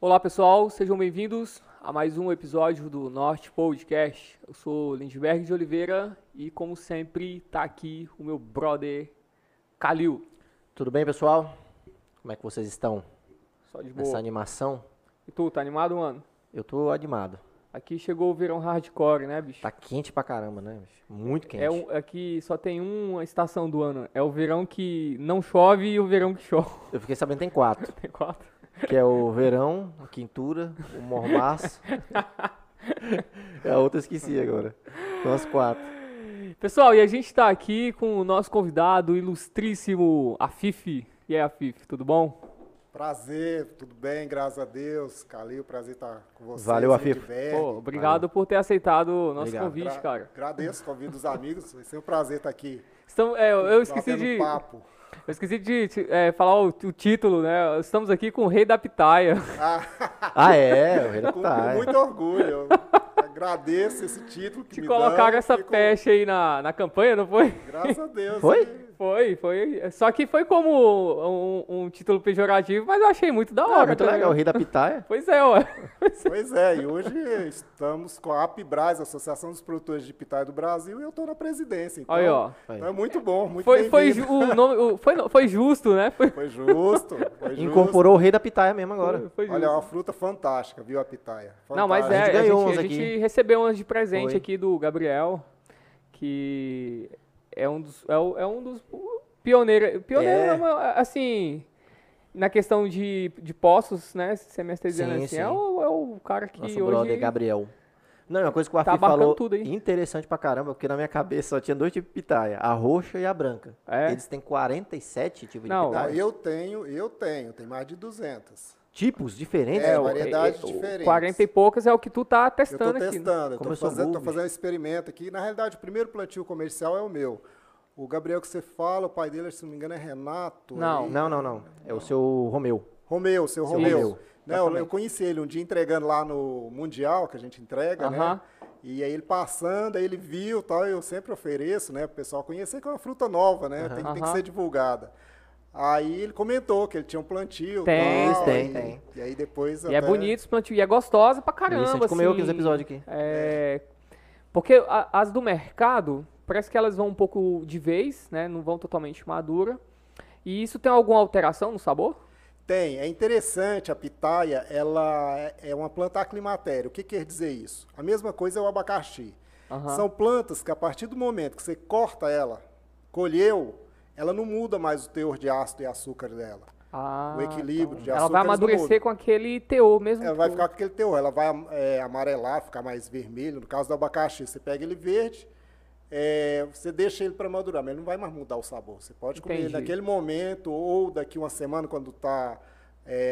Olá pessoal, sejam bem-vindos a mais um episódio do Norte Podcast. Eu sou Lindbergh de Oliveira e, como sempre, tá aqui o meu brother Kalil. Tudo bem, pessoal? Como é que vocês estão Só de boa. animação? E tu, tá animado, mano? Eu tô animado. Aqui chegou o verão hardcore, né, bicho? Tá quente pra caramba, né? bicho? Muito quente. É um, aqui só tem uma estação do ano. É o verão que não chove e o verão que chove. Eu fiquei sabendo que tem quatro. Tem quatro. Que é o verão, a quintura, o mormaço. é a outra eu esqueci agora. São as quatro. Pessoal, e a gente tá aqui com o nosso convidado ilustríssimo, Afif. E aí, Afif, tudo bom? Prazer, tudo bem, graças a Deus. Calil, prazer estar com vocês. Valeu, Afif. Pô, obrigado por ter aceitado o nosso Obrigado. convite, Gra- cara. Agradeço o convite dos amigos. Vai ser um prazer estar aqui. Estamos, é, eu, eu esqueci de, papo. eu esqueci de é, falar o, o título, né? Estamos aqui com o Rei da Pitaia. Ah, é? O rei da Com, pitaia. com muito orgulho. Eu agradeço esse título que Te me colocaram dão, essa fico- peste aí na, na campanha, não foi? Graças a Deus. Foi? Foi, foi. Só que foi como um, um título pejorativo, mas eu achei muito da Ah, hora. muito também. legal, o rei da pitaia. Pois é, ué. Pois é, e hoje estamos com a APBRAS, Associação dos Produtores de Pitaia do Brasil, e eu estou na presidência. Então, Aí, ó. então é muito bom, muito Foi, foi, o nome, o- foi, foi justo, né? Foi, Foi justo, foi justo. Incorporou o rei da pitaia mesmo agora. foi justo. Olha, é uma fruta fantástica, viu, a pitaia? Não, mas é, A a gente a uns gente aqui. recebeu umas de presente Foi. aqui do Gabriel, que é um dos, é, o- é um dos pioneiros, pioneiro, É. assim, na questão de, de poços, né, semestrizando Sim, assim, sim. é o, é o cara que Nosso hoje... brother Gabriel. Não, é uma coisa que o Tá Afif abarcando falou interessante pra caramba, porque na minha cabeça só tinha dois tipos de pitaia, a roxa e a branca. É? Eles têm 47 tipos Não, de Não, pitaia. eu tenho, eu tenho, tem mais de 200. Tipos diferentes? É, o- variedades o- o diferentes. 40 e poucas é o que tu tá Eu testando estou aqui. né? testando, eu Como eu estou sou fazendo, tô fazendo um experimento aqui. Na realidade, o primeiro plantio comercial é o meu. O Gabriel que você fala, o pai dele, se não me engano, é Renato. Não. Não, não, não. É o seu Romeu. Romeu, seu Sim, Romeu. Romeu. Não, eu, eu conheci ele um dia entregando lá no Mundial, que a gente entrega, Aham. né? E aí ele passando, aí ele viu tal, eu sempre ofereço, né, pro pessoal conhecer que é uma fruta nova, né? Tem, tem que ser divulgada. Aí ele comentou que ele tinha um plantio. Tem, tal, tem, e, tem. E aí depois. E é até- bonito esse plantio, e é gostosa pra caramba, Isso, a gente comeu aqui assim. nos episódios aqui. É, Porque a- as do mercado, parece que elas vão um pouco de vez, né? Não vão totalmente madura. E isso tem alguma alteração no sabor? Tem, é interessante, a pitaia, ela é- é uma planta aclimatéria. O que quer dizer isso? A mesma coisa é o abacaxi. Aham. São plantas que a partir do momento que você corta ela, colheu, ela não muda mais o teor de ácido e açúcar dela. Ah, o equilíbrio de Ela açúcares vai amadurecer com aquele teor mesmo. Ela vai ficar com aquele teor, ela vai é, amarelar, ficar mais vermelho. No caso do abacaxi, você pega ele verde, é, você deixa ele para madurar, mas ele não vai mais mudar o sabor. Você pode comer ele Entendi. naquele momento ou daqui uma semana quando está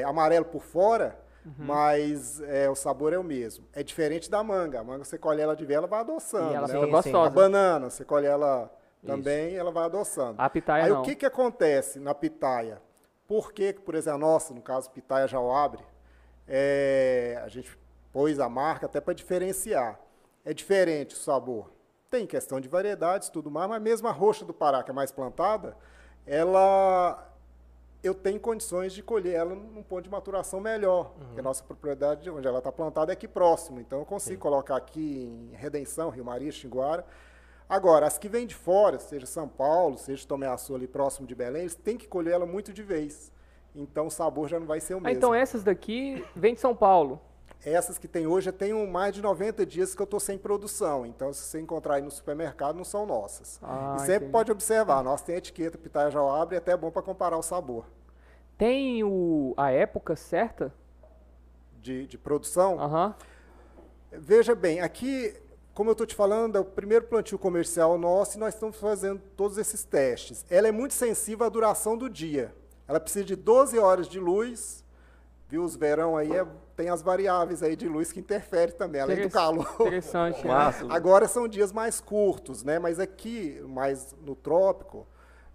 amarelo por fora, Uhum. mas é, o sabor é o mesmo. É diferente da manga. A manga você colhe ela de vela, ela vai adoçando. E ela né? fica gostosa. A banana, você colhe ela também, ela vai adoçando. A pitaia Aí não. o que, que acontece na pitaia? Por que, por exemplo, a nossa, no caso, pitaia jauabre, é, a gente pôs a marca até para diferenciar. É diferente o sabor. Tem questão de variedades, tudo mais, mas mesmo a roxa do Pará, que é mais plantada, ela eu tenho condições de colher ela num ponto de maturação melhor. Porque a nossa propriedade, onde ela está plantada, é aqui próximo. Então eu consigo colocar aqui em Redenção, Rio Maria, Xinguara. Agora, as que vêm de fora, seja São Paulo, seja Tomeaçu ali próximo de Belém, eles têm que colher ela muito de vez. Então o sabor já não vai ser o Ah, mesmo. então essas daqui vêm de São Paulo. Essas que tem hoje, eu tenho mais de 90 dias que eu estou sem produção. Então, se você encontrar aí no supermercado, não são nossas. Ah, e sempre entendi. pode observar, nós tem etiqueta Pitaia Jauabre, e até é bom para comparar o sabor Tem o, a época certa? de, de produção. Aham. Veja bem, aqui, como eu estou te falando, é o primeiro plantio comercial nosso e nós estamos fazendo todos esses testes. Ela é muito sensível à duração do dia. Ela precisa de 12 horas de luz. Viu, os verão aí é- tem as variáveis aí de luz que interferem também, além do calor. Interessante. né? Agora são dias mais curtos, né? Mas aqui, mais no trópico,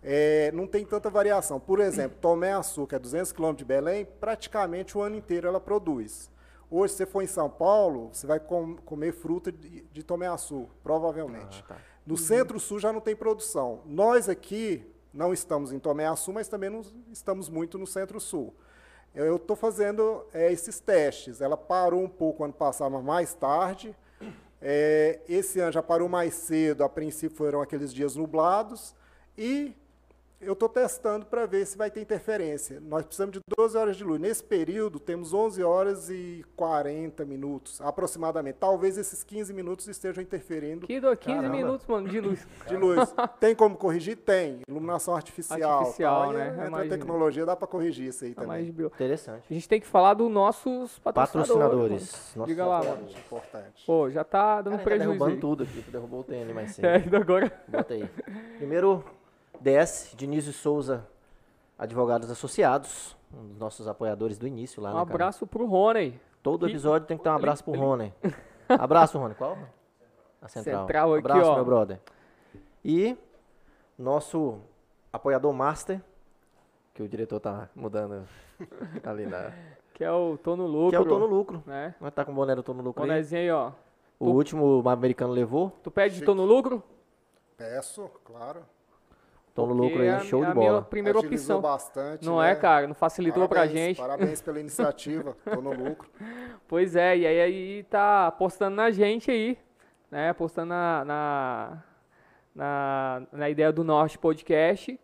é, não tem tanta variação. Por exemplo, Tomé Açu, que é 200 quilômetros de Belém, praticamente o ano inteiro ela produz. Hoje, se você for em São Paulo, você vai com, comer fruta de, de Tomé Açu, provavelmente. Ah, tá. No centro-sul já não tem produção. Nós aqui não estamos em Tomé Açu, mas também não estamos muito no centro-sul. Eu estou fazendo é, esses testes. Ela parou um pouco ano passado, mas mais tarde. É, esse ano já parou mais cedo, a princípio foram aqueles dias nublados. E eu estou testando para ver se vai ter interferência. Nós precisamos de 12 horas de luz. Nesse período, temos 11 horas e 40 minutos, aproximadamente. Talvez esses 15 minutos estejam interferindo. Que do, 15 Caramba. minutos, mano, de luz. De luz. Tem como corrigir? Tem. Iluminação artificial. Artificial, tal. Aí né? Entra a Imagina. tecnologia, dá para corrigir isso aí Tá mais também. Interessante. A gente tem que falar dos nossos patrocinadores. Patrocinadores. mano. Nossos Diga lá, mano. Importante. Pô, já tá dando Cara, tá prejuízo. derrubando aí. tudo aqui. Derrubou o TN mais cedo. É, ainda agora. Bota aí. Primeiro, DS, Dionísio Souza, Advogados Associados, um dos nossos apoiadores do início lá, Um né, cara? abraço pro Rony. Todo Que- episódio tem que ter um abraço pro Rony. Abraço, Rony. Qual? A Central. Central aqui, abraço, ó. meu brother. E nosso apoiador master, que o diretor tá mudando ali na... Que é o Tô no Lucro. Que é o Tô no Lucro. Né? Nós tá com o boné do Tô no Lucro aí. Bonezinho aí, ó. O último americano levou. Tu pede Tô no Lucro? Peço, claro. Tô no lucro aí, a- show é de a minha bola. primeira Agilizou opção. bastante. Não né? é, cara? Não facilitou pra Parabéns, gente. Parabéns pela iniciativa. Tô no lucro. Pois é, e aí, aí tá apostando na gente aí, né? Apostando na, na, na, na ideia do Norte Podcast.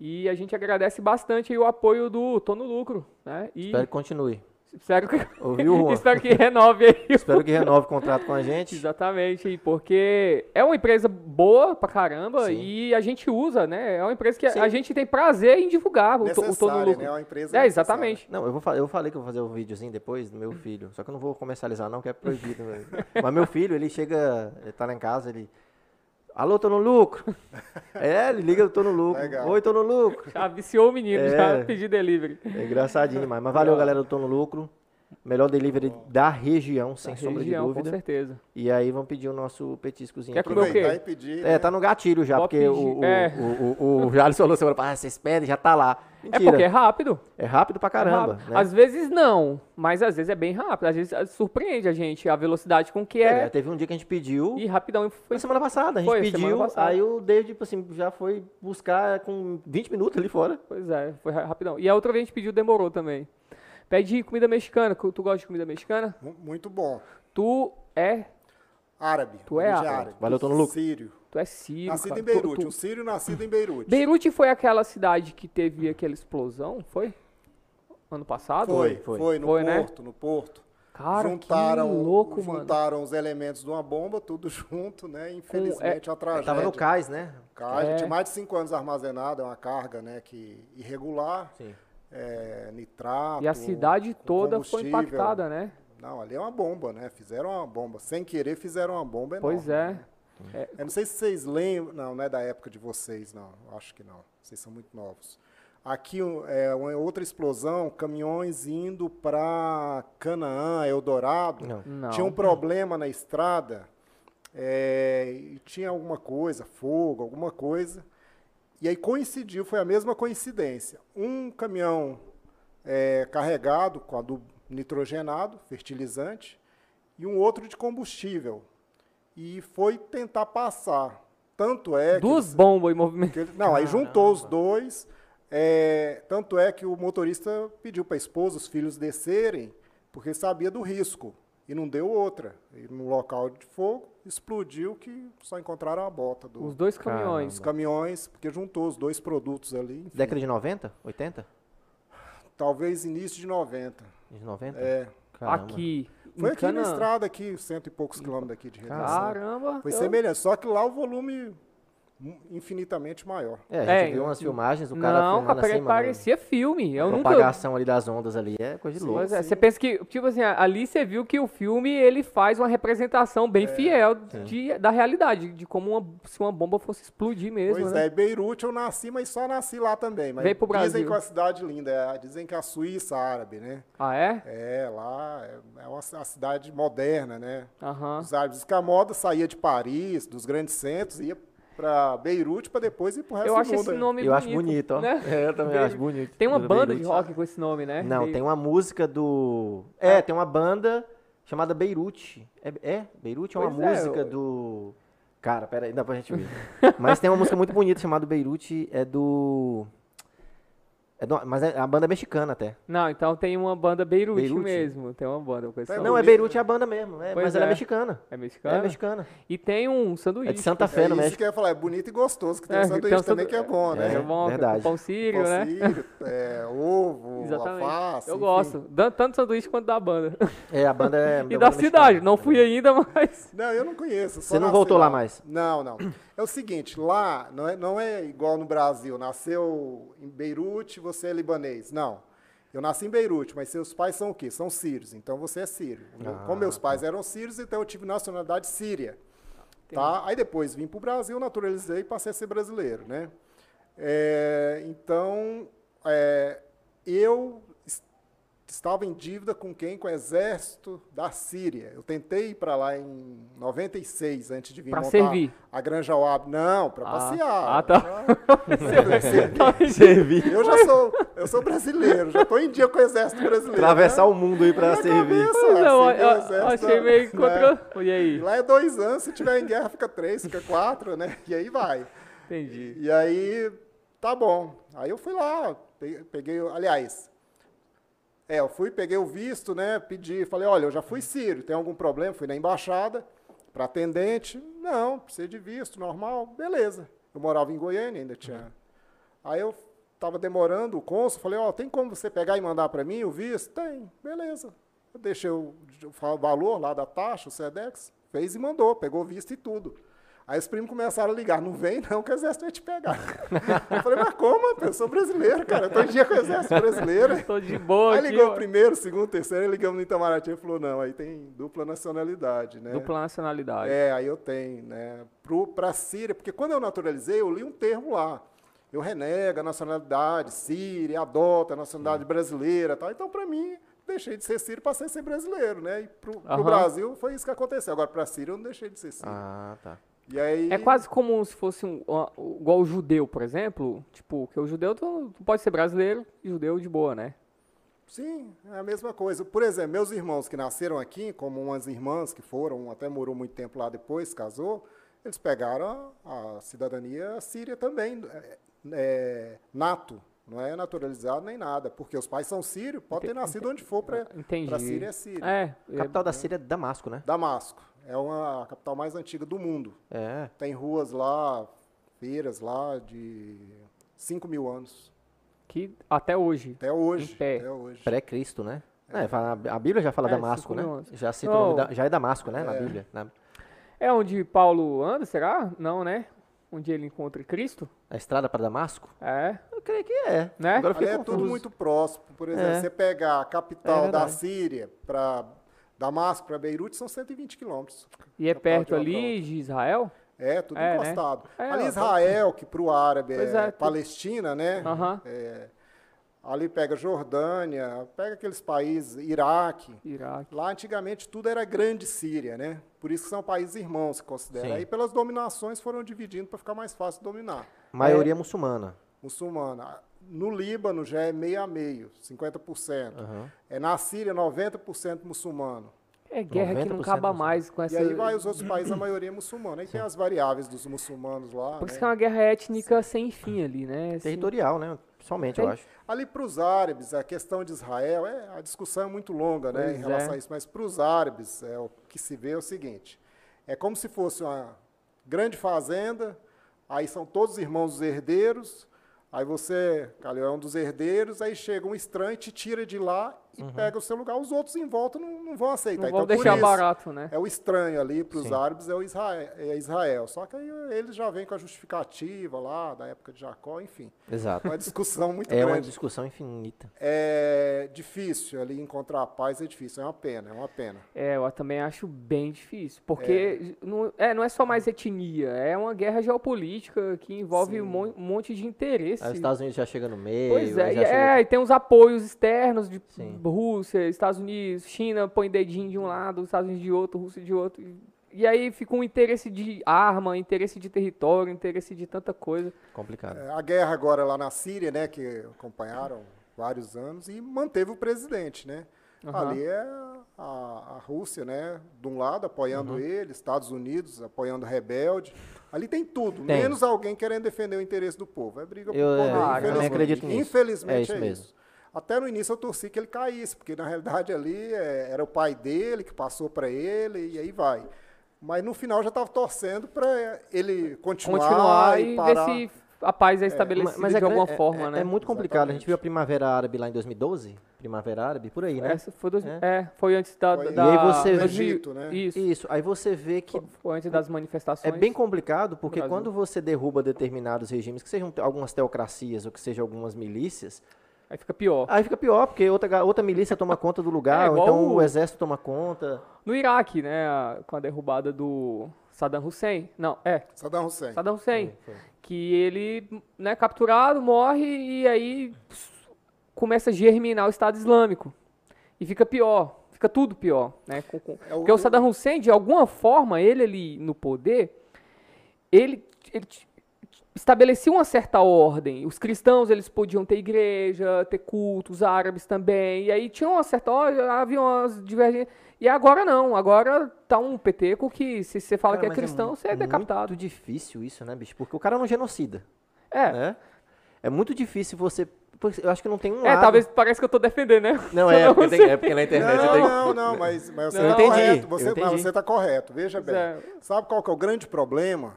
E a gente agradece bastante aí o apoio do Tô no Lucro, né? E Espero que continue. Espero que, Ouviu, espero que renove aí. Espero que renove o contrato com a gente. Exatamente, porque é uma empresa boa pra caramba Sim. e a gente usa, né? É uma empresa que Sim. a gente tem prazer em divulgar o, to- o no Necessária, Lucro. né? Uma empresa É, exatamente. Não, eu, vou, eu falei que eu vou fazer um videozinho depois do meu filho. Só que eu não vou comercializar não, que é proibido. Mas meu filho, ele chega, ele tá lá em casa, ele... Alô, tô no lucro. É, ele liga, eu tô no lucro. Legal. Oi, tô no lucro. Já viciou o menino, É. já pedi delivery. É engraçadinho demais. Mas valeu, galera do Tô no Lucro. Melhor delivery da região, sem Da sombra região, de com dúvida. certeza. E aí vamos pedir o nosso petiscozinho Quer aqui. comer o quê? Aproveitar e pedir. É, né? tá no gatilho já, Pode porque o, o, é. o, o, o Jales falou semana passada, vocês pedem, já tá lá. É porque é rápido. É rápido pra É caramba, rápido. né? Às vezes não, mas às vezes é bem rápido. Às vezes eh, surpreende a gente a velocidade com que É, é. teve um dia que a gente pediu, E rapidão foi foi. semana passada, a gente Foi, pediu, aí o David, tipo assim, já foi buscar com 20 minutos ali fora. Pois é, foi ra- rapidão. E a outra vez a gente pediu, demorou também. Pede comida mexicana. Tu gosta de comida mexicana? Mu- Muito bom. Tu é. Árabe. Tu é origem árabe. Valeu, tô no lucro. Sírio. Tu é sírio. Nascido cara. em Tu- Beirute. tu- Um sírio nascido em Beirute. Beirute foi aquela cidade que teve aquela explosão, foi? Ano passado? Foi, Foi. foi, no Foi, né? Porto, no Porto. Cara, juntaram, que louco, mano. juntaram os elementos de uma bomba, tudo junto, né? Infelizmente, a tragédia. Tava no cais, né? Caixa, É. tinha mais de cinco anos armazenado, é uma carga, né, que irregular, Sim. é, nitrato. E a cidade com toda foi impactada, né? Não, ali é uma bomba, né? Fizeram uma bomba. Sem querer, fizeram uma bomba enorme. Pois é. né? Eu não sei se vocês lembram. Não, não é da época de vocês, não. Acho que não. Vocês são muito novos. Aqui é uma outra explosão, caminhões indo para Canaã, Eldorado. Não. Não. Tinha um problema na estrada, é, e tinha alguma coisa, fogo, alguma coisa. E aí coincidiu, foi a mesma coincidência. Um caminhão é, carregado com adubo nitrogenado, fertilizante, e um outro de combustível. E foi tentar passar. Tanto é Duas eles- bombas em movimento. ele- não, aí juntou os dois. é, tanto é que o motorista pediu para a esposa, os filhos descerem, porque sabia do risco. E não deu outra. E no local de fogo, explodiu que só encontraram a bota do- Os dois Caramba. caminhões. dos caminhões, porque juntou os dois produtos ali. enfim. Década de 90? 80? Talvez início de 90. De 90? É. Caramba. Aqui. Foi em aqui na estrada, aqui, cento e poucos quilômetros daqui de redução. Caramba. Foi eu- semelhante, só que lá o volume infinitamente maior. É, a gente É, viu umas filmagens, o cara Não, filmando assim, mano, parecia filme. Eu a nunca. propagação ali das ondas ali é coisa de louco. Pois é, você pensa que, tipo assim, ali você viu que o filme ele faz uma representação bem fiel de, da realidade, de como uma, se uma bomba fosse explodir mesmo, Pois né? é, Beirute eu nasci, mas só nasci lá também. Mas Veio pro Dizem Brasil. que é uma cidade linda, é, dizem que é a Suíça árabe, né? Ah, é? É, lá é, é uma, uma cidade moderna, né? Aham. Os árabes, que a moda saía de Paris, dos grandes centros, ia para Beirute para depois ir pro resto Eu do acho mundo. esse aí. nome Eu acho bonito, bonito, ó. né? É, eu também Beirute. acho bonito. Tem uma Do banda Beirute. de rock com esse nome, né? Não, Beirute. tem uma música do. É, tem uma banda chamada Beirute. É, é? Beirute é uma Pois é, música eu- do. Cara, pera aí, dá pra gente ver. Mas tem uma música muito bonita chamada Beirute, é do. É do- mas é a banda é mexicana até. Não, então tem uma banda Beirute, Beirute? mesmo. Tem uma banda com esse. Não, é Beirute. É a banda mesmo, é, mas ela é é. mexicana. É É mexicana? mexicana. E tem um sanduíche. É de Santa É Fé, no isso México. que eu ia falar, é bonito e gostoso, que tem É, um tem sanduíche também que é bom, né? É, bom, verdade. pão sírio, Pão né? sírio, é, ovo, Exatamente. alface. Eu enfim. gosto. Tanto sanduíche quanto da banda. É, a banda é. e da banda cidade. mexicana. Não fui ainda, mas. Não, eu não conheço. só Você não voltou lá mais? Não, não. É o seguinte, lá não é, não é igual no Brasil. Nasceu em Beirute, você é libanês. Não. Eu nasci em Beirute, mas seus pais são o quê? São sírios. Então você é sírio. Ah, Como meus pais eram sírios, então eu tive nacionalidade síria. Tá? Aí depois vim para o Brasil, naturalizei e passei a ser brasileiro. Né? É, então, é, eu es- estava em dívida com quem? Com o exército da Síria. Eu tentei ir para lá em 96, antes de vir Pra montar servir. a Granja Wab. Não, para Ah. passear. Ah, tá. Pra servir. Servir. Eu já sou, eu sou brasileiro, já estou em dia com o exército brasileiro. Atravessar né? o mundo aí pra Na servir. cabeça, Pois é, eu, exército, achei meio né? contra. E E aí? lá é dois anos, se tiver em guerra fica três, fica quatro, né? E aí vai. Entendi. E aí, tá bom. Aí eu fui lá, pe- peguei, aliás, é, eu fui, peguei o visto, né? Pedi, falei, olha, eu já fui sírio, tem algum problema? Fui na embaixada, para atendente, não, precisa de visto, normal, beleza. Eu morava em Goiânia, ainda tinha. Aí eu estava demorando, o cônsul, falei, ó, tem como você pegar e mandar para mim o visto? Tem, beleza. Eu deixei o, o valor lá da taxa, o SEDEX, fez e mandou, pegou o visto e tudo. Aí os primos começaram a ligar, não vem não, que o exército vai te pegar. eu falei, mas como? Eu sou brasileiro, cara, eu tô em dia com o exército brasileiro. Tô de boa Aí aqui. ligou ó. o primeiro, segundo, terceiro, aí ligamos no Itamaraty e falou, não, aí tem dupla nacionalidade, né? Dupla nacionalidade. É, aí eu tenho, né? Para a Síria, porque quando eu naturalizei, eu li um termo lá. Eu renego a nacionalidade síria, adoto a nacionalidade brasileira, tal. Então, para mim, deixei de ser sírio passei a ser brasileiro, né? E para o Aham. Brasil foi isso que aconteceu. Agora, para a Síria, eu não deixei de ser sírio. Ah, tá. E aí, É quase como se fosse um, uma- igual o judeu, por exemplo. Tipo, que o judeu tu, tu pode ser brasileiro e judeu de boa, né? Sim, é a mesma coisa. Por exemplo, meus irmãos que nasceram aqui, como umas irmãs que foram, um até morou muito tempo lá depois, casou, eles pegaram a, a cidadania síria também, é, é, nato, não é naturalizado nem nada, porque os pais são sírios, pode ter nascido onde for para a Síria é Síria. É, capital da Síria é Damasco, né? Damasco, é uma, a capital mais antiga do mundo. É. Tem ruas lá, feiras lá de 5 mil anos, que até hoje. até hoje. Em pé. Até hoje. Pré-Cristo, né? É, fala- a Bíblia já fala É, Damasco, né? anos. Já, cita o nome Não. da- já é Damasco, né? Na É. Bíblia. Na, É onde Paulo anda, será? Não, né? Onde ele encontra Cristo? a estrada para Damasco? É, Eu creio que é. né? Agora Ali é confuso. tudo muito próximo. Por exemplo, É. você pegar a É capital da verdade. Síria para Damasco, para Beirute, são 120 quilômetros. E é perto ali de Israel? É, tudo É, né? encostado. É, ali ó, Israel, que para o árabe é, é, Palestina, né? É, ali pega Jordânia, pega aqueles países, Iraque. Iraque. Lá antigamente tudo era grande Síria, né? Por isso que são países irmãos, se considera. Sim. Aí pelas dominações foram dividindo para ficar mais fácil dominar. Maioria muçulmana. muçulmana. No Líbano já é meio a meio, 50%. Aham. É na Síria 90% muçulmano. É guerra que não 90% acaba mais com essa. E aí vai os outros países, a maioria é muçulmana. Aí tem as variáveis dos muçulmanos lá. Por isso né? que é uma guerra étnica sem fim ali, né? Assim, Territorial, né? Somente, eu Tem- acho. Ali para os árabes, a questão de Israel, é, a discussão é muito longa né, Pois em relação é. a isso, mas para os árabes, é, o que se vê é o seguinte: é como se fosse uma grande fazenda, aí são todos irmãos os herdeiros, aí você, Calil, é um dos herdeiros, aí chega um estranho, te tira de lá e pega o seu lugar. Os outros em volta não, não vão aceitar. Não então, vão por deixar isso, barato, né? É o estranho ali para os árabes, é o Israel, é Israel. Só que aí eles já vêm com a justificativa lá, da época de Jacó, enfim. Exato. Uma discussão muito É uma grande. discussão infinita. É difícil ali encontrar a paz, é difícil, é uma pena, é uma pena. É, eu também acho bem difícil. É. Porque não, é, não é só mais etnia, é uma guerra geopolítica que envolve Sim. um mon- um monte de interesse. Os Estados Unidos já chega no meio. Pois é, e, chega- é, e tem os apoios externos de Sim. Rússia, Estados Unidos, China põe dedinho de um lado, Estados Unidos de outro, Rússia de outro. e aí fica um interesse de arma, interesse de território, interesse de tanta coisa. Complicado. É, a guerra agora lá na Síria, né, que acompanharam vários anos e manteve o presidente, né? Uhum. Ali é a, a Rússia, né, de um lado apoiando ele, Estados Unidos apoiando o rebelde. Ali tem tudo, Tem. menos alguém querendo defender o interesse do povo. É briga por Eu, poder, é, eu infelizmente. também acredito nisso. Infelizmente É é isso isso. mesmo. Até no início eu torci que ele caísse, porque na realidade ali é, era o pai dele que passou para ele e aí vai. Mas no final já estava torcendo para ele continuar, Continuar e e parar. ver se a paz é estabelecida de gran- alguma é- forma, é, né? É muito complicado. A gente Exatamente. viu a Primavera Árabe lá em 2012. Primavera Árabe, por aí, né? Essa foi, dois, É. é. foi antes da, Foi- da E aí você- No 2000 Egito, né? Isso. Isso. Aí você vê que Foi- Foi antes das é manifestações. bem complicado, porque quando você derruba determinados regimes, que sejam algumas teocracias ou que sejam algumas milícias, Aí fica pior. aí fica pior, porque outra, outra milícia toma conta do lugar, É, ou então o- o exército toma conta. No Iraque, né, com a derrubada do Saddam Hussein. Não, é, Saddam Hussein. Saddam Hussein. Foi. Que ele, né, capturado, morre e aí começa a germinar o Estado Islâmico. E fica pior, fica tudo pior, né? com- com- É o- Porque o Saddam Hussein, de alguma forma, ele ali no poder, ele, ele estabelecia uma certa ordem. Os cristãos, eles podiam ter igreja, ter culto, os árabes também. E aí tinha uma certa ordem, havia umas divergências. E agora não, agora tá um peteco que se você fala Cara, que é mas cristão, mu- você é decapitado. muito difícil isso, né, bicho? Porque o cara não genocida, É. né? É muito difícil você... Eu acho que não tem um É, lado... talvez parece que eu tô defendendo, né? Não, é porque, tem- é porque na internet Não, tem... não, não, mas, mas você Não. está Eu entendi, correto. eu Você, mas entendi. você está correto. Veja bem. É. Sabe qual que é o grande problema?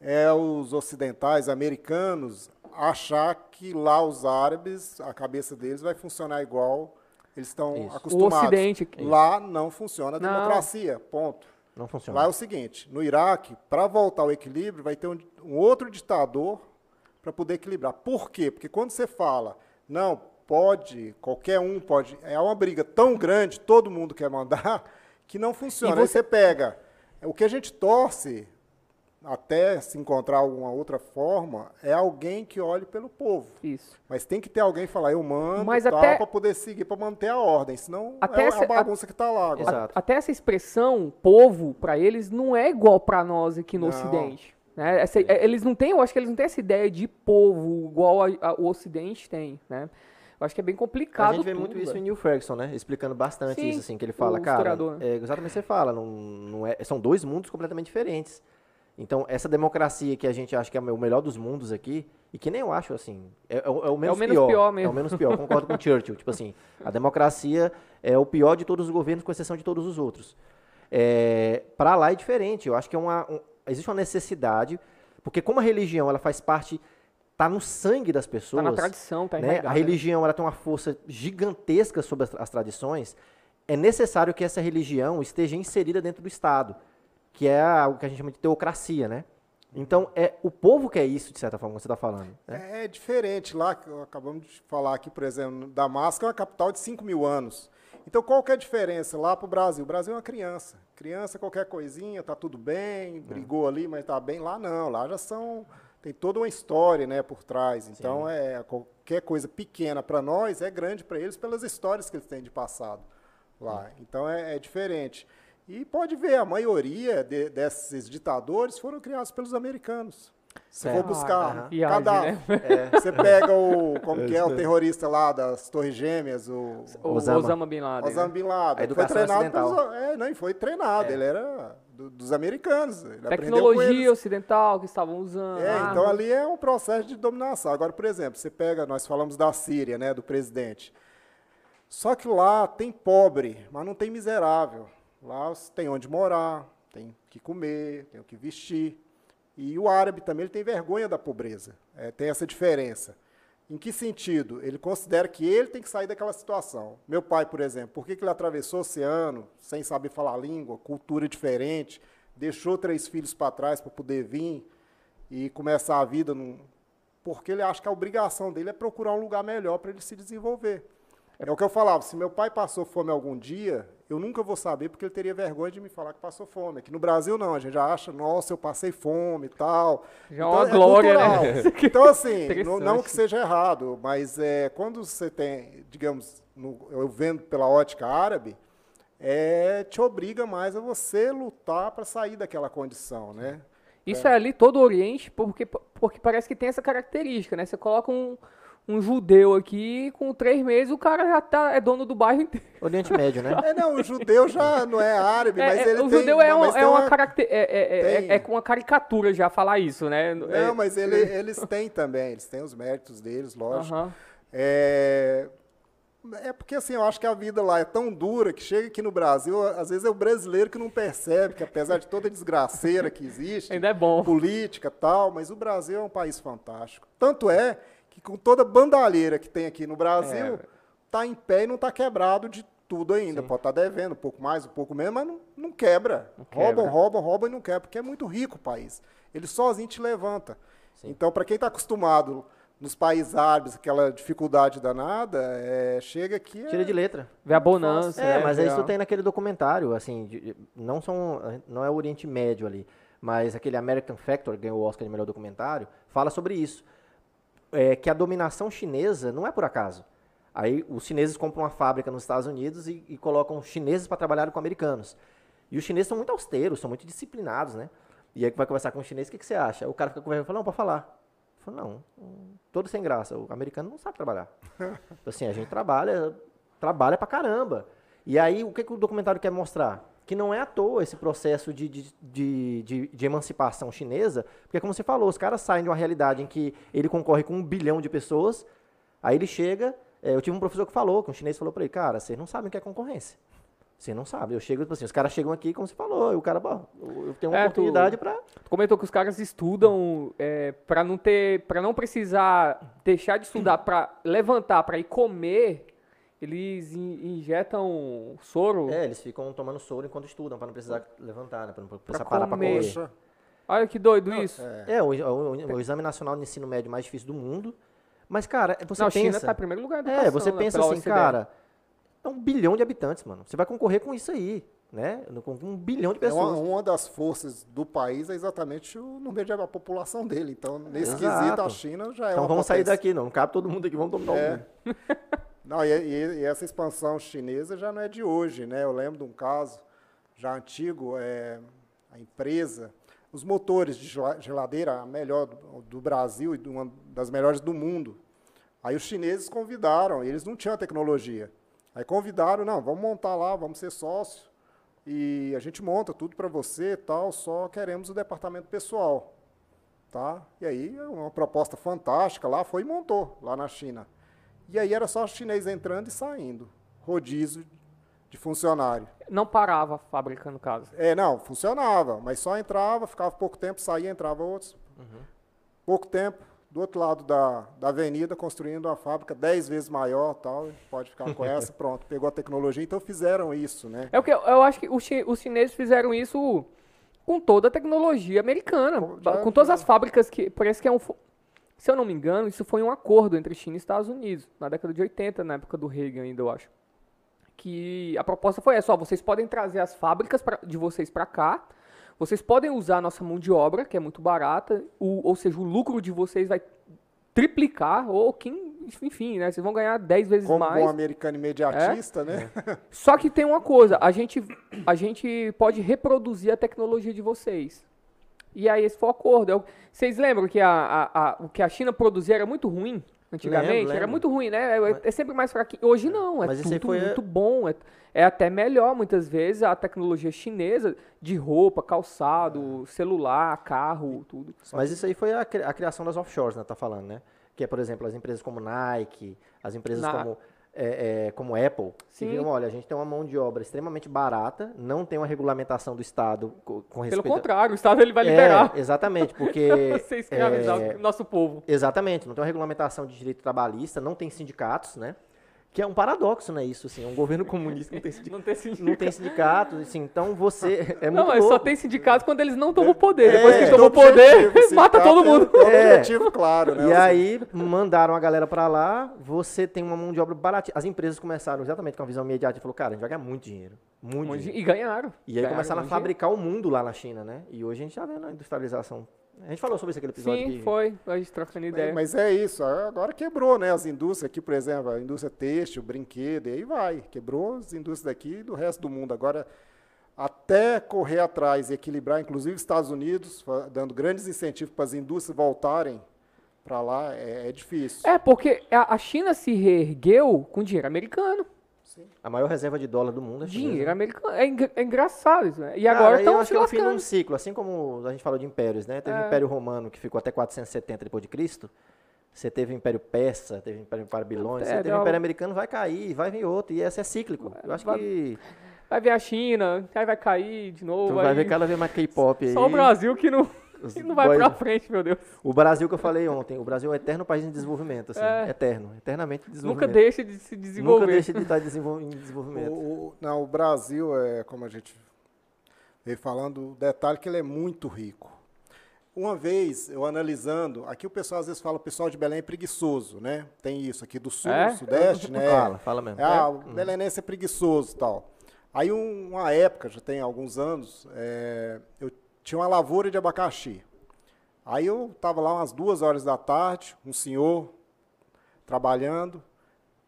É os ocidentais, americanos, achar que lá os árabes, a cabeça deles vai funcionar igual eles estão Isso. O acostumados. Ocidente. Lá não funciona a Não. democracia, ponto. Não funciona. Lá é o seguinte, no Iraque, para voltar ao equilíbrio, vai ter um, um outro ditador para poder equilibrar. Por quê? Porque quando você fala, não, pode, qualquer um pode, é uma briga tão grande, todo mundo quer mandar, que não funciona. E Aí você- você pega, o que a gente torce, até se encontrar alguma outra forma, é alguém que olhe pelo povo. Isso. Mas tem que ter alguém que falar, eu mando Mas tal, até- para poder seguir, para manter a ordem. Senão Até é essa- a bagunça que está lá agora. Exato. Até essa expressão povo para eles não é igual para nós aqui no Não. Ocidente. Né? Essa- é, eles não têm, eu acho que eles não têm essa ideia de povo igual a- a- o Ocidente tem, né? Eu acho que é bem complicado. A gente vê tudo, muito isso velho. em Neil Ferguson, né? Explicando bastante Sim, isso, assim, que ele fala, o cara, né? é exatamente o que você fala, não, não é, são dois mundos completamente diferentes. Então, essa democracia que a gente acha que é o melhor dos mundos aqui, e que nem eu acho, assim, é, é o, é o menos, menos pior. pior É mesmo. o menos pior, concordo com o Churchill. Tipo assim, a democracia é o pior de todos os governos, com exceção de todos os outros. É, para lá é diferente, eu acho que é uma, um- existe uma necessidade, porque como a religião, ela faz parte, tá no sangue das pessoas, Tá na tradição, tá né? A né? religião ela tem uma força gigantesca sobre as, as tradições. É necessário que essa religião esteja inserida dentro do Estado, que é a- o que a gente chama de teocracia, né? Então, é o povo que é isso, de certa forma, que você está falando. né? É diferente lá, que acabamos de falar aqui, por exemplo, Damasco é uma capital de 5 mil anos. Então, qual que é a diferença lá para o Brasil? O Brasil é uma criança. Criança, qualquer coisinha, tá tudo bem, brigou ali, mas tá bem. Lá não, lá já são. Tem toda uma história né, por trás. Então, é, qualquer coisa pequena para nós é grande para eles pelas histórias que eles têm de passado lá. Então, é, é diferente. E pode ver, a maioria de- desses ditadores foram criados pelos americanos. Se for buscar. Viagem, cadáver, né? você pega o, como que é, o terrorista lá das Torres Gêmeas, o O Osama. Osama, Bin Laden. Osama né? Bin Laden. A Foi treinado pelos, é, não, foi treinado, É. ele era do- dos americanos. Tecnologia ocidental que estavam usando. É, então ali é um processo de dominação. Agora, por exemplo, você pega, nós falamos da Síria, né, do presidente. Só que lá tem pobre, mas não tem miserável. Lá tem onde morar, tem o que comer, tem o que vestir. E o árabe também ele tem vergonha da pobreza. É, tem essa diferença. Em que sentido? Ele considera que ele tem que sair daquela situação. Meu pai, por exemplo, por que, que ele atravessou o oceano sem saber falar a língua, cultura diferente, deixou três filhos para trás para poder vir e começar a vida num... porque ele acha que a obrigação dele é procurar um lugar melhor para ele se desenvolver. É o que eu falava, se meu pai passou fome algum dia, eu nunca vou saber porque ele teria vergonha de me falar que passou fome. Aqui no Brasil não, a gente já acha, nossa, eu passei fome e tal. Já é uma glória, né? cultural. Então assim, não, não que seja errado, mas é, quando você tem, digamos, no- eu vendo pela ótica árabe, é, te obriga mais a você lutar para sair daquela condição, né? Isso é. ali todo o Oriente, porque, porque parece que tem essa característica, né? Você coloca um, um judeu aqui, com três meses o cara já tá, é dono do bairro inteiro. Oriente Médio, né? É, não, o judeu já não é árabe, É, mas é, ele o tem... judeu é, uma, mas é, tem uma caracter, é, é, é, tem- é com uma caricatura já falar isso, né? Não, mas ele- eles têm também, eles têm os méritos deles, lógico. É, é porque assim, eu acho que a vida lá é tão dura que chega aqui no Brasil, às vezes é o brasileiro que não percebe que apesar de toda a desgraceira que existe, Ainda é bom. política e tal, mas o Brasil é um país fantástico. Tanto é que com toda a bandalheira que tem aqui no Brasil, É. tá em pé e não tá quebrado de tudo ainda. Pode estar devendo um pouco mais, um pouco menos, mas não, não quebra. Roubam, roubam, roubam e não quebra, porque é muito rico o país. Ele sozinho te levanta. Então, para quem está acostumado nos países árabes, aquela dificuldade danada, é, chega aqui... é- Tira de letra. Vê a bonança. É, né? mas Vê isso tem naquele documentário, assim, de- de- não são, não é o Oriente Médio ali, mas aquele American Factor, que ganhou o Oscar de melhor documentário, fala sobre isso. É, que a dominação chinesa não é por acaso. Aí os chineses compram uma fábrica nos Estados Unidos e, e colocam chineses para trabalhar com americanos. E os chineses são muito austeros, são muito disciplinados, né? E aí que vai conversar com o chinês, o que, que você acha? O cara fica conversando e fala, não, pode falar. Eu falo, não, todo sem graça. O americano não sabe trabalhar. Assim, a gente trabalha, trabalha pra caramba. E aí, o que, que o documentário quer mostrar? Que não é à toa esse processo de, de, de, de, de emancipação chinesa, porque como você falou, os caras saem de uma realidade em que ele concorre com um bilhão de pessoas, aí ele chega, é, eu tive um professor que falou, que um chinês falou pra ele, cara, vocês não sabem o que é concorrência. Você não sabe. Eu chego, tipo assim, os caras chegam aqui, como você falou, e o cara, bom, eu tenho uma É, tu- oportunidade. Tu comentou que os caras estudam é, para não ter, para não precisar deixar de estudar para levantar, para ir comer, eles in- injetam soro. É, eles ficam tomando soro enquanto estudam, pra não precisar levantar, né? Pra não precisar Pra parar pra comer. Poxa, Olha que doido isso. É, o, o- o Exame Nacional de Ensino Médio mais difícil do mundo. Mas, cara, você não, a pensa... China tá em primeiro lugar da É, você né, pensa assim, cara, é um bilhão de habitantes, mano. Você vai concorrer com isso aí, né? Com um bilhão de é uma, pessoas. uma das forças do país é exatamente o número de a população dele. Então, nesse Exato. quesito, a China já é então uma vamos sair potência. daqui, não. Não cabe todo mundo aqui, vamos dominar o É. mundo. Não, e, e- e essa expansão chinesa já não é de hoje, né? Eu lembro de um caso já antigo, é, a empresa, os motores de gela- geladeira, a melhor do, do Brasil e de uma das melhores do mundo. Aí os chineses convidaram, eles não tinham a tecnologia. Aí convidaram, não, vamos montar lá, vamos ser sócio e a gente monta tudo para você, e tal, só queremos o departamento pessoal, tá? E aí uma proposta fantástica lá, foi e montou lá na China. E aí era só os chineses entrando e saindo, rodízio de funcionário. Não parava a fábrica, no caso. É, não, funcionava, mas só entrava, ficava pouco tempo, saía, entrava outros. Pouco tempo, do outro lado da, da avenida, construindo uma fábrica 10 vezes maior, tal, pode ficar com essa, pronto, pegou a tecnologia, então fizeram isso, né? É o que eu, eu acho que os, os chineses fizeram isso com toda a tecnologia americana, já- com todas já. as fábricas que parece que é um, se eu não me engano, isso foi um acordo entre China e Estados Unidos na década de 80, na época do Reagan ainda, eu acho. Que a proposta foi essa, ó, vocês podem trazer as fábricas pra- de vocês para cá, vocês podem usar a nossa mão de obra, que é muito barata, o- ou seja, o lucro de vocês vai triplicar, ou quem, enfim, né, vocês vão ganhar 10 vezes Como mais. bom americano imediatista, né? Só que tem uma coisa, a gente, a gente pode reproduzir a tecnologia de vocês. E aí esse foi o acordo. Eu- Vocês lembram que a, a- a- o que a China produzia era muito ruim? Antigamente? Lembro, Era lembro. muito ruim, né? É, é sempre mais fraquinho. Hoje não, é Mas tudo foi- muito bom. É, é até melhor, muitas vezes, a tecnologia chinesa de roupa, calçado, celular, carro, tudo. Mas isso aí foi a criação das offshores, né? Tá falando, né? Que é, por exemplo, as empresas como Nike, as empresas Na- como, é, é, como Apple, Sim. que viram, olha, a gente tem uma mão de obra extremamente barata, não tem uma regulamentação do Estado co- com Pelo respeito... contrário, o Estado ele vai É, liberar exatamente, porque... você escravizar é, o nosso povo. Exatamente, não tem uma regulamentação de direito trabalhista, não tem sindicatos, né? Que é um paradoxo, né? Isso, assim, um governo comunista não tem sindicato. Não tem sindicato. Não tem sindicatos, assim, então você. É muito Não, mas só louco. tem sindicato quando eles não tomam poder. É, Depois que eles Tem tomam poder, objetivo, mata sindicato todo mundo. Um É. objetivo claro, né? E aí mandaram a galera pra lá, você tem uma mão de obra barata. As empresas começaram exatamente com a visão imediata e falou, cara, a gente vai ganhar muito dinheiro. Muito dinheiro. E ganharam. E aí Ganharam começaram a muito fabricar o mundo lá na China, né? E hoje a gente tá vendo a industrialização A gente falou sobre isso aquele episódio. Sim, que... foi. A gente trocando ideia. Mas é isso, agora quebrou, né? As indústrias aqui, por exemplo, a indústria têxtil, brinquedo, e aí vai. Quebrou as indústrias daqui e do resto do mundo. Agora, até correr atrás e equilibrar, inclusive Estados Unidos, dando grandes incentivos para as indústrias voltarem para lá, é, é, difícil. É, porque a China se reergueu com dinheiro americano. Sim. A maior reserva de dólar do mundo é Dinheiro chinesa. americano. É, é, engraçado isso, né? E Cara, agora estão se que é o fim de um ciclo, assim como a gente falou de impérios, né? Teve é. o Império Romano que ficou até 470 depois de Cristo. Você teve o Império Persa, teve o Império Babilônia, você teve o Império Americano, vai cair, vai vir outro, e esse é cíclico. Eu acho vai, que... Vai vir a China, aí vai cair de novo. Tu vai ver cada vez mais K-pop aí. Só o Brasil que não... E não vai pra frente, meu Deus. O Brasil que eu falei ontem, o Brasil é um eterno país em desenvolvimento, assim, é. eterno, eternamente desenvolvimento. Nunca deixa de se desenvolver. Nunca deixa de estar em desenvolvimento. O, o, não, o Brasil é, como a gente veio falando, o detalhe é que ele é muito rico. Uma vez, eu analisando, aqui o pessoal às vezes fala, o pessoal de Belém é preguiçoso, né? Tem isso aqui do sul, é? sudeste, né? Fala, fala mesmo. Ah, é. o belenense é preguiçoso e tal. Aí uma época, já tem alguns anos, é, eu tinha uma lavoura de abacaxi. Aí eu estava lá umas duas horas da tarde, um senhor trabalhando,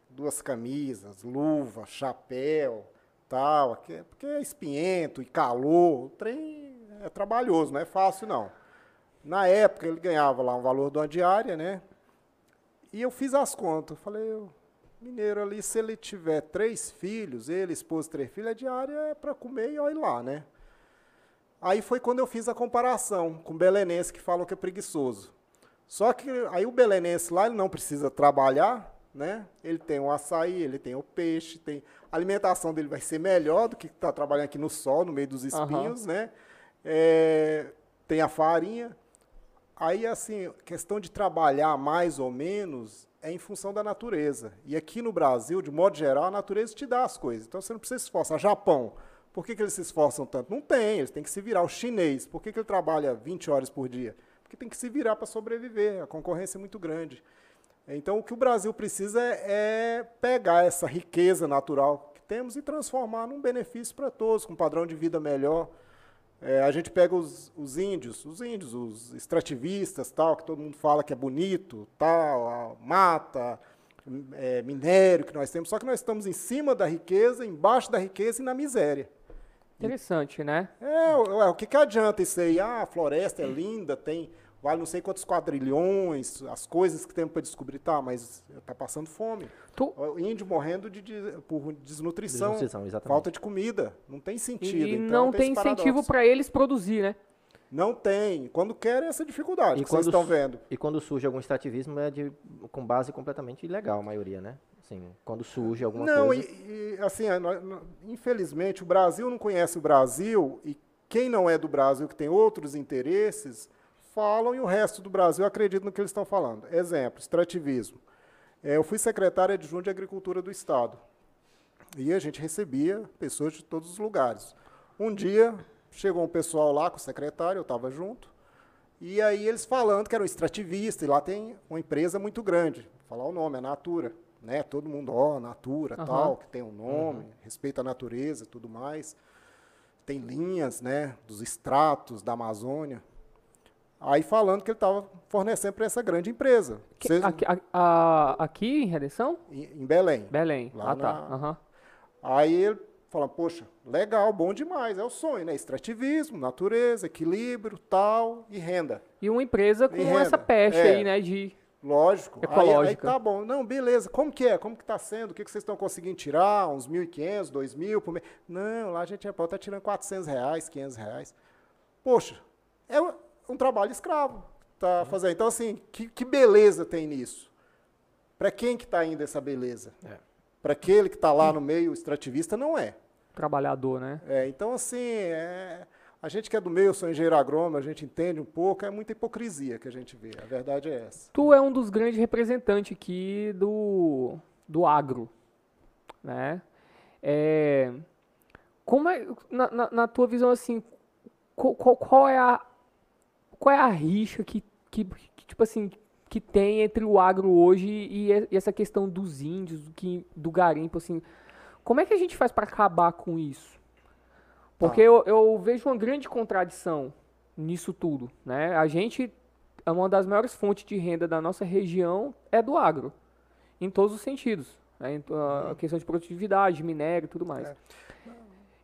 duas camisas, luva, chapéu, tal, porque é espinhento e calor, o trem é trabalhoso, não é fácil não. Na época ele ganhava lá um valor de uma diária, né? E eu fiz as contas, falei, mineiro ali, se ele tiver três filhos, ele, esposa, três filhos, a diária é para comer e olha lá, né? Aí foi quando eu fiz a comparação com o belenense que falam que é preguiçoso. Só que aí o belenense lá ele não precisa trabalhar, né? Ele tem o açaí, ele tem o peixe, tem a alimentação dele vai ser melhor do que está trabalhando aqui no sol, no meio dos espinhos, uhum. né? É, tem a farinha. Aí assim, questão de trabalhar mais ou menos é em função da natureza. E aqui no Brasil, de modo geral, a natureza te dá as coisas. Então você não precisa se esforçar. Japão, por que, que eles se esforçam tanto? Não tem, eles têm que se virar. O chinês, por que, que ele trabalha 20 horas por dia? Porque tem que se virar para sobreviver, a concorrência é muito grande. Então, o que o Brasil precisa é, é pegar essa riqueza natural que temos e transformar num benefício para todos, com um padrão de vida melhor. É, a gente pega os, os, índios, os índios, os extrativistas, tal, que todo mundo fala que é bonito, tal, mata, é, minério que nós temos, só que nós estamos em cima da riqueza, embaixo da riqueza e na miséria. Interessante, né? É, o que, que adianta isso aí? Ah, a floresta é linda, tem vale não sei quantos quadrilhões, as coisas que tem para descobrir, tá, mas está passando fome. Tu... O índio morrendo de, de, por desnutrição, desnutrição falta de comida, não tem sentido. E, então, não tem, tem incentivo para eles produzir, né? Não tem. Quando querem, essa dificuldade e que vocês estão vendo. E quando surge algum extrativismo, é de, com base completamente ilegal, a maioria, né? Assim, quando surge alguma não, coisa... Não, e, e, assim, infelizmente, o Brasil não conhece o Brasil e quem não é do Brasil, que tem outros interesses, falam e o resto do Brasil acredita no que eles estão falando. Exemplo, extrativismo. É, eu fui secretário adjunto de Agricultura do Estado. E a gente recebia pessoas de todos os lugares. Um dia, chegou um pessoal lá com o secretário, eu estava junto, e aí eles falando que era um extrativista, e lá tem uma empresa muito grande. Vou falar o nome, é Natura né? Todo mundo, ó, oh, Natura, uhum. tal, que tem um nome, uhum. respeita a natureza, tudo mais. Tem linhas, né, dos extratos da Amazônia. Aí falando que ele estava fornecendo para essa grande empresa. Que, aqui, a, a, aqui, em Redenção? Em, em Belém. Belém. ah, tá. Na... Uhum. Aí ele falou, poxa, legal, bom demais, é o sonho, né? Extrativismo, natureza, equilíbrio, tal, e renda. E uma empresa com essa peste é. aí, né, de Lógico. Ecológica. Aí, aí, tá bom. Não, beleza. Como que é? Como que está sendo? O que, que vocês estão conseguindo tirar? Uns 1.500, 2.000 por mês? Não, lá a gente pode estar tá tirando 400 reais, 500 reais. Poxa, é um trabalho escravo. Tá uhum. fazendo. Então, assim, que, que beleza tem nisso? Para quem que está indo essa beleza? É. Para aquele que está lá no meio extrativista, não é. Trabalhador, né? É, então, assim, é a gente que é do meio, eu sou engenheiro agrônomo, a gente entende um pouco, é muita hipocrisia que a gente vê. A verdade é essa. Tu é um dos grandes representantes aqui do, do agro, né? É, como é, na, na, na tua visão, assim, qual, qual, é a qual é a rixa que, que, que, tipo assim, que tem entre o agro hoje e, e essa questão dos índios, do, que, do garimpo, assim, como é que a gente faz para acabar com isso? Porque ah. eu, eu, vejo uma grande contradição nisso tudo, né? A gente é uma das maiores fontes de renda da nossa região é do agro, em todos os sentidos, né? a questão de produtividade, minério, e tudo mais. É.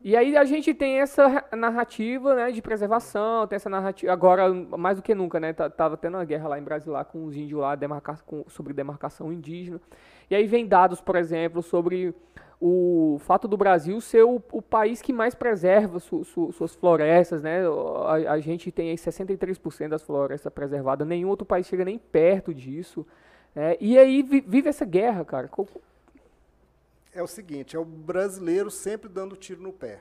E aí a gente tem essa narrativa né, de preservação, tem essa narrativa, agora mais do que nunca, né? Tava tendo uma guerra lá em Brasil lá com os índios lá demarca, com, sobre demarcação indígena. E aí vem dados, por exemplo, sobre o fato do Brasil ser o, o país que mais preserva su, su, suas florestas, né? A, a gente tem aí 63% das florestas preservadas, nenhum outro país chega nem perto disso. Né? E aí vive essa guerra, cara é o seguinte, é o brasileiro sempre dando tiro no pé.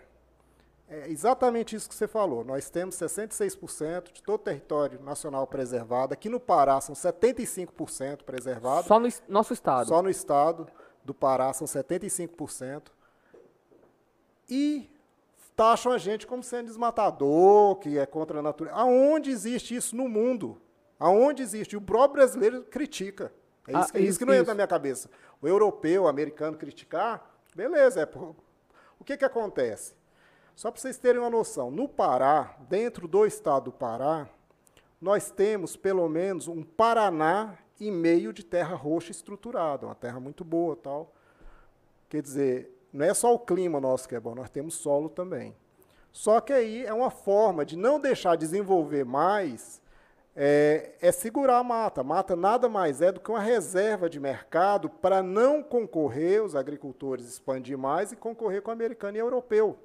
É exatamente isso que você falou. Nós temos 66% de todo o território nacional preservado. Aqui no Pará são 75% preservado. Só no nosso estado? Só no estado do Pará são 75%. E taxam a gente como sendo desmatador, que é contra a natureza. Aonde existe isso no mundo? Aonde existe? O próprio brasileiro critica. É isso, ah, isso, isso que não entra na minha cabeça. O europeu, o americano criticar, beleza. É por... O que, que acontece? Só para vocês terem uma noção, no Pará, dentro do estado do Pará, nós temos pelo menos um Paraná e meio de terra roxa estruturada, uma terra muito boa tal. Quer dizer, não é só o clima nosso que é bom, nós temos solo também. Só que aí é uma forma de não deixar desenvolver mais é, é, segurar a mata. A mata nada mais é do que uma reserva de mercado para não concorrer, os agricultores expandir mais e concorrer com o americano e europeu.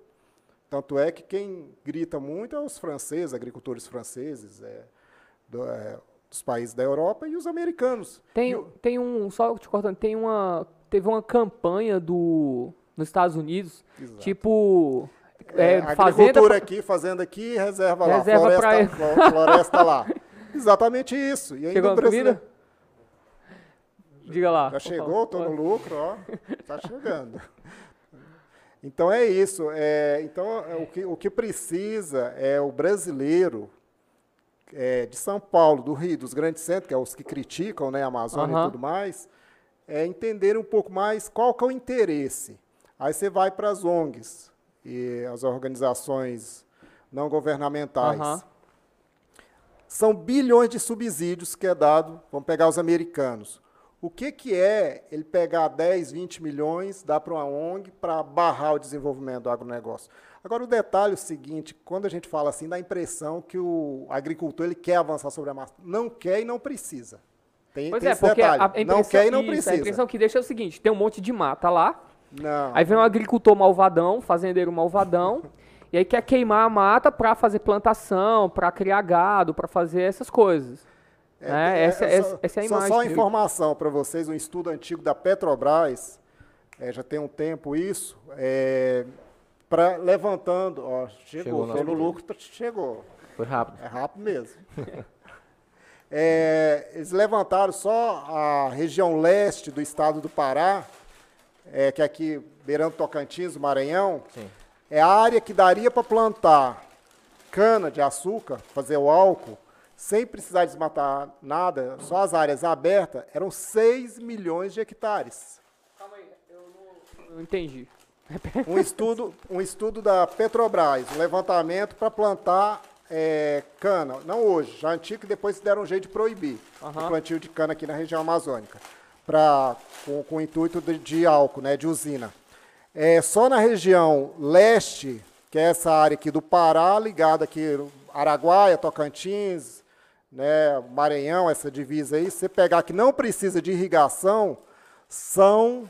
Tanto é que quem grita muito é os franceses, agricultores franceses, é, do, é, dos países da Europa e os americanos. Tem, tem um, só te cortando, tem uma, teve uma campanha do, nos Estados Unidos, Exato. tipo... É, é, agricultura aqui, fazenda aqui, reserva, reserva lá, floresta, pra... floresta lá. Exatamente isso. E ainda chegou a comida? Diga lá. Já chegou, estou no lucro, ó. Está chegando. Então é isso. É, então é, o que, o que precisa é o brasileiro é, de São Paulo, do Rio, dos grandes centros, que é os que criticam né, a Amazônia uhum. e tudo mais, é entender um pouco mais qual que é o interesse. Aí você vai para as ONGs e as organizações não governamentais. Uhum. São bilhões de subsídios que é dado, vamos pegar os americanos. O que, que é ele pegar 10, 20 milhões, dar para uma ONG para barrar o desenvolvimento do agronegócio? Agora, o detalhe é o seguinte, quando a gente fala assim, dá a impressão que o agricultor ele quer avançar sobre a massa. Não quer e não precisa. Tem, pois tem é, porque a, a não quer e não isso, precisa. A impressão que deixa é o seguinte, tem um monte de mata lá, não. aí vem um agricultor malvadão, fazendeiro malvadão, E aí quer queimar a mata para fazer plantação, para criar gado, para fazer essas coisas. É, né? é, essa, é, essa, essa, é a imagem. Só, só informação para vocês, um estudo antigo da Petrobras, é, já tem um tempo isso, é, pra, levantando, ó, chegou, chegou pelo lucro, chegou. Foi rápido. É rápido mesmo. É, eles levantaram só a região leste do estado do Pará, é, que é aqui beirando Tocantins, Maranhão, Sim. É a área que daria para plantar cana de açúcar, fazer o álcool, sem precisar desmatar nada, só as áreas abertas, eram 6 milhões de hectares. Calma aí, eu não, não entendi. Um, estudo, um estudo da Petrobras, um levantamento para plantar é, cana, não hoje, já antigo, que depois deram um jeito de proibir uhum. o plantio de cana aqui na região amazônica, pra, com, com o intuito de, de álcool, né, de usina. É, só na região leste, que é essa área aqui do Pará, ligada aqui Araguaia, Tocantins, né, Maranhão, essa divisa aí, você pegar que não precisa de irrigação, são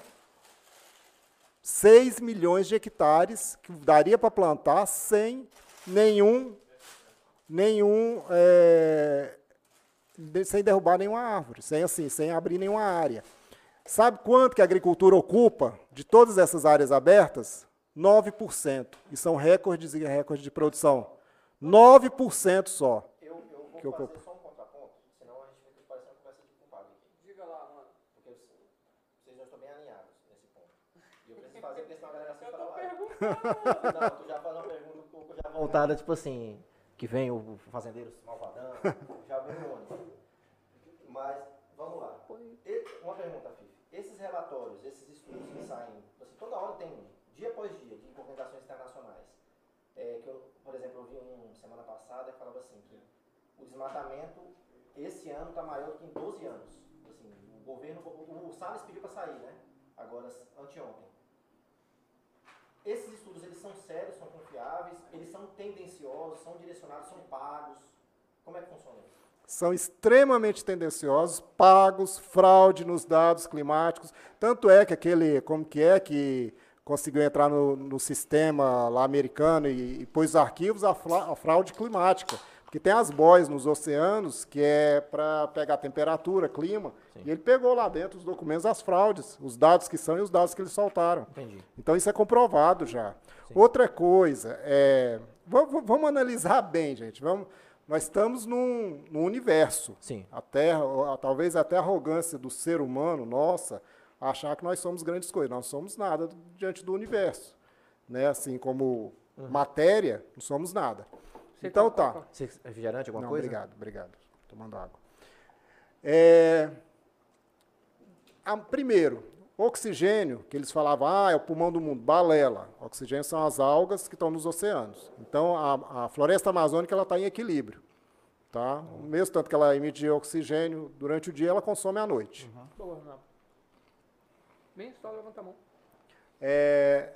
6 milhões de hectares que daria para plantar sem nenhum, nenhum é, sem derrubar nenhuma árvore, sem assim, sem abrir nenhuma área. Sabe quanto que a agricultura ocupa de todas essas áreas abertas? 9%. E são recordes e recordes de produção. 9% só. Eu, eu que ocupa. só um contraponto, senão a gente fica parecendo conversa de culpado aqui. Diga lá, mano. Porque vocês não estão bem alinhados nesse ponto. E eu preciso fazer, porque senão a galera assiste pela live. Não, tu já faz uma pergunta um pouco já voltada, tipo assim, que vem o fazendeiro malvadão, já vem o ônibus. Mas, vamos lá. Uma pergunta, Fifi esses relatórios, esses estudos que saem, assim, toda hora tem, dia após dia, de organizações internacionais, é, que eu, por exemplo, eu vi um semana passada que falava assim, que o desmatamento esse ano está maior do que em 12 anos. Assim, o governo, o, o Salles pediu para sair, né? Agora, anteontem. Esses estudos, eles são sérios, são confiáveis, eles são tendenciosos, são direcionados, são pagos. Como é que funciona isso? São extremamente tendenciosos, pagos, fraude nos dados climáticos. Tanto é que aquele, como que é que conseguiu entrar no, no sistema lá americano e, e pôs os arquivos a, a fraude climática. Porque tem as boias nos oceanos, que é para pegar temperatura, clima, Sim. e ele pegou lá dentro os documentos as fraudes, os dados que são e os dados que eles soltaram. Entendi. Então isso é comprovado já. Sim. Outra coisa, é, vamos, vamos, analisar bem, gente. Vamos, nós estamos num, num universo. Sim. A Terra, talvez até a arrogância do ser humano, nossa, achar que nós somos grandes coisas. Nós não somos nada diante do universo. Né? Assim como uhum. matéria, não somos nada. Você então tá. Você é refrigerante, alguma Não, coisa? Obrigado, obrigado. Tomando água. É, a, primeiro, oxigênio, que eles falavam, ah, é o pulmão do mundo, balela. Oxigênio são as algas que estão nos oceanos. Então, a, a floresta amazônica ela está em equilíbrio. Tá? O mesmo tanto que ela emite oxigênio durante o dia, ela consome à noite. Uhum. Boa, Bem, só levanta a mão. É,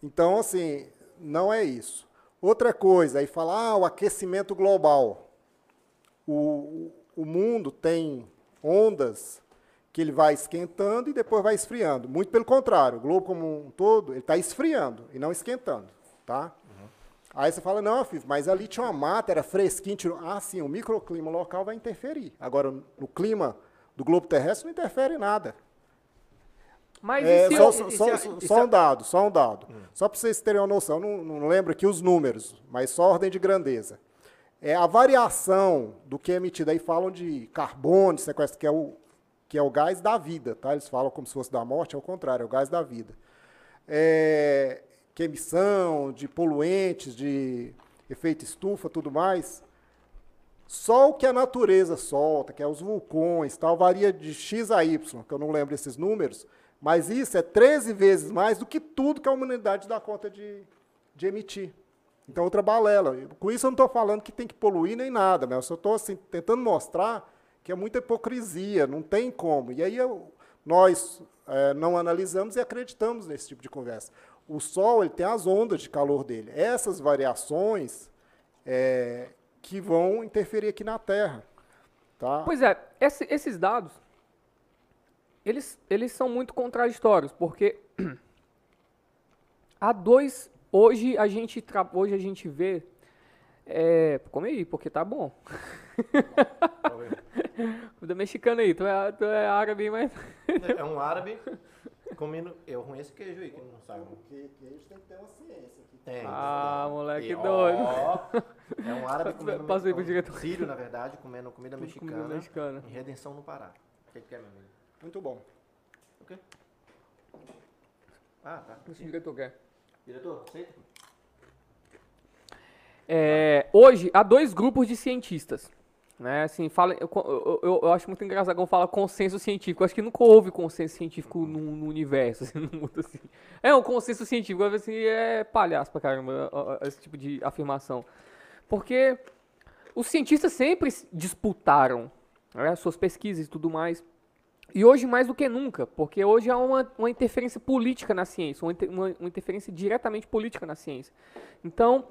então, assim, não é isso. Outra coisa, aí fala, ah, o aquecimento global. O, o mundo tem ondas que ele vai esquentando e depois vai esfriando. Muito pelo contrário, o globo como um todo, ele está esfriando e não esquentando. Tá? Uhum. Aí você fala, não, filho, mas ali tinha uma mata, era fresquinho. Tirou... Ah, sim, o microclima local vai interferir. Agora, no clima do globo terrestre não interfere nada. Mas é, só, só, só, só, um dado, só um dado. Hum. Só para vocês terem uma noção, não, não lembro aqui os números, mas só ordem de grandeza. É a variação do que é emitido aí falam de carbono, sequestro, que é o que é o gás da vida, tá? Eles falam como se fosse da morte, é o contrário, é o gás da vida. É, que emissão de poluentes, de efeito estufa, tudo mais. Só o que a natureza solta, que é os vulcões, tal, varia de x a y, que eu não lembro esses números, mas isso é 13 vezes mais do que tudo que a humanidade dá conta de, de emitir. Então, outra balela. Com isso, eu não estou falando que tem que poluir nem nada, mas eu só estou assim, tentando mostrar que é muita hipocrisia, não tem como. E aí eu, nós é, não analisamos e acreditamos nesse tipo de conversa. O Sol ele tem as ondas de calor dele. Essas variações é, que vão interferir aqui na Terra. Tá? Pois é, esse, esses dados eles, eles são muito contraditórios, porque há dois. Hoje a gente, hoje a gente vê. É, come aí, porque tá bom. Comida mexicana aí, tu é, tu é árabe, mas. é um árabe comendo. Eu conheço queijo aí, que não sabe. Porque queijo tem que ter uma ciência. Aqui. Tem. Ah, tem. moleque e, doido. Ó, é um árabe comendo. Passei pro diretor. Sírio, na verdade, comendo comida mexicana. Comida mexicana. Em Redenção no Pará. O que, que é, meu amigo? Muito bom. O quê? Ah, tá. O diretor quer. Diretor, aceita? É, hoje, há dois grupos de cientistas. Né, assim, fala, eu, eu, eu, acho muito engraçado quando fala consenso científico. Eu acho que nunca houve consenso científico no, no universo, assim, no mundo, assim. É um consenso científico, assim, é palhaço pra caramba esse tipo de afirmação. Porque os cientistas sempre disputaram né, suas pesquisas e tudo mais. E hoje mais do que nunca, porque hoje há uma, uma interferência política na ciência, uma, uma, uma, interferência diretamente política na ciência. Então,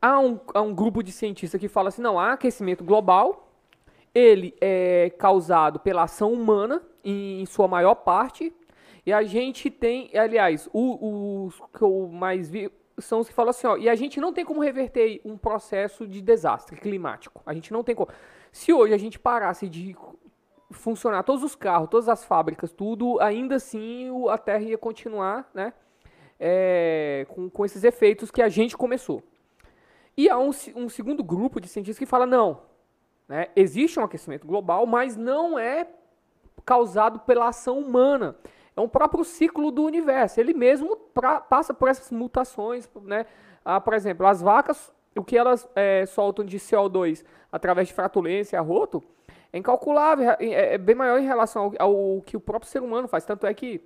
há um, há um grupo de cientistas que fala assim, não, há aquecimento global, ele é causado pela ação humana, em, em sua maior parte, e a gente tem, aliás, os que eu mais vi são os que falam assim, ó, e a gente não tem como reverter um processo de desastre climático. A gente não tem como. Se hoje a gente parasse de funcionar todos os carros, todas as fábricas, tudo, ainda assim a Terra ia continuar né, é, com, com esses efeitos que a gente começou. E há um, um segundo grupo de cientistas que fala, não, né, existe um aquecimento global, mas não é causado pela ação humana. É um próprio ciclo do universo. Ele mesmo pra, passa por essas mutações. Né? Ah, por exemplo, as vacas, o que elas é, soltam de CO2 através de fratulência, arroto, é incalculável, é, é, é bem maior em relação ao, ao, que o próprio ser humano faz. Tanto é que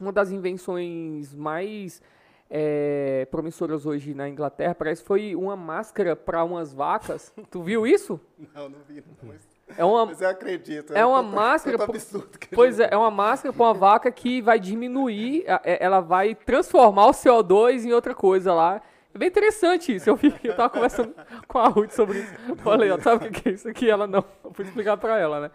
uma das invenções mais é, promissoras hoje na Inglaterra, parece foi uma máscara para umas vacas. tu viu isso? Não, não vi. Não, mas, É uma, mas eu acredito. é uma tanto- máscara. tanto absurdo que Pois é, é uma máscara para uma vaca que vai diminuir, é- ela vai transformar o CO2 em outra coisa lá. É bem interessante isso. Eu, vi, eu tava conversando com a Ruth sobre isso. Falei, ó, sabe o que é isso aqui? Ela não. Eu fui explicar para ela, né?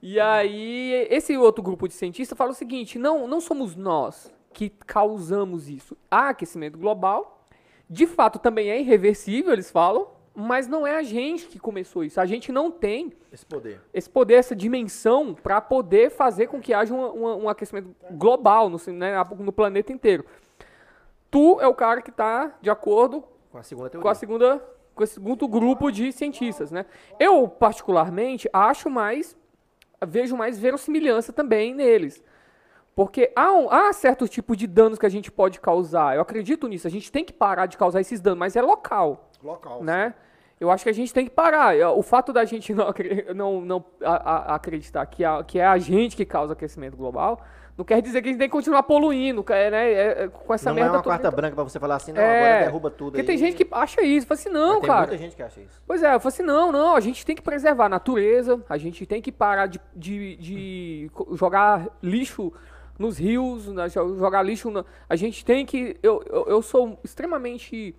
E aí, esse outro grupo de cientistas fala o seguinte: não, não somos nós que causamos isso. Há aquecimento global, de fato também é irreversível, eles falam, mas não é a gente que começou isso. A gente não tem Esse poder. esse poder, essa dimensão para poder fazer com que haja um, um- um aquecimento global no, né, no planeta inteiro. Tu é o cara que está de acordo Com a segunda teoria. com a segunda com esse segundo grupo de cientistas, né? Eu particularmente acho mais vejo mais verossimilhança também neles. Porque há, um, há certos tipos de danos que a gente pode causar. Eu acredito nisso. A gente tem que parar de causar esses danos, mas é local Local. né? Eu acho que a gente tem que parar. Eu- O fato da gente não, não, não a- a- acreditar que, a- que é a gente que causa aquecimento global, não quer dizer que a gente tem que continuar poluindo, é, né? é- é com essa não é merda uma toda. carta branca pra você falar assim, não, É, agora derruba tudo Porque aí. tem gente que acha isso. Fala assim, não, tem cara. muita gente que acha isso. Pois é, eu falei assim, não, não, a gente tem que preservar a natureza, a gente tem que parar de, de, de jogar lixo nos rios, né, jo- jogar lixo, na- a gente tem que, eu, eu, eu sou extremamente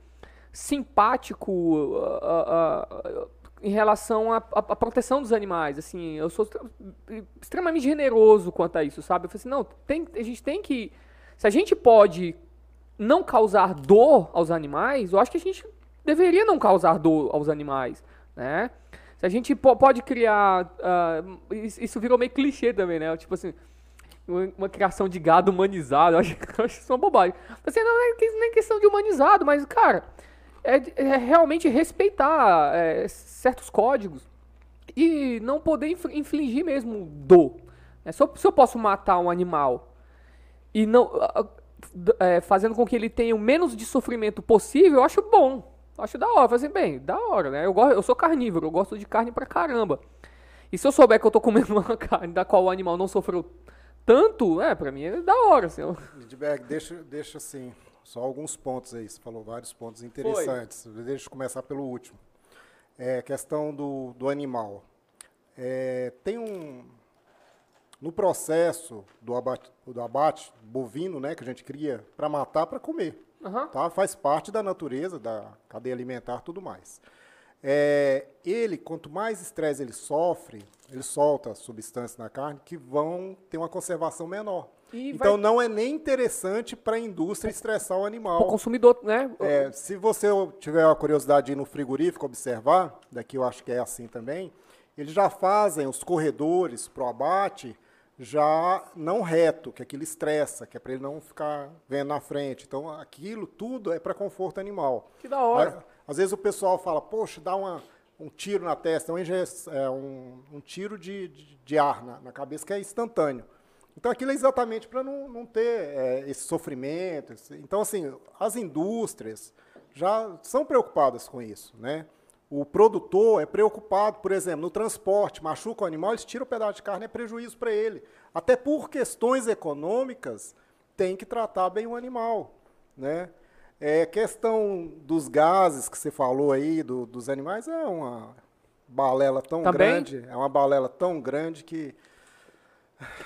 simpático ah, ah, ah, em relação à, à- proteção dos animais, assim, eu sou extre- extremamente generoso quanto a isso, sabe? Eu falei assim, não, tem, a gente tem que, se a gente pode não causar dor aos animais, eu acho que a gente deveria não causar dor aos animais, né? Se a gente po- pode criar, ah, isso virou meio clichê também, né? Tipo assim, uma, criação de gado humanizado, eu acho, eu acho isso uma bobagem. Assim, não é que- nem questão de humanizado, mas, cara, é, é realmente respeitar é, certos códigos e não poder inf- infligir mesmo dor. né? Se, eu, se eu posso matar um animal e não é, fazendo com que ele tenha o menos de sofrimento possível, eu acho bom. Acho da hora. Falei assim, bem, da hora, né? Eu, eu sou carnívoro, eu gosto de carne pra caramba. E se eu souber que eu tô comendo uma carne da qual o animal não sofreu tanto, é, pra mim é da hora, assim. Lindbergh, deixa, deixa assim, só alguns pontos aí. Você falou vários pontos interessantes. Deixa eu começar pelo último. É, questão do, do animal. É, tem um. No processo do abate, do abate bovino, né, que a gente cria para matar, para comer. Aham. Tá? Faz parte da natureza, da cadeia alimentar tudo mais. É, ele, quanto mais estresse ele sofre, ele solta substâncias na carne que vão ter uma conservação menor. E então vai- não é nem interessante para a indústria estressar o O animal. consumidor, né? É, se você tiver a curiosidade de ir no frigorífico observar, daqui eu acho que é assim também, eles já fazem os corredores para o abate já não reto, que aquilo estressa, que é para ele não ficar vendo na frente. Então aquilo tudo é para conforto animal. Que da hora. Às vezes o pessoal fala, poxa, dá uma, um tiro na testa, um, inje- é, um, um tiro de, de, de ar na, na cabeça que é instantâneo. Então aquilo é exatamente para não, não ter é, esse sofrimento. esse- então, assim, as indústrias já são preocupadas com isso. Né? O produtor é preocupado, por exemplo, no transporte, machuca o animal, eles tiram o pedaço de carne, é prejuízo para ele. Até por questões econômicas, tem que tratar bem o animal. Né? É, questão dos gases que você falou aí, do- dos animais, é uma balela tão Também? grande, é uma balela tão grande que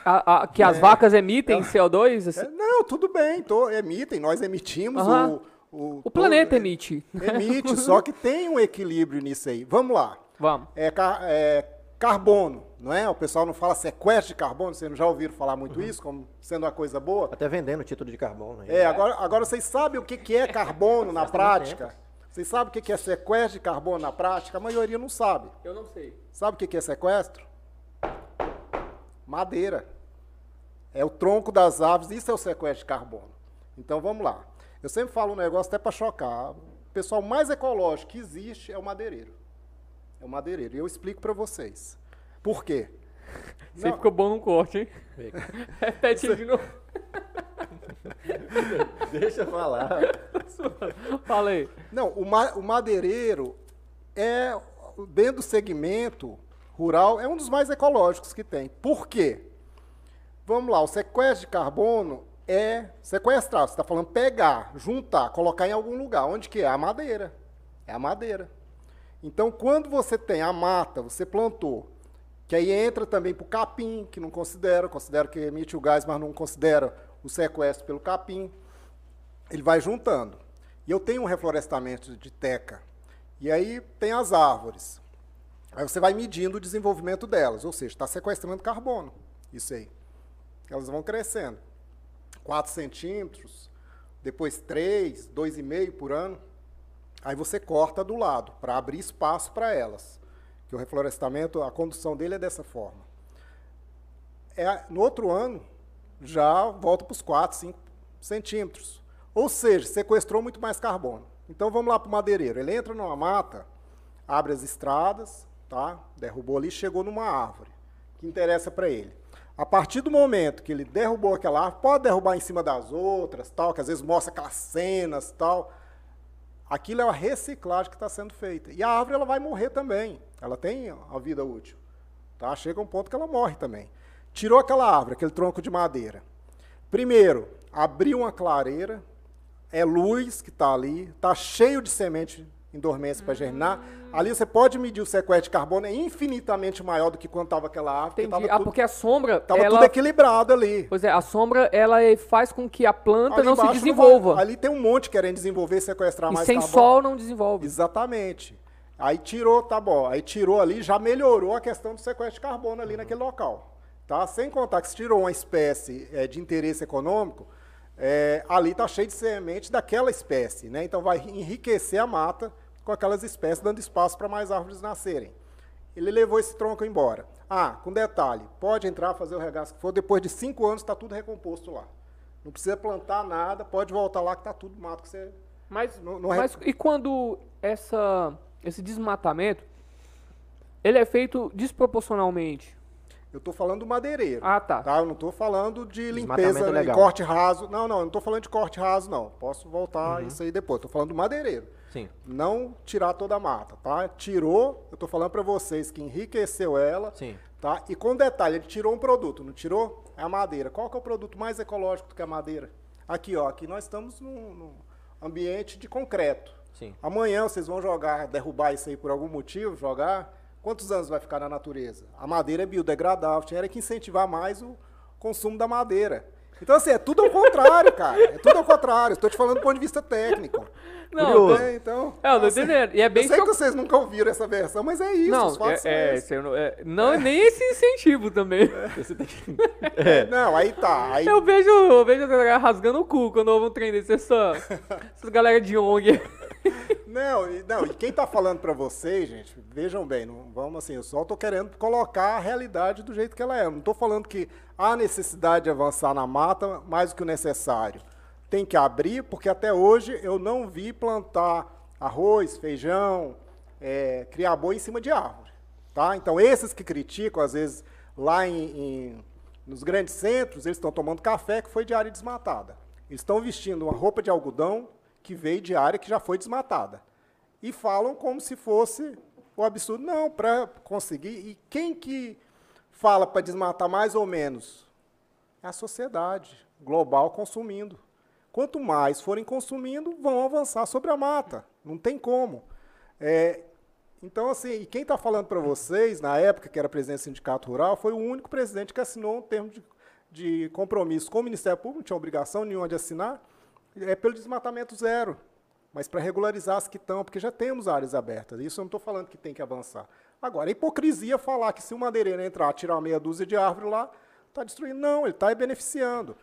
A- a- que as vacas emitem CO2? assim? É, não, tudo bem, tô, emitem, nós emitimos, o, o, o planeta todo- emite. Emite, só que tem um equilíbrio nisso aí. Vamos lá. Vamos. É, é carbono, não é? O pessoal não fala sequestro de carbono, vocês não já ouviram falar muito Uhum. isso, como sendo uma coisa boa? Até vendendo o título de carbono. aí. É, agora, agora vocês sabem o que, que é carbono na prática? Vocês sabem o que, que é sequestro de carbono na prática? A maioria não sabe. Eu não sei. Sabe o que que é sequestro? Madeira. É o tronco das árvores, isso é o sequestro de carbono. Então vamos lá. Eu sempre falo um negócio até para chocar. O pessoal mais ecológico que existe é o madeireiro. É o madeireiro. E eu explico para vocês. Por quê? Você Não. ficou bom no corte, hein? Repete de novo. Deixa eu falar. Fala aí. Não, o, ma- o madeireiro é, dentro do segmento rural, é um dos mais ecológicos que tem. Por quê? Vamos lá, o sequestro de carbono é sequestrar. Você está falando pegar, juntar, colocar em algum lugar. Onde que é? A madeira. É a madeira. Então, quando você tem a mata, você plantou, que aí entra também para o capim, que não considera, considera que emite o gás, mas não considera o sequestro pelo capim. Ele vai juntando. E eu tenho um reflorestamento de teca. E aí tem as árvores. Aí você vai medindo o desenvolvimento delas, ou seja, está sequestrando carbono. Isso aí. Elas vão crescendo. 4 centímetros, depois 3, 2,5 por ano. Aí você corta do lado, para abrir espaço para elas. Que o reflorestamento, a condução dele é dessa forma. É, no outro ano, já volta para os 4, 5 centímetros. Ou seja, sequestrou muito mais carbono. Então vamos lá para o madeireiro. Ele entra numa mata, abre as estradas, tá? derrubou ali, chegou numa árvore, que interessa para ele. A partir do momento que ele derrubou aquela árvore, pode derrubar em cima das outras, tal, que às vezes mostra aquelas cenas, tal. Aquilo é uma reciclagem que está sendo feita. E a árvore ela vai morrer também. Ela tem a vida útil. Tá? Chega um ponto que ela morre também. Tirou aquela árvore, aquele tronco de madeira. Primeiro, abriu uma clareira, é luz que está ali, está cheio de semente em dormência para germinar. Ali você pode medir o sequestro de carbono, é infinitamente maior do que quando estava aquela árvore. Entendi. Porque ah, porque a sombra. Estava ela... tudo equilibrado ali. Pois é, a sombra ela faz com que a planta Ali não se desenvolva. vai- ali tem um monte querendo desenvolver e sequestrar e mais sem carbono. sol não desenvolve. Exatamente. Aí tirou, tá bom. Aí tirou ali, já melhorou a questão do sequestro de carbono ali naquele local. Tá? Sem contar que se tirou uma espécie eh, de interesse econômico, eh, ali está cheio de semente daquela espécie. Né? Então vai enriquecer a mata com aquelas espécies, dando espaço para mais árvores nascerem. Ele levou esse tronco embora. Ah, com detalhe, pode entrar, fazer o regaço que for, depois de cinco anos está tudo recomposto lá. Não precisa plantar nada, pode voltar lá que está tudo mato que você Mas, Não- não mas e quando essa, esse desmatamento ele é feito desproporcionalmente? Eu estou falando do madeireiro. Ah, tá. Eu não estou falando de limpeza, de legal. corte raso. Não, não, eu não estou falando de corte raso, não. Posso Uhum. voltar isso aí depois. Estou falando do madeireiro. Sim. Não tirar toda a mata, tá? Tirou, eu estou falando para vocês que enriqueceu ela, Sim. tá? E com detalhe, ele tirou um produto, não tirou? É a madeira. Qual que é o produto mais ecológico do que a madeira? Aqui, ó, aqui nós estamos num, num ambiente de concreto. Sim. Amanhã vocês vão jogar, derrubar isso aí por algum motivo, jogar. Quantos anos vai ficar na natureza? A madeira é biodegradável, tinha que incentivar mais o consumo da madeira. Então, assim, é tudo ao contrário, cara. É tudo ao contrário. Estou te falando do ponto de vista técnico. Não. É, então. É, eu tô assim, entendendo. E é bem eu sei que vocês nunca ouviram essa versão, mas é isso. Não, é, é, isso eu não, é, não nem esse incentivo também. Que... Não, aí tá. Aí, Eu vejo, eu vejo essa galera rasgando o cu quando houve um trem desse. Essa, essas galera de ONG. Não, e, não, e quem tá falando para vocês, gente, vejam bem, não vamos assim, eu só tô querendo colocar a realidade do jeito que ela é. Não tô falando que há necessidade de avançar na mata mais do que o necessário. Tem que abrir, porque até hoje eu não vi plantar arroz, feijão, é, criar boi em cima de árvore. Tá? Então, esses que criticam, às vezes, lá em, em- nos grandes centros, eles estão tomando café que foi de área desmatada. Eles estão vestindo uma roupa de algodão que veio de área que já foi desmatada. E falam como se fosse o absurdo. Não, para conseguir. E quem que fala para desmatar mais ou menos? É a sociedade global consumindo. Quanto mais forem consumindo, vão avançar sobre a mata. Não tem como. É, então, assim, e quem está falando para vocês, na época que era presidente do Sindicato Rural, foi o único presidente que assinou um termo de, de compromisso com o Ministério Público, não tinha obrigação nenhuma de assinar, é pelo desmatamento zero. Mas para regularizar as que estão, porque já temos áreas abertas. Isso eu não estou falando que tem que avançar. Agora, é hipocrisia falar que se o madeireiro entrar, tirar uma meia dúzia de árvore lá, está destruindo. Não, ele está beneficiando.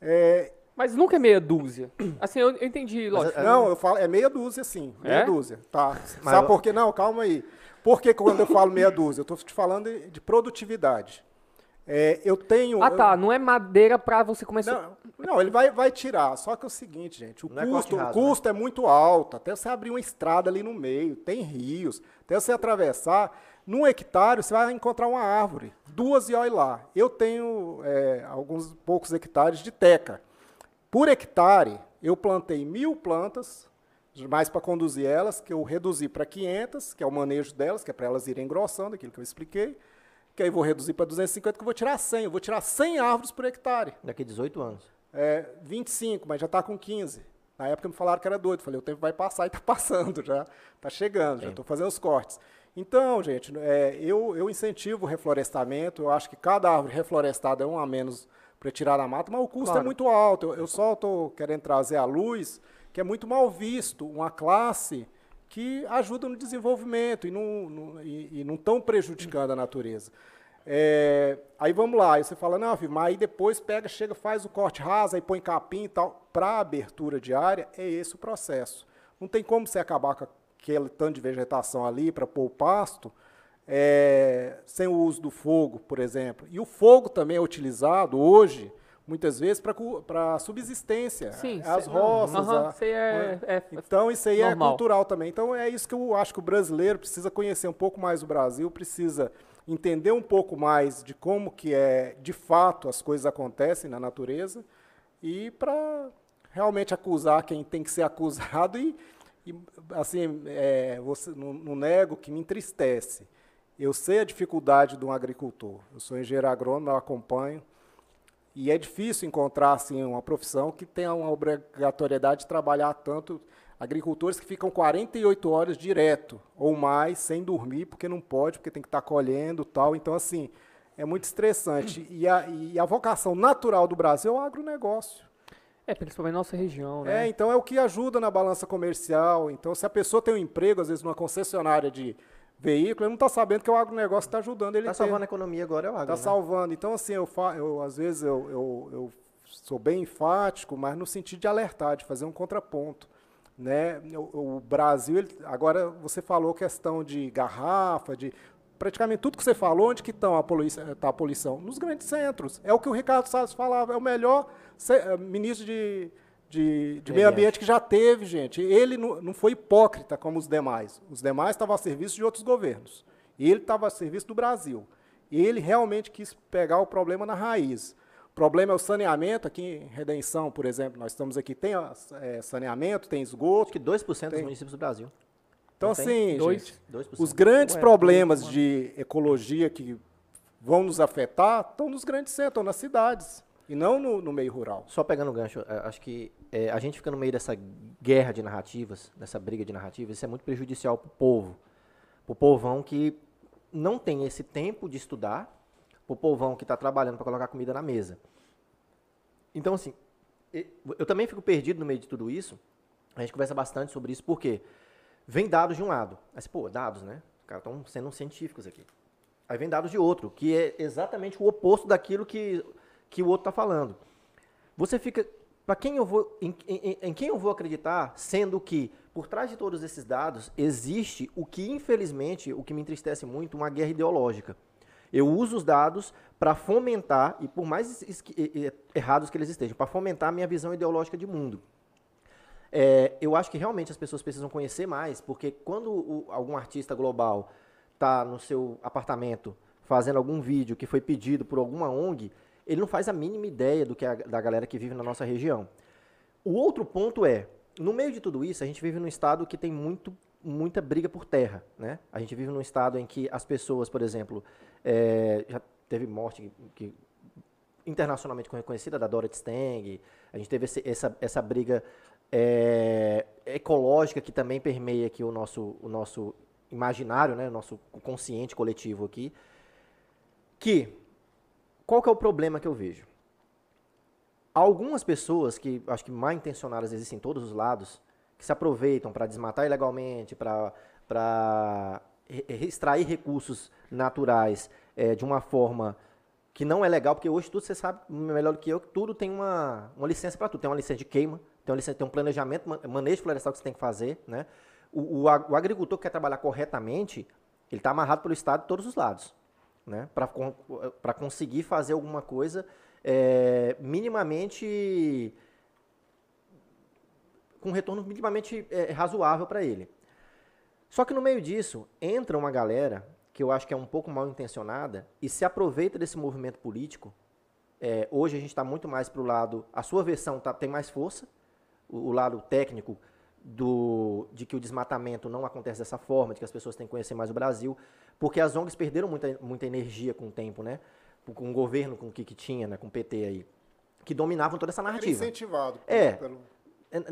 É, Mas nunca é meia dúzia. Assim, eu eu entendi, lógico. não, eu falo, é meia dúzia, sim. Meia É? dúzia. Tá. Mas Sabe eu- por quê? Não, calma aí. Por que quando eu falo meia dúzia? Eu estou te falando de, de produtividade. É, eu tenho. Ah, eu- tá. Não é madeira pra você começar. Não, não, ele vai, vai tirar. Só que é o seguinte, gente, o Não é custo, corte o raso, custo é muito alto. Até você abrir uma estrada ali no meio, tem rios, até você atravessar. Num hectare, você vai encontrar uma árvore, duas e olha lá. Eu tenho é, alguns poucos hectares de teca. Por hectare, eu plantei mil plantas, mais para conduzir elas, que eu reduzi para 500, que é o manejo delas, que é para elas irem engrossando, aquilo que eu expliquei. Que aí vou reduzir para 250, que eu vou tirar 100. Eu vou tirar 100 árvores por hectare. Daqui a 18 anos. É, 25, mas já está com 15. Na época me falaram que era doido. Falei, o tempo vai passar e está passando já. Está chegando, já estou fazendo os cortes. Então, gente, é, eu, eu incentivo o reflorestamento. Eu acho que cada árvore reflorestada é um a menos para tirar da mata, mas o custo é Claro. é muito alto. Eu, eu só estou querendo trazer à luz que é muito mal visto uma classe que ajuda no desenvolvimento e não, não, e, e não estão prejudicando a natureza. É, aí vamos lá, aí você fala, não, filho, mas aí depois pega, chega, faz o corte raso, aí põe capim e tal. Para abertura de área, é esse o processo. Não tem como você acabar com aquele tanto de vegetação ali para pôr o pasto é, sem o uso do fogo, por exemplo. E o fogo também é utilizado hoje, muitas vezes, para subsistência. Sim, as cê- roças. aham, a- isso aí é- é- então, isso aí é normal. cultural também. Então, é isso que eu acho que o brasileiro precisa conhecer um pouco mais o Brasil, precisa entender um pouco mais de como que é, de fato, as coisas acontecem na natureza e para realmente acusar quem tem que ser acusado e, e, assim, é, você, não, não nego que me entristece. Eu sei a dificuldade de um agricultor. Eu sou engenheiro agrônomo, eu acompanho. E é difícil encontrar assim, uma profissão que tenha uma obrigatoriedade de trabalhar tanto. Agricultores que ficam 48 horas direto ou mais sem dormir, porque não pode, porque tem que estar colhendo tal. Então, assim, é muito estressante. E a, e a vocação natural do Brasil é o agronegócio. É, principalmente na nossa região, É, né? então é o que ajuda na balança comercial. Então, se a pessoa tem um emprego, às vezes, numa concessionária de veículo, ele não está sabendo que o agronegócio está ajudando ele Está salvando a economia agora é o agro. Está né? salvando. Então, assim, eu, fa eu às vezes eu, eu, eu sou bem enfático, mas no sentido de alertar, de fazer um contraponto. Né? O, o Brasil, ele- agora você falou questão de garrafa, de praticamente tudo que você falou, onde que estão a poluição, tá a poluição? Nos grandes centros. É o que o Ricardo Salles falava, é o melhor eh, ministro de, de, de meio Meio ambiente que já teve, gente. Ele não, não foi hipócrita como os demais. Os demais estavam a serviço de outros governos. Ele estava a serviço do Brasil. Ele realmente quis pegar o problema na raiz. O problema é o saneamento. Aqui em Redenção, por exemplo, nós estamos aqui, tem é, saneamento, tem esgoto. Acho que 2% dos Tem. municípios do Brasil. Então, Não assim, Dois. gente, 2%. os grandes Ué, problemas de ecologia que vão nos afetar estão nos grandes centros, estão nas cidades, e não no, no meio rural. Só pegando o gancho, é, acho que é, a gente fica no meio dessa guerra de narrativas, dessa briga de narrativas, isso é muito prejudicial para o povo. Para o povão que não tem esse tempo de estudar, para o povão que está trabalhando para colocar comida na mesa. Então, assim, eu também fico perdido no meio de tudo isso. A gente conversa bastante sobre isso, porque vem dados de um lado. Aí pô, dados, né? Os caras estão sendo científicos aqui. Aí vem dados de outro, que é exatamente o oposto daquilo que, que o outro está falando. Você fica. Para quem eu vou. Em, em- em quem eu vou acreditar, sendo que por trás de todos esses dados existe o que, infelizmente, o que me entristece muito, uma guerra ideológica. Eu uso os dados para fomentar, e por mais errados que eles estejam, para fomentar a minha visão ideológica de mundo. É, eu acho que realmente as pessoas precisam conhecer mais, porque quando o- algum artista global está no seu apartamento fazendo algum vídeo que foi pedido por alguma ONG, ele não faz a mínima ideia do que a, da galera que vive na nossa região. O outro ponto é, no meio de tudo isso, a gente vive num estado que tem muito, muita briga por terra. Né? A gente vive num estado em que as pessoas, por exemplo, é, já teve morte que, internacionalmente reconhecida da Dorothy Stang, a gente teve esse- essa, essa briga é, ecológica que também permeia aqui o nosso, o nosso imaginário, né, o nosso consciente coletivo aqui, que, qual que é o problema que eu vejo? Algumas pessoas que, acho que mal intencionadas existem em todos os lados, que se aproveitam para desmatar ilegalmente, para extrair recursos naturais eh, de uma forma que não é legal, porque hoje tudo você sabe melhor do que eu, que tudo tem uma, uma licença para tudo. Tem uma licença de queima, tem, uma licença, tem um planejamento, ma- manejo florestal que você tem que fazer. Né? O, o, o agricultor que quer trabalhar corretamente, ele está amarrado pelo Estado de todos os lados. Né? Para conseguir fazer alguma coisa é, minimamente com um retorno minimamente é, razoável para ele. Só que no meio disso entra uma galera que eu acho que é um pouco mal intencionada e se aproveita desse movimento político. É, hoje a gente está muito mais para o lado, a sua versão tá, tem mais força, o, o lado técnico do, de que o desmatamento não acontece dessa forma, de que as pessoas têm que conhecer mais o Brasil, porque as ONGs perderam muita, muita energia com o tempo, né? Com o governo, com o que, que tinha, né? com o PT aí. que dominavam toda essa Era narrativa. incentivado. É. Pelo,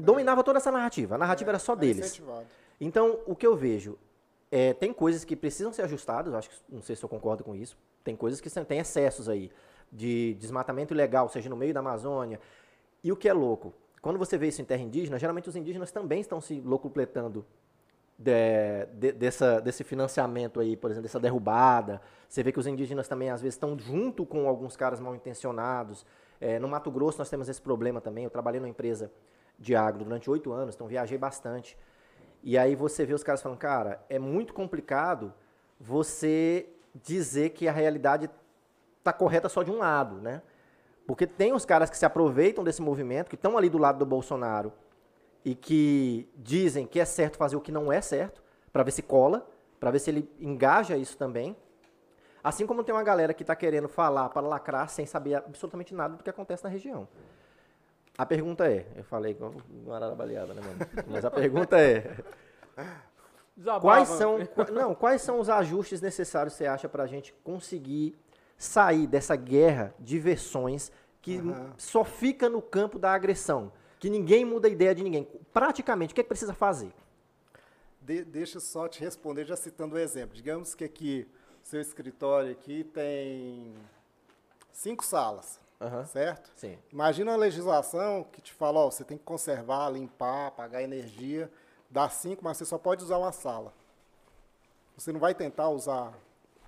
Dominava toda essa narrativa. A narrativa era só era deles. Então, o que eu vejo é, tem coisas que precisam ser ajustadas, acho que não sei se eu concordo com isso. Tem coisas que tem excessos aí de desmatamento ilegal, seja no meio da Amazônia. E o que é louco, quando você vê isso em terra indígena, geralmente os indígenas também estão se locupletando de- de- dessa, desse financiamento aí, por exemplo, dessa derrubada. Você vê que os indígenas também, às vezes, estão junto com alguns caras mal intencionados. É, no Mato Grosso, nós temos esse problema também. Eu trabalhei numa empresa de agro durante oito anos, então viajei bastante. E aí você vê os caras falando, cara, é muito complicado você dizer que a realidade está correta só de um lado, né? Porque tem os caras que se aproveitam desse movimento, que estão ali do lado do Bolsonaro e que dizem que é certo fazer o que não é certo, para ver se cola, para ver se ele engaja isso também. Assim como tem uma galera que está querendo falar para lacrar sem saber absolutamente nada do que acontece na região. A pergunta é, eu falei igual uma arara baleada, né, mano? Mas a pergunta é, Desabava. Quais são, não, quais são os ajustes necessários, você acha, para a gente conseguir sair dessa guerra de versões que Aham. só fica no campo da agressão? Que ninguém muda a ideia de ninguém. Praticamente, o que, é que precisa fazer? De- deixa eu só te responder, já citando o exemplo. Digamos que aqui, seu escritório aqui tem cinco salas, Aham. certo? Sim. Imagina uma legislação que te fala, ó, você tem que conservar, limpar, pagar energia, dá cinco, mas você só pode usar uma sala. Você não vai tentar usar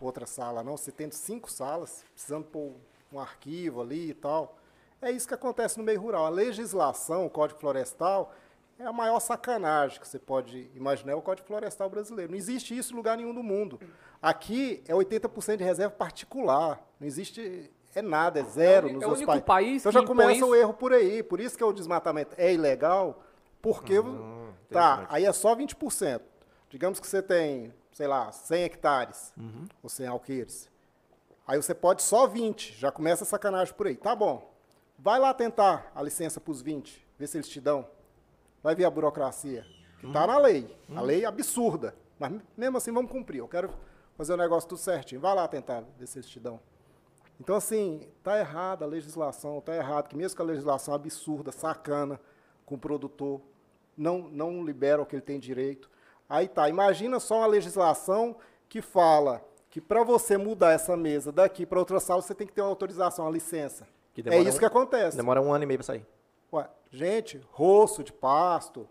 outra sala, não. Você tendo cinco salas, precisando pôr um arquivo ali e tal. É isso que acontece no meio rural. A legislação, o Código Florestal, é a maior sacanagem que você pode imaginar, é o Código Florestal brasileiro. Não existe isso em lugar nenhum do mundo. Aqui é 80% de reserva particular. Não existe, é nada, é zero É nos é o outros único país Então que já começa isso. o erro por aí. Por isso que o desmatamento é ilegal, porque tá, Hum, interessante. aí é só 20%. Digamos que você tem, sei lá, 100 hectares Uhum. ou 100 alqueires. Aí você pode só 20, já começa a sacanagem por aí. Tá bom. Vai lá tentar a licença para os 20, ver se eles te dão. Vai ver a burocracia. Que tá na lei. A lei é absurda. Mas mesmo assim vamos cumprir. Eu quero fazer o negócio tudo certinho. Vai lá tentar ver se eles te dão. Então, assim, tá errada a legislação, tá errado que mesmo com a legislação absurda, sacana, com o produtor, não, não libera o que ele tem direito. Aí tá, imagina só uma legislação que fala que para você mudar essa mesa daqui para outra sala, você tem que ter uma autorização, uma licença. Que É isso um- que acontece. Demora um ano e meio para sair. Ué, gente, roço de pasto,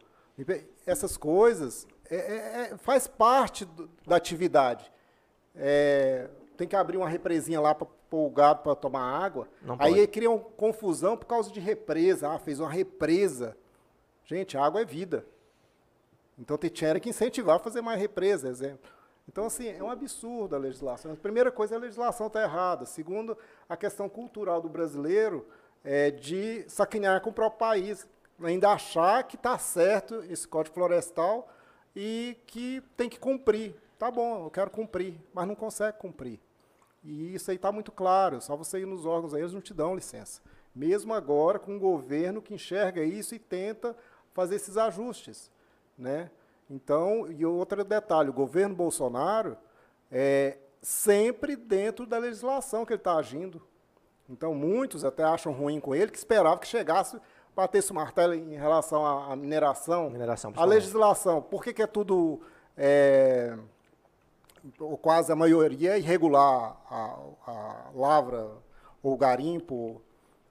essas coisas é- é- é- faz parte do- da atividade. É, tem que abrir uma represinha lá para o gado para tomar água. Não Aí pode. criam confusão por causa de represa. Ah, fez uma represa. Gente, água é vida. Então tem- tinha que incentivar a fazer mais represa, exemplo. Então, assim, é um absurdo a legislação. A primeira coisa, a legislação está errada. Segundo, a questão cultural do brasileiro é de sacanear com o próprio país. Ainda achar que está certo esse Código Florestal e que tem que cumprir. Tá bom, eu quero cumprir, mas não consegue cumprir. E isso aí está muito claro, só você ir nos órgãos aí, eles não te dão licença. Mesmo agora, com um governo que enxerga isso e tenta fazer esses ajustes. Né? Então, e outro detalhe, o governo Bolsonaro é sempre dentro da legislação que ele está agindo. Então, muitos até acham ruim com ele, que esperavam que chegasse, batesse o martelo em relação à, mineração. Mineração, A legislação, por que, que é tudo, é, ou quase a maioria, é irregular a, a lavra ou garimpo?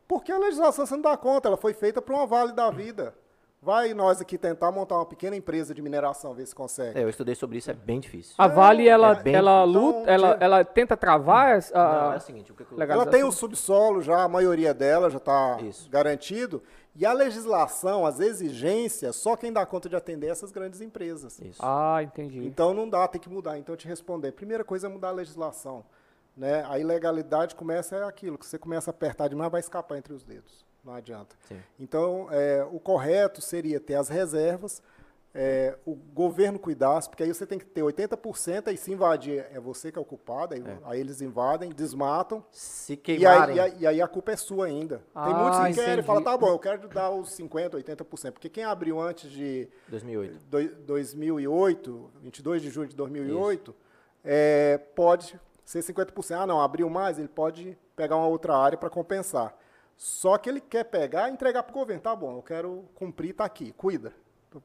Porque a legislação você não dá conta, ela foi feita para uma vale da vida. Vai nós aqui tentar montar uma pequena empresa de mineração, ver se consegue. É, eu estudei sobre isso, é bem difícil. A Vale, ela, é ela então, luta, ela, tinha- ela tenta travar essa, Não, é a- o seguinte, o que eu-. Ela tem o subsolo já, a maioria dela já está Isso. garantido. E a legislação, as exigências, só quem dá conta de atender é essas grandes empresas. Isso. Ah, entendi. Então não dá, tem que mudar. Então eu te responder. Primeira coisa é mudar a legislação. Né? A ilegalidade começa é aquilo, que você começa a apertar demais, vai escapar entre os dedos. Não adianta. Sim. Então, é, o correto seria ter as reservas, é, o governo cuidasse, porque aí você tem que ter 80%, aí se invadir é você que é o culpado, aí, aí eles invadem, desmatam, Se e aí, queimarem, e, aí, e aí a culpa é sua ainda. Tem Ah, muitos que querem, entendi. falam, tá bom, eu quero dar os 50%, 80%, porque quem abriu antes de 2008. doi- 2008, 22 de julho de 2008, é, pode ser 50%. Ah, não, abriu mais, ele pode pegar uma outra área para compensar. Só que ele quer pegar e entregar para o governo. Tá bom, eu quero cumprir, tá aqui, cuida.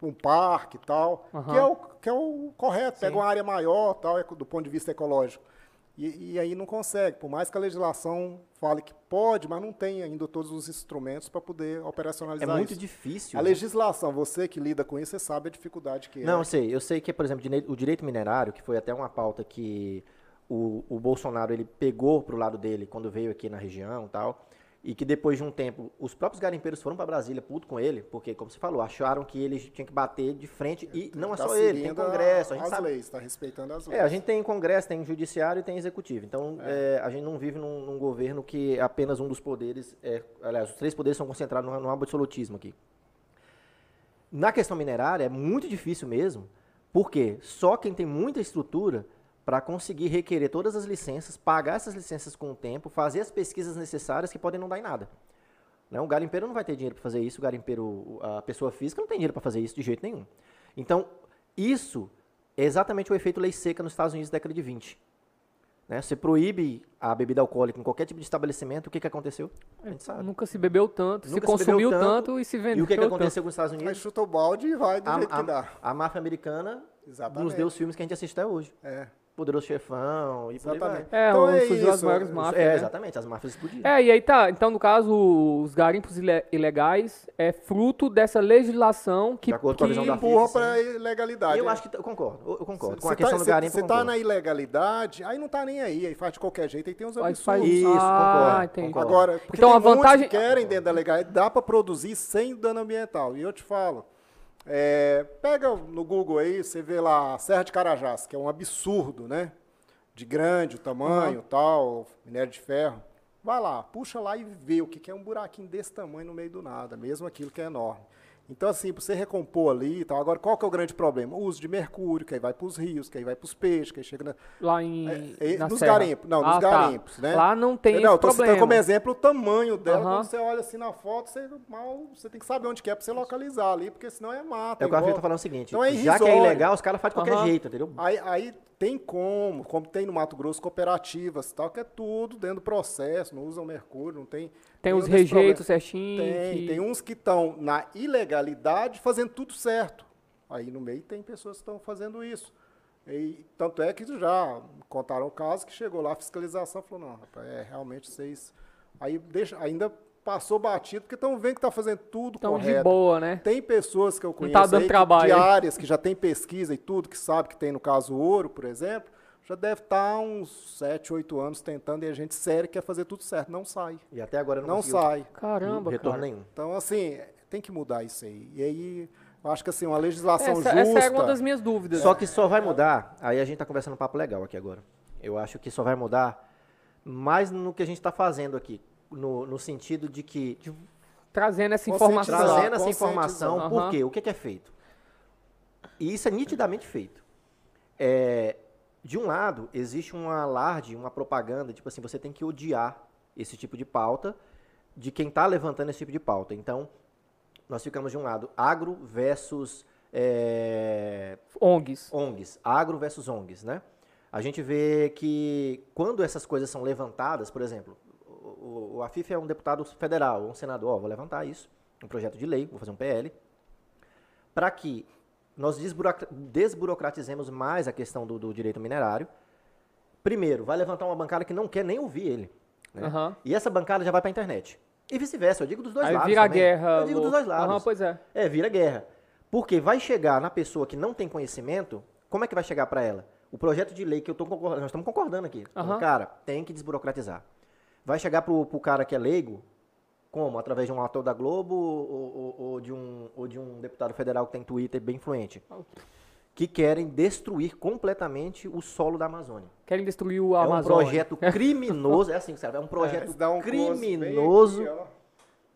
Um parque e tal, Aham. que, é o, que é o correto. Pega Sim. uma área maior tal, é do ponto de vista ecológico. E, e aí não consegue, por mais que a legislação fale que pode, mas não tem ainda todos os instrumentos para poder É operacionalizar muito isso. difícil. A legislação, você que lida com isso, você sabe a dificuldade que Não, é. eu sei. Eu sei que, por exemplo, o direito minerário, que foi até uma pauta que o, o Bolsonaro ele pegou pro lado dele quando veio aqui na região e tal, e que depois de um tempo os próprios garimpeiros foram para Brasília puto com ele, porque, como você falou, acharam que ele tinha que bater de frente, e não é Tá só ele, tem congresso, a gente as sabe leis, está respeitando as leis. É, a gente tem congresso, tem judiciário e tem executivo. Então, é, a gente não vive num, num governo que apenas um dos poderes, é, aliás, os três poderes são concentrados num, num absolutismo aqui. Na questão minerária, é muito difícil mesmo, porque só quem tem muita estrutura para conseguir requerer todas as licenças, pagar essas licenças com o tempo, fazer as pesquisas necessárias que podem não dar em nada. Né? O garimpeiro não vai ter dinheiro para fazer isso, o garimpeiro, a pessoa física não tem dinheiro para fazer isso de jeito nenhum. Então, isso é exatamente o efeito lei seca nos Estados Unidos da década de 20. Né? Você proíbe a bebida alcoólica em qualquer tipo de estabelecimento, o que, que aconteceu? A gente sabe. Nunca se bebeu tanto, Nunca se se consumiu tanto, tanto, e se vendeu E o que, que tanto. aconteceu com os Estados Aí Unidos? chuta o balde e vai do A, jeito que dá. a, a máfia americana Exatamente. nos deu os filmes que a gente assiste até hoje. É, Poderoso Chefão e por aí vai. exatamente. É, Então é surgiu as maiores é- máfias. É, né? exatamente, as máfias explodiram. É, e aí tá. Então, no caso, os garimpos ile- ilegais é fruto dessa legislação que, com que da Empurra Sim. para a ilegalidade. eu né? acho que, eu concordo, eu concordo. Com Você a questão tá, do garimpo, Você tá na ilegalidade, aí não tá nem aí, aí faz de qualquer jeito, aí tem uns absurdos. faz- Isso, Ah, concordo, entendi. concordo. Agora, porque Então, tem a vantagem- muitos que querem dentro da legalidade, dá para produzir sem dano ambiental. E eu te falo, é, pega no Google aí, você vê lá a Serra de Carajás, que é um absurdo, né? De grande, o tamanho, tal, minério de ferro. Vai lá, puxa lá e vê o que que é um buraquinho desse tamanho no meio do nada, mesmo aquilo que é enorme. Então, assim, para você recompor ali e tal. Agora, qual que é o grande problema? O uso de mercúrio, que aí vai para os rios, que aí vai para os peixes, que aí chega na, lá em. é, é, na nos serra. garimpos, não, nos Ah, tá. garimpos, né? Lá não tem Não, esse eu tô citando problema. como exemplo o tamanho dela. Quando você olha assim na foto, você mal, você tem que saber onde que é para você localizar ali, porque senão é mata. É o que a Fih tá falando o seguinte, Então é já que é ilegal, os caras fazem de qualquer jeito, entendeu? Aí, aí tem como, como tem no Mato Grosso, cooperativas e tal, que é tudo dentro do processo, não usam mercúrio, não tem. Tem os rejeitos certinho. Tem, que- tem uns que estão na ilegalidade fazendo tudo certo. Aí no meio tem pessoas que estão fazendo isso. E, tanto é que já contaram o caso que chegou lá a fiscalização falou, não, rapaz, é realmente vocês. Aí deixa, ainda passou batido, porque estão vendo que está fazendo tudo Então, correto. de boa, né? Tem pessoas que eu Não conheço tá dando aí, que- trabalho, de áreas que já tem pesquisa e tudo, que sabe que tem no caso ouro, por exemplo, já deve estar uns 7, 8 anos tentando e a gente sério quer fazer tudo certo. Não sai. E até agora não, Não sai. Caramba, retorno cara. nenhum. Então, assim, tem que mudar isso aí. E aí, eu acho que assim, uma legislação Essa, justa. essa é uma das minhas dúvidas. Só que só vai mudar, aí a gente tá conversando um papo legal aqui agora. Eu acho que só vai mudar mais no que a gente tá fazendo aqui. No, no sentido de que, de- Trazendo essa informação. trazendo essa informação, por quê? O que, que é feito? E isso é nitidamente feito. É, de um lado, existe um alarde, uma propaganda, tipo assim, você tem que odiar esse tipo de pauta de quem está levantando esse tipo de pauta. Então, nós ficamos de um lado, agro versus é, ONGs. ONGs, agro versus ONGs, né? A gente vê que quando essas coisas são levantadas, por exemplo, o, o- Afif é um deputado federal, um senador, ó, vou levantar isso, um projeto de lei, vou fazer um PL, para que nós desburoc- desburocratizemos mais a questão do, do direito minerário. Primeiro, vai levantar uma bancada que não quer nem ouvir ele. né? Aham. E essa bancada já vai para a internet. E vice-versa, eu digo dos dois Aí lados. vira também. guerra. Eu digo dos dois lados. Aham, pois é. É, vira guerra. Porque vai chegar na pessoa que não tem conhecimento, como é que vai chegar para ela? O projeto de lei que eu tô concordando, nós estamos concordando aqui. Aham. Cara, tem que desburocratizar. Vai chegar pro, pro cara que é leigo, como? Através de um ator da Globo ou, ou- ou de um, ou de um deputado federal que tem Twitter bem influente. Que querem destruir completamente o solo da Amazônia. Querem destruir o É um Amazônia. projeto criminoso, é assim, sabe? É um projeto dão um criminoso. aqui.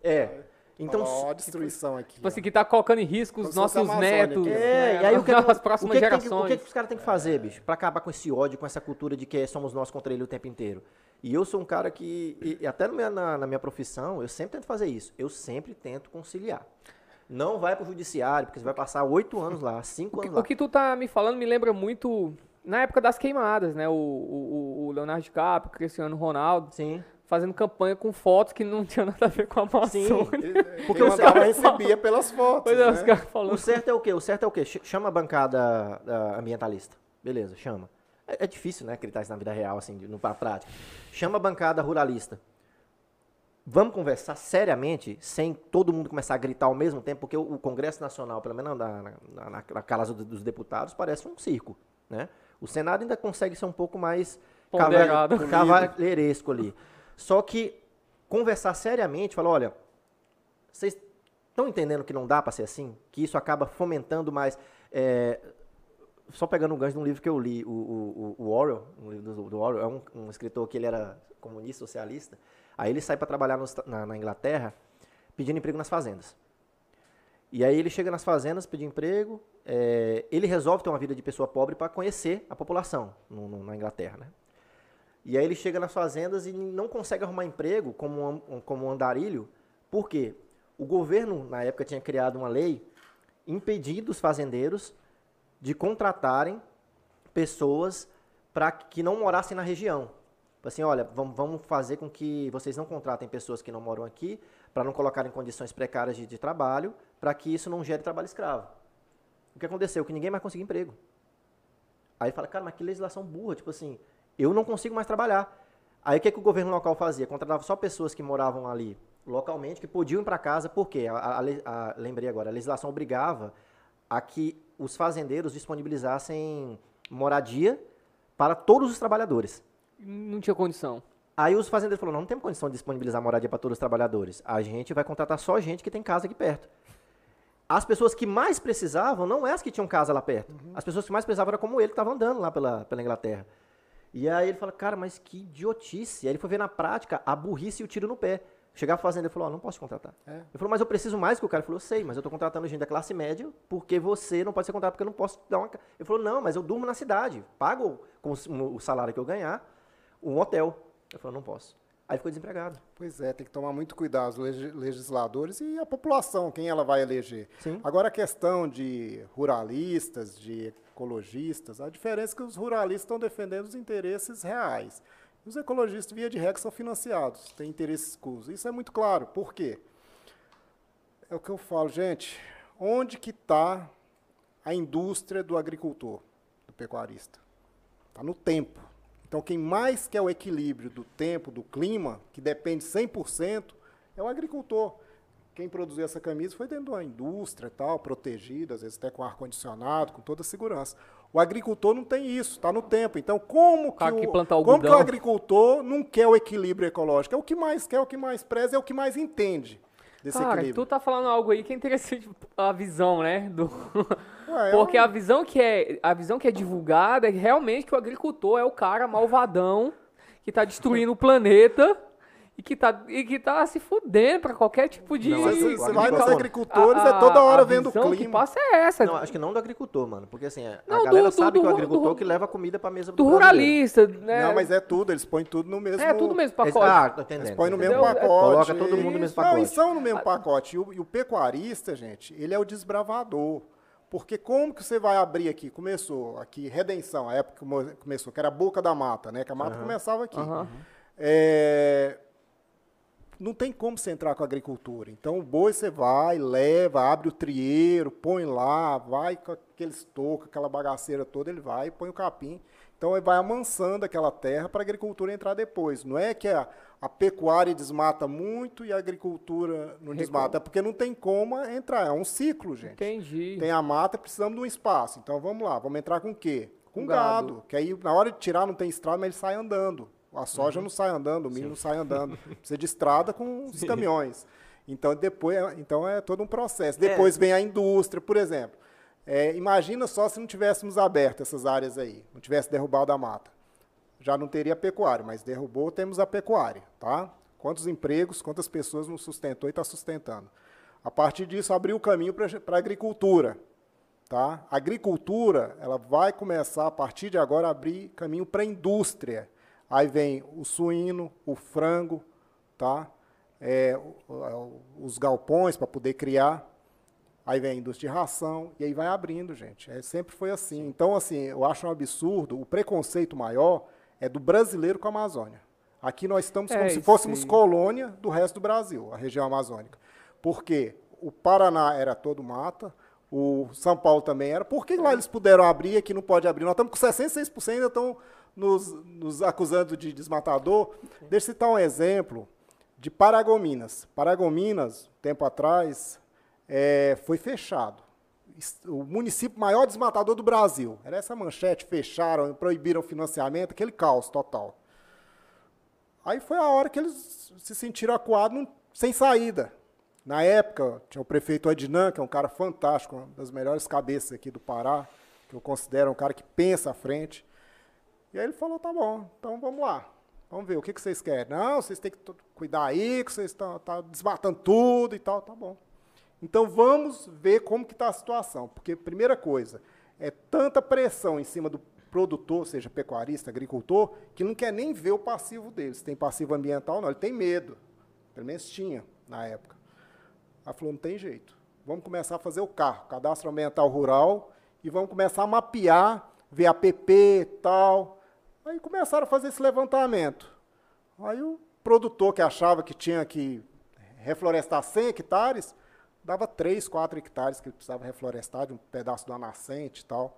É. Então, Ó, a destruição aqui. Tipo assim, ó. que tá colocando em risco os nossos Amazônia netos. É, né, e aí o que, as próximas que que- gerações. o que, que os caras têm que fazer, bicho? Pra acabar com esse ódio, com essa cultura de que somos nós contra ele o tempo inteiro. E eu sou um cara que, e- e até no minha- na, na minha profissão, eu sempre tento fazer isso. Eu sempre tento conciliar. Não vai pro judiciário, porque você vai passar oito anos lá, cinco O que, anos lá. o que tu tá me falando me lembra muito na época das queimadas, né? O, o, o Leonardo DiCaprio, o Cristiano Ronaldo Sim. Fazendo campanha com fotos que não tinha nada a ver com a Amazônia. Ele, porque Quem mandava recebia pelas fotos. Pois é, né? os caras falando. O certo é o quê? O certo é o quê? Chama a bancada ambientalista. Beleza, chama. É, é, difícil, né, acreditar isso na vida real, assim, no, na prática. Chama a bancada ruralista. Vamos conversar seriamente, sem todo mundo começar a gritar ao mesmo tempo, porque o, o Congresso Nacional, pelo menos na, na, na, na casa dos deputados, parece um circo, né? O Senado ainda consegue ser um pouco mais Ponderado. cavalheiresco ali. Só que conversar seriamente, falar, olha, vocês estão entendendo que não dá para ser assim? Que isso acaba fomentando mais... É, só pegando um gancho de um livro que eu li, o, o, o Orwell, um livro do, do Orwell, é um, um, escritor que ele era comunista, socialista. Aí ele sai para trabalhar no, na, na, Inglaterra pedindo emprego nas fazendas. E aí ele chega nas fazendas, pede emprego, é, ele resolve ter uma vida de pessoa pobre para conhecer a população no, no, na Inglaterra, né? E aí ele chega nas fazendas e não consegue arrumar emprego como um, como um andarilho, por quê? O governo, na época, tinha criado uma lei impedindo os fazendeiros de contratarem pessoas para que não morassem na região. Assim, olha, vamos, vamos fazer com que vocês não contratem pessoas que não moram aqui, para não colocar em condições precárias de, de trabalho, para que isso não gere trabalho escravo. O que aconteceu? Que ninguém mais conseguiu emprego. Aí fala, cara, mas que legislação burra, tipo assim, eu não consigo mais trabalhar. Aí o que, que o governo local fazia? Contratava só pessoas que moravam ali localmente, que podiam ir para casa, por quê? A, a, a, lembrei agora, a legislação obrigava a que os fazendeiros disponibilizassem moradia para todos os trabalhadores. Não tinha condição. Aí os fazendeiros falaram, não, não temos condição de disponibilizar moradia para todos os trabalhadores. A gente vai contratar só gente que tem casa aqui perto. As pessoas que mais precisavam não é as que tinham casa lá perto. Uhum. As pessoas que mais precisavam eram como ele, que estava andando lá pela, pela Inglaterra. E aí ele fala, cara, mas que idiotice. Aí ele foi ver na prática a burrice e o tiro no pé. Chegava fazendo, ele falou, oh, não posso contratar. É. Ele falou, mas eu preciso mais que o cara. Ele falou, eu sei, mas eu estou contratando gente da classe média porque você não pode ser contratado porque eu não posso dar uma... Ele falou, não, mas eu durmo na cidade, pago com o salário que eu ganhar um hotel. Ele falou, não posso. Aí ficou desempregado. Pois é, tem que tomar muito cuidado os legisladores e a população, quem ela vai eleger. Sim. Agora a questão de ruralistas, de ecologistas, a diferença é que os ruralistas estão defendendo os interesses reais. Os ecologistas, via de regra, são financiados, têm interesses escusos. Isso é muito claro. Por quê? É o que eu falo, gente. Onde que está a indústria do agricultor, do pecuarista? Está no tempo. Então, quem mais quer o equilíbrio do tempo, do clima, que depende 100%, é o agricultor. Quem produziu essa camisa foi dentro de uma indústria tal, protegida, às vezes até com ar-condicionado, com toda a segurança. O agricultor não tem isso, está no tempo. Então, como que, o, como que o agricultor não quer o equilíbrio ecológico? É o que mais quer, é o que mais preza, é o que mais entende desse Cara, equilíbrio. tu tá falando algo aí que é interessante, a visão, né? Do... Ué, Porque eu... a, visão que é, a visão que é divulgada é realmente que o agricultor é o cara malvadão que está destruindo o planeta e que tá, e que tá se fudendo para qualquer tipo de. Não, você, você vai nos agricultores, a, a, é toda hora vendo o clima. que passa é essa. Não, acho que não do agricultor, mano. Porque assim, a não, galera do, sabe do, que o agricultor do, que leva comida pra mesa do, do ruralista, né? Não, mas é tudo, eles põem tudo no mesmo. É tudo no mesmo pacote. Ah, tô entendendo. Eles põem no mesmo pacote. Coloca todo mundo no mesmo pacote. Não, eles são no mesmo pacote. E o, e o pecuarista, gente, ele é o desbravador. Porque como que você vai abrir aqui? Começou aqui, Redenção, a época que começou, que era a boca da mata, né? Que a mata uhum. começava aqui. Uhum. É, não tem como você entrar com a agricultura. Então, o boi você vai, leva, abre o trieiro, põe lá, vai com aqueles tocos, aquela bagaceira toda, ele vai e põe o capim. Então, ele vai amansando aquela terra para a agricultura entrar depois. Não é que a, a pecuária desmata muito e a agricultura não desmata, é porque não tem como entrar. É um ciclo, gente. Entendi. Tem a mata, precisamos de um espaço. Então, vamos lá, vamos entrar com o quê? Com, gado. gado. Que aí, na hora de tirar, não tem estrada, mas ele sai andando. A soja uhum. não sai andando, o milho Sim. não sai andando. Precisa de estrada com os caminhões. Então, depois, é, então é todo um processo. Depois é. vem a indústria, por exemplo. É, imagina só se não tivéssemos aberto essas áreas aí, não tivesse derrubado a mata. Já não teria pecuária, mas derrubou, temos a pecuária, tá? Quantos empregos, quantas pessoas nos sustentou e está sustentando. A partir disso, abriu o caminho para a agricultura. Tá? A agricultura ela vai começar, a partir de agora, a abrir caminho para a indústria. Aí vem o suíno, o frango, tá? É, os galpões para poder criar. Aí vem a indústria de ração e aí vai abrindo, gente. É, sempre foi assim. Então, assim, eu acho um absurdo. O preconceito maior é do brasileiro com a Amazônia. Aqui nós estamos É, como se isso fôssemos aí. colônia do resto do Brasil, a região amazônica. Porque o Paraná era todo mata, o São Paulo também era. Por que lá eles puderam abrir e aqui não pode abrir? Nós estamos com 66% ainda estão nos, nos acusando de desmatador. Deixa eu citar um exemplo de Paragominas. Paragominas, tempo atrás, é, foi fechado. O município maior desmatador do Brasil. Era essa manchete, fecharam, proibiram o financiamento, aquele caos total. Aí foi a hora que eles se sentiram acuados sem saída. Na época, tinha o prefeito Adnan, que é um cara fantástico, uma das melhores cabeças aqui do Pará, que eu considero um cara que pensa à frente. E aí ele falou, tá bom, então vamos lá. Vamos ver, o que, que vocês querem? Não, vocês têm que cuidar aí, que vocês estão tá desmatando tudo e tal, tá bom. Então vamos ver como que está a situação. Porque, primeira coisa, é tanta pressão em cima do produtor, seja pecuarista, agricultor, que não quer nem ver o passivo dele. Se tem passivo ambiental, não, ele tem medo. Pelo menos tinha na época. Ela falou, não tem jeito. Vamos começar a fazer o carro, cadastro ambiental rural, e vamos começar a mapear, ver APP e tal. Aí começaram a fazer esse levantamento. Aí o produtor que achava que tinha que reflorestar 100 hectares, dava 3, 4 hectares que precisava reflorestar de um pedaço da nascente e tal.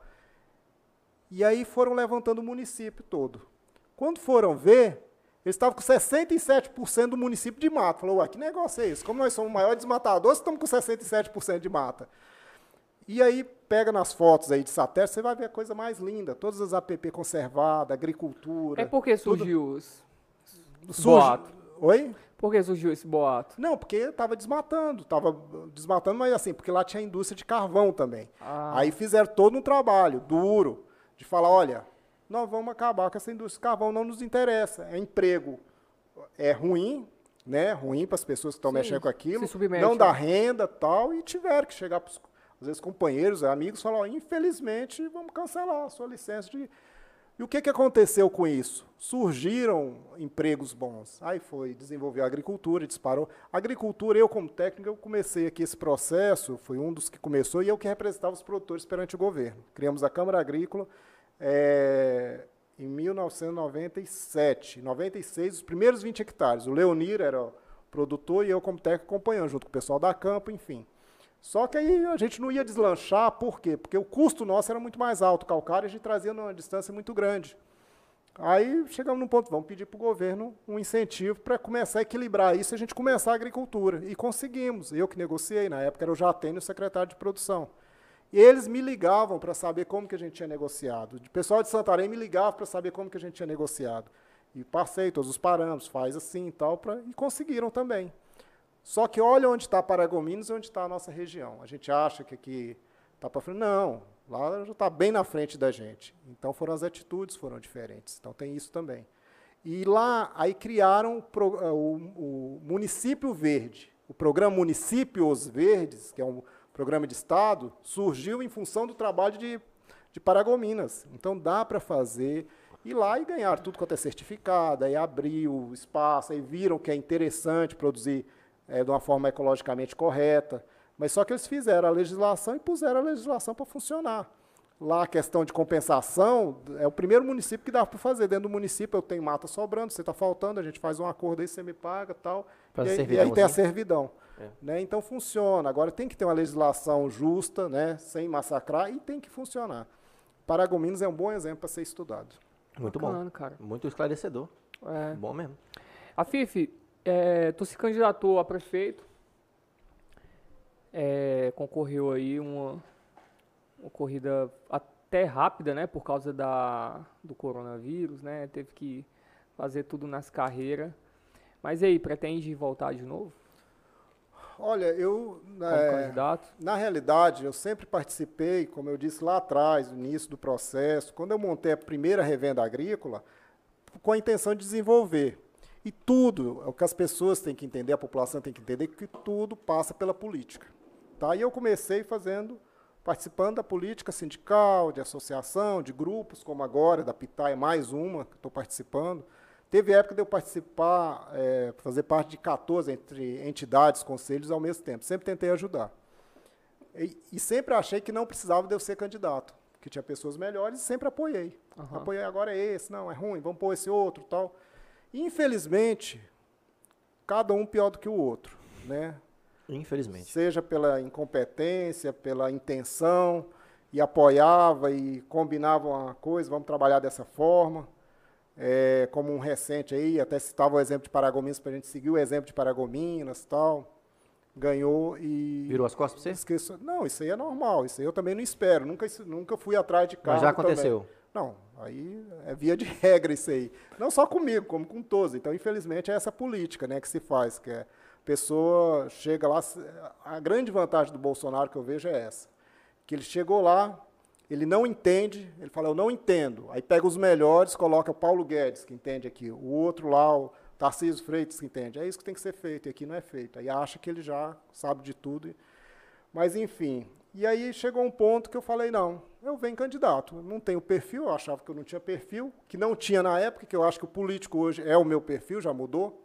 E aí foram levantando o município todo. Quando foram ver, eles estavam com 67% do município de mata. Falou, ué, que negócio é esse? Como nós somos o maior desmatador, estamos com 67% de mata. E aí, pega nas fotos aí de satélite, você vai ver a coisa mais linda. Todas as APP conservadas, agricultura. É porque tudo- surgiu os... surge- boato. Oi? Por que surgiu esse boato? Não, porque estava desmatando. Estava desmatando, mas assim, porque lá tinha indústria de carvão também. Ah. Aí fizeram todo um trabalho duro de falar, olha, nós vamos acabar com essa indústria de carvão, não nos interessa. É emprego. É ruim, né? Ruim para as pessoas que estão mexendo com aquilo. se submete, não dá né? renda tal, e tiveram que chegar para às vezes companheiros, amigos, falar, ó, infelizmente, vamos cancelar a sua licença de. E o que, que aconteceu com isso? Surgiram empregos bons. Aí foi desenvolver a agricultura, disparou. A agricultura, eu como técnico, eu comecei aqui esse processo, fui um dos que começou e eu que representava os produtores perante o governo. Criamos a Câmara Agrícola eh, em 1997. Em 96, os primeiros 20 hectares. O Leonir era produtor e eu como técnico acompanhando, junto com o pessoal da campo, enfim. Só que aí a gente não ia deslanchar, por quê? Porque o custo nosso era muito mais alto, calcário a gente trazia numa distância muito grande. Aí chegamos num ponto, vamos pedir para o governo um incentivo para começar a equilibrar isso e a gente começar a agricultura. E conseguimos. Eu que negociei, na época era o Jatene, o secretário de produção. E eles me ligavam para saber como que a gente tinha negociado. O pessoal de Santarém me ligava para saber como que a gente tinha negociado. E passei todos os parâmetros, faz assim e tal, pra, e conseguiram também. Só que olha onde está Paragominas e onde está a nossa região. A gente acha que aqui está para frente. Não, lá já está bem na frente da gente. Então foram as atitudes foram diferentes. Então tem isso também. E lá aí criaram o, eh, o- o município verde, o programa Municípios Verdes, que é um programa de estado, surgiu em função do trabalho de, de Paragominas. Então dá para fazer ir lá e ganhar tudo quanto é certificado, aí abrir o espaço, aí viram que é interessante produzir eh, de uma forma ecologicamente correta. Mas só que eles fizeram a legislação e puseram a legislação para funcionar. Lá a questão de compensação, é o primeiro município que dá para fazer. Dentro do município eu tenho mata sobrando, você está faltando, a gente faz um acordo aí, você me paga tal. E aí, e aí tem a servidãozinha. servidão. É. Né? Então funciona. Agora tem que ter uma legislação justa, né? sem massacrar, e tem que funcionar. Paragominas é um bom exemplo para ser estudado. Muito Bacana, bom. cara. Muito esclarecedor. É. Bom mesmo. A Fifi, é, tu se candidatou a prefeito, é, concorreu aí uma, uma corrida até rápida, né, por causa da, do coronavírus, né, teve que fazer tudo nas carreiras. Mas e aí, pretende voltar de novo Olha, eu. é? Na realidade, eu sempre participei, como eu disse lá atrás, no início do processo, quando eu montei a primeira revenda agrícola, com a intenção de desenvolver. E tudo, é o que as pessoas têm que entender, a população tem que entender, que tudo passa pela política. Tá? E eu comecei fazendo, participando da política sindical, de associação, de grupos, como agora, da Pitaia, mais uma que estou participando. Teve época de eu participar, eh, fazer parte de 14 entre entidades, conselhos ao mesmo tempo. Sempre tentei ajudar. E, e sempre achei que não precisava de eu ser candidato, que tinha pessoas melhores e sempre apoiei. Aham. Apoiei agora é esse, não, é ruim, vamos pôr esse outro tal. Infelizmente, cada um pior do que o outro, né? Infelizmente. Seja pela incompetência, pela intenção, e apoiava e combinava uma coisa, vamos trabalhar dessa forma. É, como um recente aí, até citava o exemplo de Paragominas para a gente seguir o exemplo de Paragominas e tal. Ganhou e. Virou as costas para você? Esqueço. Não, isso aí é normal, isso aí eu também não espero. Nunca, nunca fui atrás de carro. Mas já aconteceu. Também. Não, aí é via de regra isso aí. Não só comigo, como com todos. Então, infelizmente, é essa política né, que se faz, que é a pessoa chega lá. A grande vantagem do Bolsonaro que eu vejo é essa. Que ele chegou lá, ele não entende, ele fala, eu não entendo. Aí pega os melhores, coloca o Paulo Guedes, que entende aqui, o outro lá, o Tarcísio Freitas, que entende. É isso que tem que ser feito, e aqui não é feito. Aí acha que ele já sabe de tudo. Mas, enfim. E aí chegou um ponto que eu falei, não, eu venho candidato. Não tenho perfil, eu achava que eu não tinha perfil, que não tinha na época, que eu acho que o político hoje é o meu perfil, já mudou.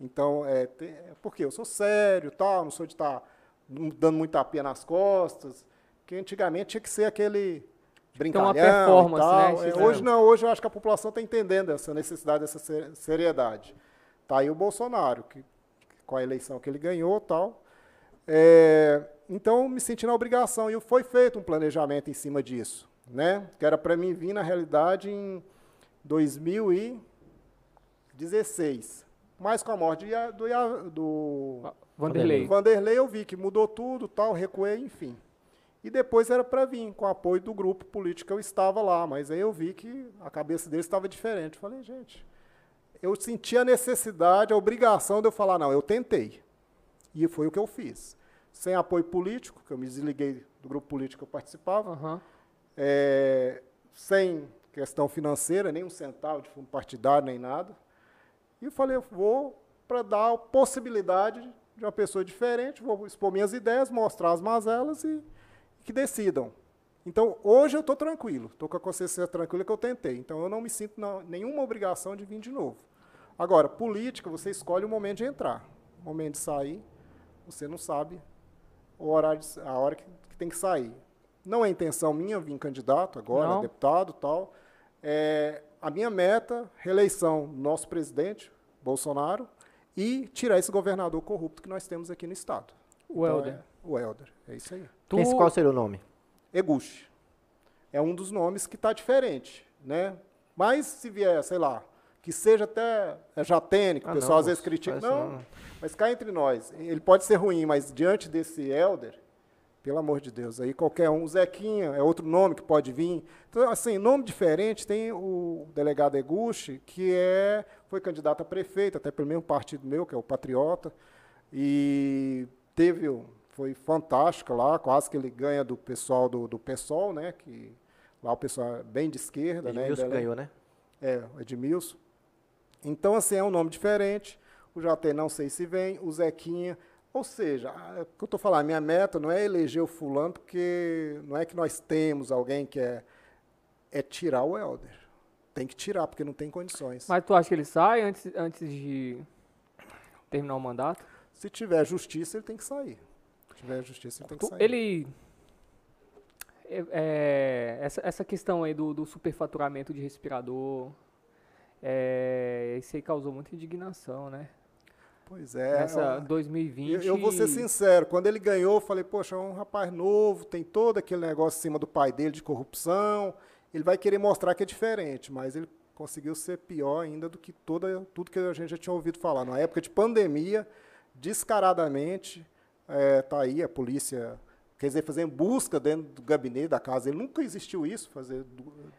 Então, é, tem, é porque eu sou sério, tal, não sou de estar tá dando muita tapinha nas costas, que antigamente tinha que ser aquele brincalhão então, performance, tal. Né? É, hoje não, hoje eu acho que a população está entendendo essa necessidade, dessa seriedade. Tá aí o Bolsonaro, que, com a eleição que ele ganhou tal. É, então, me senti na obrigação, e foi feito um planejamento em cima disso, né? que era para mim vir, na realidade, em 2016. Mas com a morte do, do Vanderlei. Vanderlei, eu vi que mudou tudo, tal, recuei, enfim. E depois era para vir, com o apoio do grupo político, eu estava lá, mas aí eu vi que a cabeça deles estava diferente. Falei, gente, eu senti a necessidade, a obrigação de eu falar, não, eu tentei. E foi o que eu fiz. Sem apoio político, que eu me desliguei do grupo político que eu participava, uhum. é, sem questão financeira, nem um centavo de fundo partidário, nem nada. E eu falei, eu vou para dar a possibilidade de uma pessoa diferente, vou expor minhas ideias, mostrar as mazelas e que decidam. Então, hoje eu estou tranquilo, estou com a consciência tranquila que eu tentei. Então, eu não me sinto na, nenhuma obrigação de vir de novo. Agora, política, você escolhe o momento de entrar. O momento de sair, você não sabe o horário, a hora que, que tem que sair. Não é intenção minha vir candidato agora, não. deputado tal. É, a minha meta, reeleição do nosso presidente, Bolsonaro, e tirar esse governador corrupto que nós temos aqui no Estado. O então, Helder. É, o Helder, é isso aí. Tu... Quem, qual seria o nome? Eguchi. É um dos nomes que está diferente, né? Mas se vier, sei lá, que seja até é jatênico, ah, o pessoal não, às vezes critica. Não, não, mas cá entre nós, ele pode ser ruim, mas diante desse Elder, pelo amor de Deus, aí qualquer um, Zequinha é outro nome que pode vir. Então, assim, nome diferente, tem o delegado Eguchi, que é, foi candidato a prefeito, até pelo mesmo partido meu, que é o Patriota, e teve foi fantástica lá, quase que ele ganha do pessoal do, do PSOL, né? Que lá o pessoal é bem de esquerda, Edmilson né? Edmilson ganhou, né? É, Edmilson. Então, assim, é um nome diferente. O JT não sei se vem, o Zequinha. Ou seja, o que eu estou falando, minha meta não é eleger o fulano, porque não é que nós temos alguém que é. É tirar o Helder. Tem que tirar, porque não tem condições. Mas tu acha que ele sai antes, antes de terminar o mandato? Se tiver justiça, ele tem que sair tiver justiça, ele tem que sair. Ele. É, é, essa, essa questão aí do, do superfaturamento de respirador, é, isso aí causou muita indignação, né? Pois é. Nessa 2020. Eu, eu, vou ser sincero, quando ele ganhou, eu falei, poxa, é um rapaz novo, tem todo aquele negócio em cima do pai dele de corrupção, ele vai querer mostrar que é diferente, mas ele conseguiu ser pior ainda do que toda, tudo que a gente já tinha ouvido falar. Na época de pandemia, descaradamente, é, tá aí a polícia, quer dizer, fazendo busca dentro do gabinete da casa. Ele nunca existiu isso, fazer.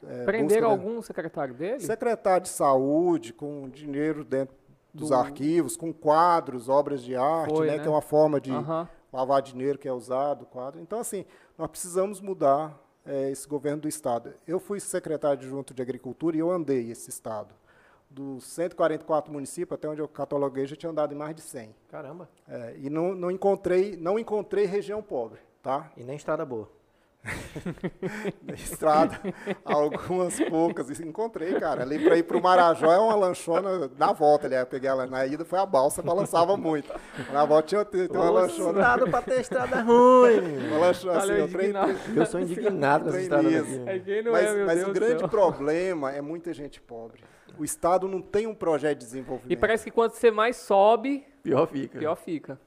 É, Prenderam algum secretário dele? Secretário de saúde, com dinheiro dentro dos do... arquivos, com quadros, obras de arte, Foi, né, né? que é uma forma de uhum. lavar dinheiro que é usado, quadro. Então, assim, nós precisamos mudar é, esse governo do Estado. Eu fui secretário junto de Agricultura e eu andei esse Estado dos 144 municípios, até onde eu cataloguei, já tinha andado em mais de 100. Caramba. É, e não, não, encontrei, não encontrei região pobre, tá? E nem estrada boa. na estrada, algumas poucas. Encontrei, cara. Ali para ir para o Marajó é uma lanchona na volta. Ali, eu peguei ela na ida, foi a balsa, balançava muito. Na volta tinha, tinha uma lanchona. Estrada para ter estrada ruim. Uma lanchona assim, eu, trem, eu sou indignado com essa estrada. É mas é, mas o grande céu. problema é muita gente pobre. O Estado não tem um projeto de desenvolvimento. E parece que quanto você mais sobe, Pior fica. pior fica.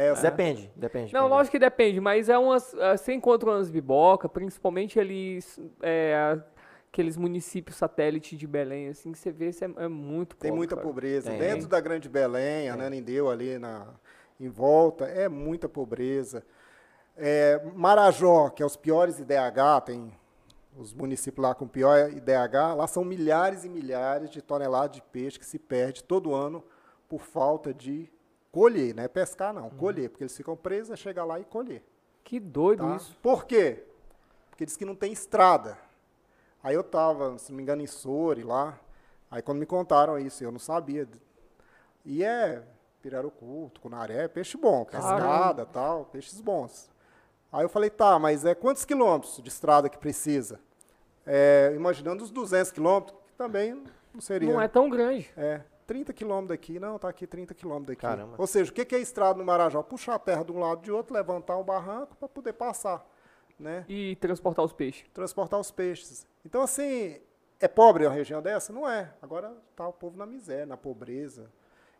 É, Depende, depende. Não, lógico que depende, mas é umas. Você encontra umas biboca, principalmente ali. é, aqueles municípios satélite de Belém, assim, que você vê, isso é, é muito Tem pobre, muita cara. pobreza. Tem. Dentro da Grande Belém, a Nanindeu ali na, em volta, é muita pobreza. É, Marajó, que é os piores IDH, tem os municípios lá com pior IDH, lá são milhares e milhares de toneladas de peixe que se perde todo ano por falta de colher, não é pescar não, colher, porque eles ficam presos, é chegar lá e colher. Que doido Tá? isso. Por quê? Porque diz que não tem estrada. Aí eu estava, se não me engano, em Sori lá. Aí quando me contaram isso, eu não sabia. E é pirarucu, tucunaré, peixe bom, pescada, tal, peixes bons. Aí eu falei, tá, mas é quantos quilômetros de estrada que precisa? É, imaginando os 200 quilômetros, que também não seria. Não é tão grande. É, 30 quilômetros daqui, não, tá aqui 30 quilômetros daqui. Caramba. Ou seja, o que que é estrada no Marajó? Puxar a terra de um lado de outro, levantar um barranco para poder passar, né? E transportar os peixes. Transportar os peixes. Então, assim, é pobre uma região dessa? Não é. Agora tá o povo na miséria, na pobreza.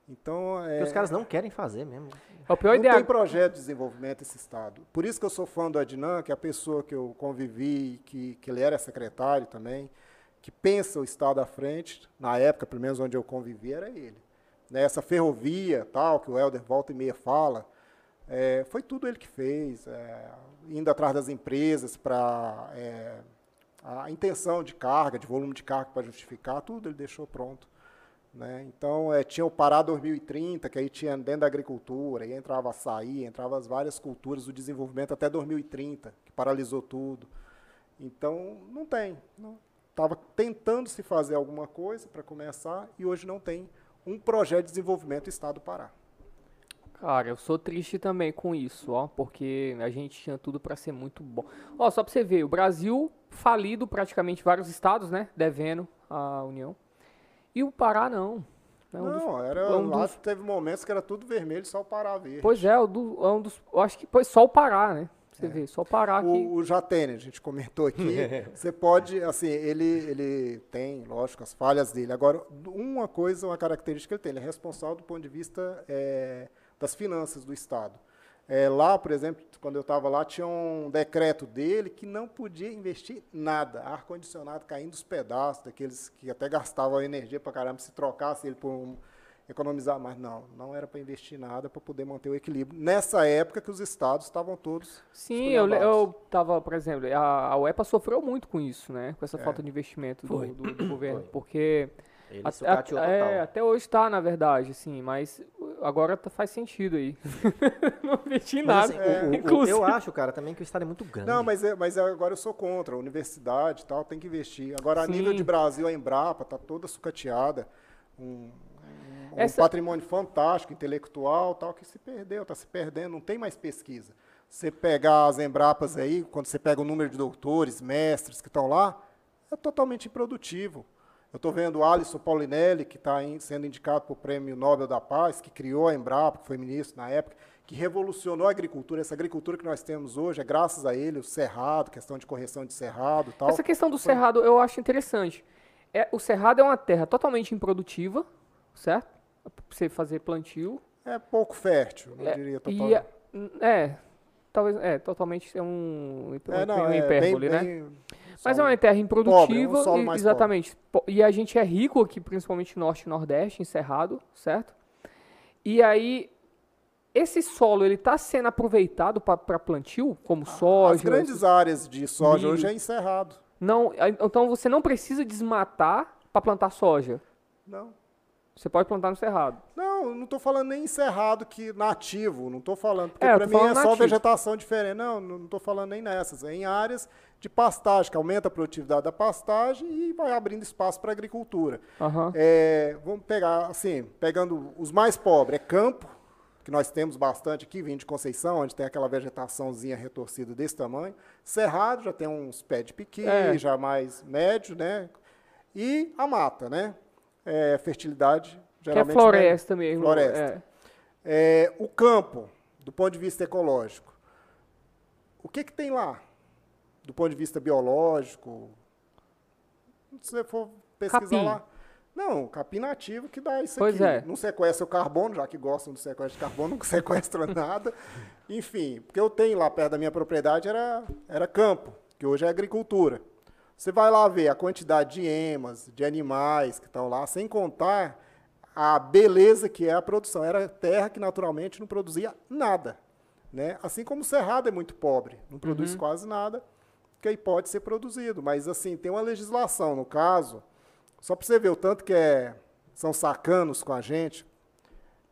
Então, é, os caras não querem fazer mesmo. É o pior não ideia. tem projeto de desenvolvimento esse estado. Por isso que eu sou fã do Adnan, que é a pessoa que eu convivi, que, que ele era secretário também, que pensa o estado à frente. Na época, pelo menos onde eu convivi, era ele. Né, Essa ferrovia, tal, que o Helder volta e meia fala, é, foi tudo ele que fez, é, indo atrás das empresas para a intenção de carga, de volume de carga para justificar, tudo ele deixou pronto. Né? Então, eh, tinha o Pará 2030, que aí tinha dentro da agricultura, aí entrava açaí, entrava as várias culturas do desenvolvimento até 2030, que paralisou tudo. Então, não tem. Estava tentando se fazer alguma coisa para começar e hoje não tem um projeto de desenvolvimento do Estado do Pará. Cara, eu sou triste também com isso, ó, porque a gente tinha tudo pra ser muito bom. Ó, só pra você ver, o Brasil falido praticamente vários estados, né, devendo à União. E o Pará não. É um dos- não, era, é um lá dos- teve momentos que era tudo vermelho, só o Pará verde. Pois é, o do- é um dos, eu acho que foi só o Pará, né? Você vê, só o Pará que O, o Jatene, a gente comentou aqui, você pode, assim, ele, ele tem, lógico, as falhas dele. Agora, uma coisa, uma característica que ele tem, ele é responsável do ponto de vista eh, das finanças do Estado. Eh, lá, por exemplo, quando eu estava lá, tinha um decreto dele que não podia investir nada. Ar-condicionado caindo dos pedaços, daqueles que até gastavam energia para caramba, se trocasse ele por um, economizar mais. Não, não era para investir nada para poder manter o equilíbrio. Nessa época que os estados estavam todos Sim, eu, le- esculhambados. eu tava, por exemplo, a, a UEPA sofreu muito com isso, né? Com essa É. falta de investimento do, do- do governo. Foi. Porque Ele sucateou at- total. é, até hoje está, na verdade, assim, mas agora tá- faz sentido aí. Não investi nada. assim, o- o- o- eu acho, cara, também que o estado é muito grande. Não, mas, é- mas é- agora eu sou contra. A universidade e tal tem que investir. Agora, a Sim. nível de Brasil, a Embrapa está toda sucateada. Um, um- um Essa- patrimônio fantástico, intelectual, tal, que se perdeu, está se perdendo, não tem mais pesquisa. Você pegar as Embrapas aí, quando você pega o número de doutores, mestres que estão lá, é totalmente improdutivo. Eu estou vendo o Alisson Paulinelli, que está sendo indicado para o Prêmio Nobel da Paz, que criou a Embrapa, que foi ministro na época, que revolucionou a agricultura. Essa agricultura que nós temos hoje é graças a ele, o cerrado, questão de correção de cerrado tal. Essa questão do cerrado eu acho interessante. É, o cerrado é uma terra totalmente improdutiva, certo? Você fazer plantio. É pouco fértil, não É, diria e totalmente. é, é, talvez, é, totalmente é um, É, não, um é hipérbole, bem, né? bem Mas é uma terra improdutiva, um solo e- mais exatamente. Po- E a gente é rico aqui, principalmente no norte e nordeste, em cerrado, certo? E aí, esse solo, ele está sendo aproveitado para plantio, como soja? As grandes áreas de soja milho. hoje é encerrado. Não, a- então você não precisa desmatar para plantar soja. Não. Você pode plantar no cerrado. Não, não estou falando nem encerrado que nativo, não estou falando, porque É, para mim é falando só nativo. vegetação diferente. Não, não estou falando nem nessas, é em áreas de pastagem, que aumenta a produtividade da pastagem e vai abrindo espaço para a agricultura. Aham. É, vamos pegar, assim, pegando os mais pobres, é campo, que nós temos bastante aqui, vindo de Conceição, onde tem aquela vegetaçãozinha retorcida desse tamanho. Cerrado já tem uns pés de piqui, É. já mais médio, né? E a mata, né? É, fertilidade, Que é geralmente... floresta mesmo. Floresta. é. É, o campo, do ponto de vista ecológico, o que, que tem lá? Do ponto de vista biológico, se você for pesquisar Capim. lá. Não, capim nativo que dá isso Pois aqui. é. Não sequestra o carbono, já que gostam do sequestro de carbono, não sequestra nada. Enfim, porque eu tenho lá perto da minha propriedade era, era campo, que hoje é agricultura. Você vai lá ver a quantidade de emas, de animais que estão lá, sem contar a beleza que é a produção. Era terra que naturalmente não produzia nada. Né? Assim como o cerrado é muito pobre, não produz quase nada, que aí pode ser produzido. Mas assim, tem uma legislação, no caso, só para você ver o tanto que é, são sacanos com a gente,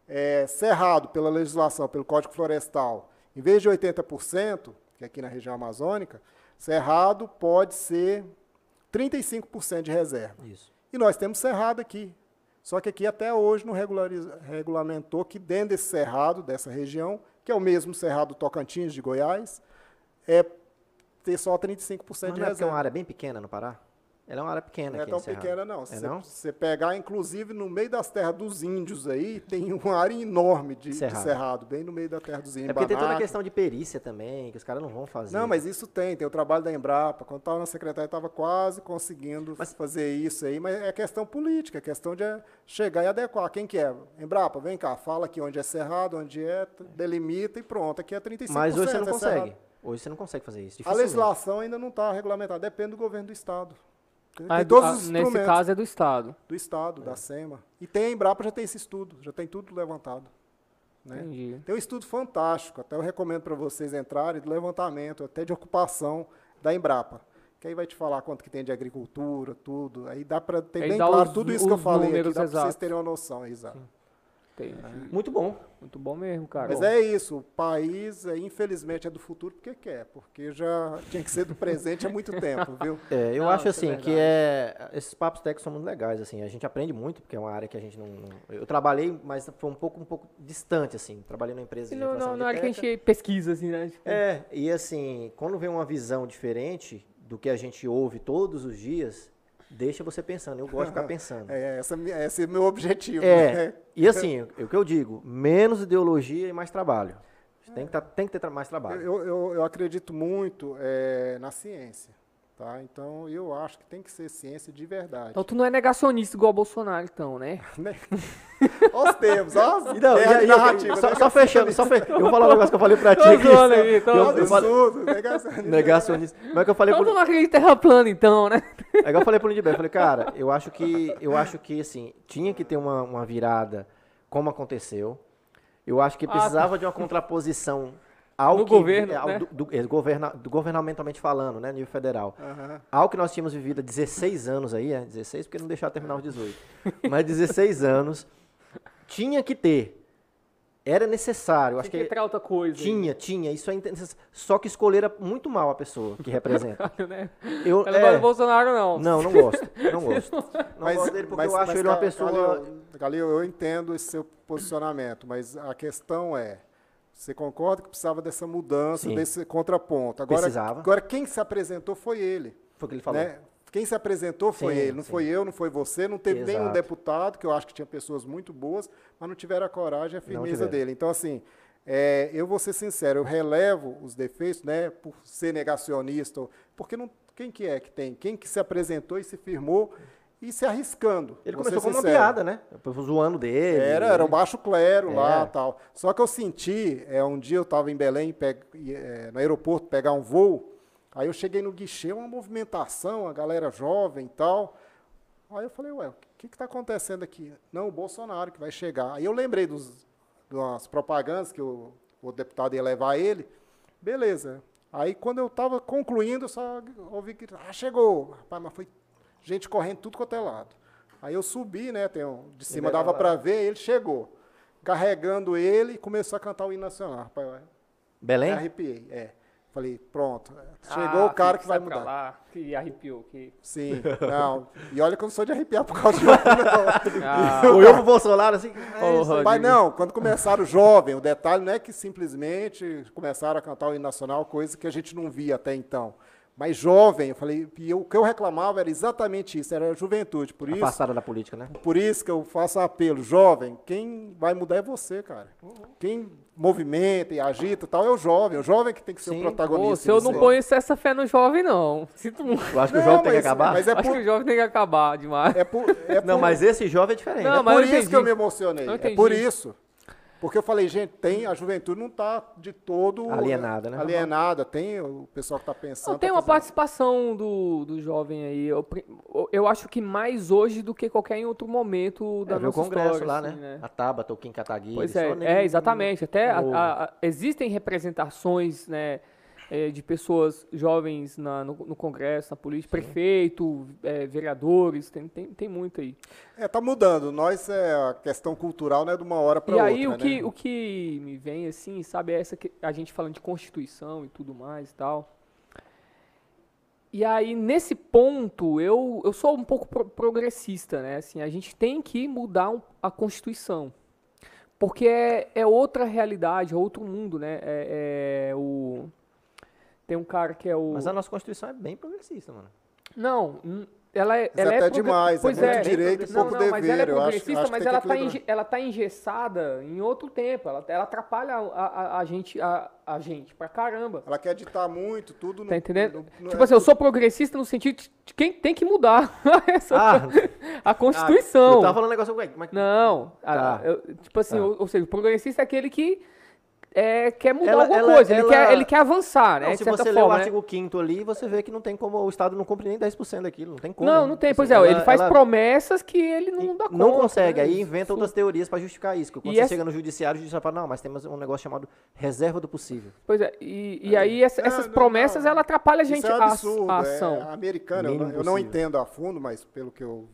é, cerrado pela legislação, pelo Código Florestal, em vez de 80%, que é aqui na região amazônica, cerrado pode ser 35% de reserva. Isso. E nós temos cerrado aqui. Só que aqui até hoje não regulamentou que dentro desse cerrado, dessa região, que é o mesmo cerrado Tocantins de Goiás, é ter só 35% Mas de não é porque é reserva. uma área bem pequena no Pará? Ela é uma área pequena Não é tão Cerrado. pequena, não. É Se não? você pegar, inclusive, no meio das terras dos índios aí, tem uma área enorme de de cerrado, Cerrado. bem no meio da terra dos índios. É porque tem toda a questão de perícia também, que os caras não vão fazer. Não, mas isso tem, tem o trabalho da Embrapa. Quando estava na secretaria, estava quase conseguindo Mas- fazer isso aí, mas é questão política, é questão de chegar e adequar. Quem que é? Embrapa, vem cá, fala aqui onde é cerrado, onde é, delimita e pronto. Aqui é 35%. Mas hoje você não é consegue. cerrado. Hoje você não consegue fazer isso. A legislação ainda não está regulamentada, depende do governo do Estado. Tem Ah, tem todos ah, os nesse caso é do Estado. do Estado, da SEMA. E tem a Embrapa, já tem esse estudo, já tem tudo levantado. Né? Entendi. Tem um estudo fantástico, até eu recomendo para vocês entrarem, do levantamento, até de ocupação da Embrapa. Que aí vai te falar quanto que tem de agricultura, tudo. Aí dá para ter Aí bem claro os- tudo isso que eu falei aqui, dá para vocês terem uma noção. Exato. Entendi. Muito bom. Muito bom mesmo, cara. Mas é isso, o país, é, infelizmente, é do futuro porque quer, porque já tinha que ser do presente há muito tempo, viu? É, eu Não, acho é assim que é esses papos técnicos são muito legais assim. A gente aprende muito porque é uma área que a gente não, não- eu trabalhei, mas foi um pouco um pouco distante assim. Trabalhei numa empresa E de não, não, na hora que a gente pesquisa, assim, né? Tipo, É, e assim, quando vem uma visão diferente do que a gente ouve todos os dias, deixa você pensando. Eu gosto de ficar pensando. É, essa, esse é o meu objetivo. É, né? e assim, o o que eu digo, menos ideologia e mais trabalho. Tem que, tá- tem que ter mais trabalho. Eu, eu, eu acredito muito é, na ciência. Tá? Então, eu acho que tem que ser ciência de verdade. Então tu não é negacionista igual o Bolsonaro, então, né? Né? Olha os termos, olha as Não, narrativas, só, né? só fechando, só fe... eu vou falar um negócio que eu falei pra ti Tô aqui. zoando tô Eu- eu absurdos, negacionismo. Negacionista. Mas é que eu falei Então pro, tu não acredita em terra plana, então, né? é que eu falei pro Lindbergh, eu falei, cara, eu acho que, eu acho que assim, tinha que ter uma, uma virada como aconteceu. Eu acho que Ah, precisava de uma contraposição ao No que, governo, ao, né? do, do- é, governa- do governamentalmente falando, né, nível federal. Aham. Ao que nós tínhamos vivido há 16 anos aí, é 16 porque não deixaram terminar os 18. Mas 16 anos tinha que ter. Era necessário, eu acho Tem que que entrar outra coisa. aí. tinha, tinha, isso é. Só que escolheram muito mal a pessoa que representa. né? Eu, Eu não gosto é, do Bolsonaro, não. não, não gosto. Não gosto. Não Mas- gosto dele porque mas- eu acho mas, ele uma pessoa. Calil, eu entendo esse seu posicionamento, mas a questão é, você concorda que precisava dessa mudança, Sim. desse contraponto. Agora, Precisava. agora quem se apresentou foi ele. Foi o que ele falou. né? Quem se apresentou foi Sim, ele, não sim. foi eu, não foi você, não teve nenhum Exato. deputado, que eu acho que tinha pessoas muito boas, mas não tiveram a coragem e a firmeza dele. Então, assim, é, eu vou ser sincero, eu relevo os defeitos, né, por ser negacionista, ou- porque não, quem que é que tem? Quem que se apresentou e se firmou e se arriscando? Ele começou como uma piada, né? Eu zoando dele. Era, era um baixo clero lá É. tal. Só que eu senti, é, um dia eu estava em Belém, pe- é, no aeroporto, pegar um voo, aí eu cheguei no guichê, uma movimentação, a galera jovem e tal. Aí eu falei, ué, o que está acontecendo aqui? Não, o Bolsonaro que vai chegar. Aí eu lembrei dos, das propagandas que o, o deputado ia levar ele. Beleza. Aí quando eu estava concluindo, eu só ouvi que, ah, chegou. Rapaz, mas foi gente correndo tudo quanto é lado. Aí eu subi, né? Tem um, de cima dava para ver, ele chegou. Carregando ele e começou a cantar o hino nacional. Rapaz, eu Belém? me arrepiei. É. Falei, pronto, chegou ah, o cara que vai mudar. Lá, que arrepiou. Que... Sim, não. E olha que eu não sou de arrepiar por causa de jovem, não. Ah, Olhou pro Bolsonaro assim. É mas não, quando começaram o jovem, o detalhe não é que simplesmente começaram a cantar o hino nacional, coisa que a gente não via até então mais jovem, eu falei, e eu, o que eu reclamava era exatamente isso, era a juventude. Por isso, Afastada da política, né? Por isso que eu faço apelo, jovem, quem vai mudar é você, cara. Quem movimenta e agita e tal é o jovem, o jovem que tem que ser Sim. o protagonista. Pô, se eu não ponho essa fé no jovem, não. Sinto muito. Eu acho que não, o jovem mas, tem que acabar? Mas é Acho por... que o jovem tem que acabar demais. É por, é por... Não, mas esse jovem é diferente. Não, é por isso que eu me emocionei. É por isso. Porque eu falei, gente, tem a juventude não está de todo alienada, né? Alienada, tem o pessoal que está pensando. Não, tem tá uma participação do, do jovem aí. Eu, eu acho que mais hoje do que qualquer em outro momento da é, nossa o congresso história, lá, assim, né? né? A Tabata, o Kim Kataguiri. Pois é, é exatamente. Até a, a, a, existem representações, né? É, de pessoas jovens na, no, no, Congresso, na política, prefeito, é, vereadores, tem, tem, tem muito aí. É, tá mudando. Nós, é, a questão cultural não é de uma hora para outra. E aí o, que, né? o que me vem, assim, sabe, é essa que a gente falando de Constituição e tudo mais e tal. E aí, nesse ponto, eu, eu sou um pouco pro progressista, né? Assim, a gente tem que mudar a Constituição. Porque é, é outra realidade, é outro mundo, né? É, é o tem um cara que é o. Mas a nossa Constituição é bem progressista, mano. Não, ela é. Ela é, é demais, pois é, é direito e pouco não, dever. Mas ela é progressista, acho, acho mas ela está ela tá engessada em outro tempo. Ela, ela atrapalha a, a, a gente, a, a gente pra caramba. Ela quer ditar muito, tudo no, Tá entendendo? No, no, tipo assim, eu sou progressista no sentido de quem tem que mudar essa, ah, a Constituição. Ah, eu tava falando um negócio. Ué, mas... Não, tá. a, eu, tipo assim, tá. ou, ou seja, o progressista é aquele que é, quer mudar ela, alguma ela, coisa, ela, ele, quer, ele quer avançar, né? Não, se você forma, ler o né? artigo 5 ali, você vê que não tem como, o Estado não cumpre nem 10% daquilo, não tem como. Não, não tem, pois é, ele faz promessas que ele não dá conta. Não consegue, né? aí inventa outras teorias para justificar isso, quando e você essa... chega no judiciário, o judiciário fala, não, mas temos um negócio chamado reserva do possível. Pois é, e, e aí essa, essas não, promessas, não, ela atrapalha a gente é absurdo, a, a, ação. É, americana, eu, eu não entendo a fundo, mas pelo que eu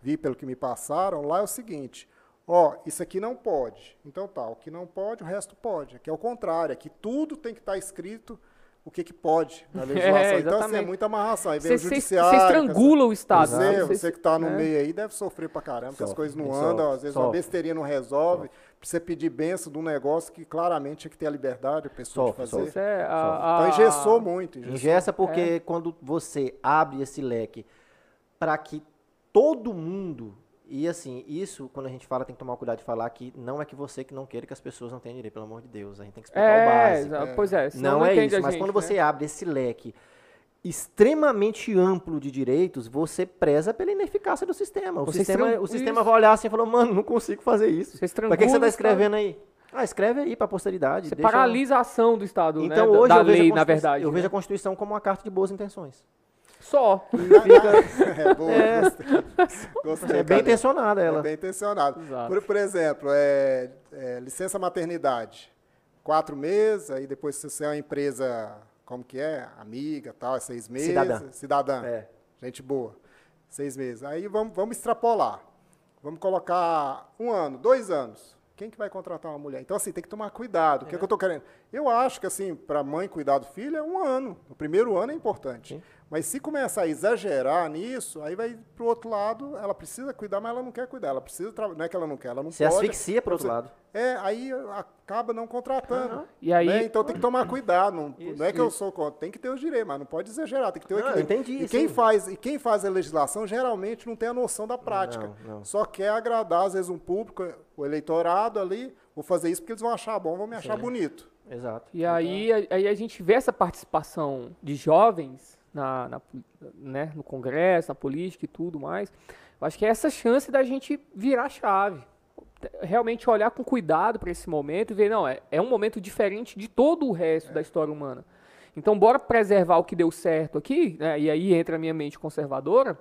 vi, pelo que me passaram, lá é o seguinte Ó, isso aqui não pode. Então tá, o que não pode, o resto pode. Aqui é o contrário, aqui tudo tem que estar tá escrito o que, que pode na legislação. É, então, assim, é muita amarração. Aí vem cê, o judiciário. Você estrangula o Estado. Você, né? você que está no é. meio aí deve sofrer pra caramba, porque as coisas não andam, às vezes sofre. uma besteirinha não resolve. Sofre. Você pedir benção de um negócio que claramente tinha que ter a liberdade a pessoa sofre, de fazer. Sofre. É, a, então engessou muito. Engessou. Engessa porque é. quando você abre esse leque para que todo mundo e assim, isso, quando a gente fala, tem que tomar cuidado de falar que não é que você que não queira que as pessoas não tenham direito, pelo amor de Deus. A gente tem que explicar é, o básico. É. Pois é, não, não é isso. Mas gente, quando né? você abre esse leque extremamente amplo de direitos, você preza pela ineficácia do sistema. O, sistema, o sistema vai olhar assim e falar, mano, não consigo fazer isso. Para que, que você está escrevendo aí? Ah, escreve aí para a posteridade. Você paralisa a ação do Estado, então, né? Hoje da lei, na verdade. Eu né? vejo a Constituição como uma carta de boas intenções. Só. é boa, é. Gostei. gostei. É bem intencionada ela. É bem intencionada. Por, por exemplo, é, é, licença maternidade. Quatro meses, aí depois se você é uma empresa, como que é? Amiga, tal, é seis meses. Cidadã. Cidadã. É. Gente boa. Seis meses. Aí vamos, vamos extrapolar. Vamos colocar um ano, dois anos. Quem que vai contratar uma mulher? Então, assim, tem que tomar cuidado. O que, é. que eu estou querendo? Eu acho que, assim, para a mãe cuidar do filho é um ano. O primeiro ano é importante. Sim. Mas se começar a exagerar nisso, aí vai para o outro lado, ela precisa cuidar, mas ela não quer cuidar. Ela precisa Não é que ela não quer, ela não se pode. Se asfixia para o outro lado. É, aí acaba não contratando. Uhum. E aí... Né? Então tem que tomar cuidado. Não, isso, não é que isso. eu sou contra, tem que ter os direitos, mas não pode exagerar, tem que ter o equilíbrio. entendi. E quem, faz, e quem faz a legislação geralmente não tem a noção da prática. Não, não. Só quer agradar, às vezes, um público, o eleitorado ali, vou fazer isso porque eles vão achar bom, vão me achar Sim. bonito. Exato. E aí, então aí a gente vê essa participação de jovens na, na, né, no Congresso, na política e tudo mais. Eu acho que é essa chance da gente virar a chave. Realmente olhar com cuidado para esse momento e ver, não, é, é um momento diferente de todo o resto é. da história humana. Então, bora preservar o que deu certo aqui, né, e aí entra a minha mente conservadora,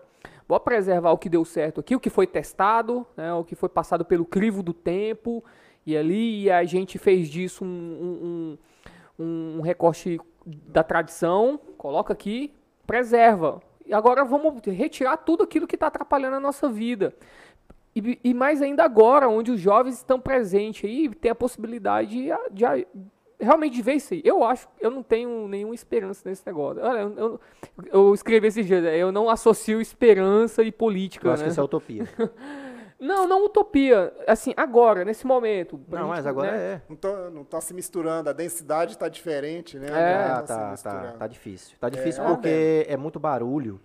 bora preservar o que deu certo aqui, o que foi testado, né, o que foi passado pelo crivo do tempo, e ali a gente fez disso um, um, um, um recorte da tradição, coloca aqui, preserva. E agora vamos retirar tudo aquilo que está atrapalhando a nossa vida. E, e, mais ainda agora, onde os jovens estão presentes aí, tem a possibilidade de, de, realmente ver isso aí. Eu acho, eu não tenho nenhuma esperança nesse negócio. Olha, eu, eu, eu escrevi esses dias, eu não associo esperança e política. Eu acho né? que isso é utopia. Não, não utopia. Assim, agora, nesse momento. Não, gente, mas agora né? é. Não tá, não tá se misturando, a densidade está diferente, né? É. Não Ah, se tá, tá, misturando. tá difícil. Tá difícil É. porque é muito barulho.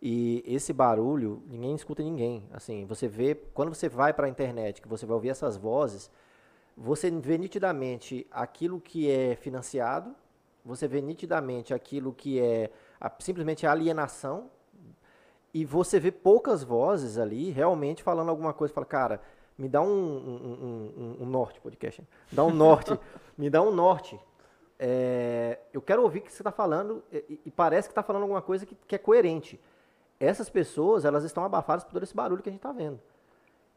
E esse barulho, ninguém escuta ninguém. Assim, você vê, quando você vai para a internet, que você vai ouvir essas vozes, você vê nitidamente aquilo que é financiado, você vê nitidamente aquilo que é a- simplesmente a alienação, e você vê poucas vozes ali realmente falando alguma coisa. Fala, cara, me dá um, um, um- um- norte, podcast. né? Dá um norte. me dá um norte. É, eu quero ouvir o que você está falando e, e parece que está falando alguma coisa que, que é coerente. Essas pessoas, elas estão abafadas por todo esse barulho que a gente está vendo.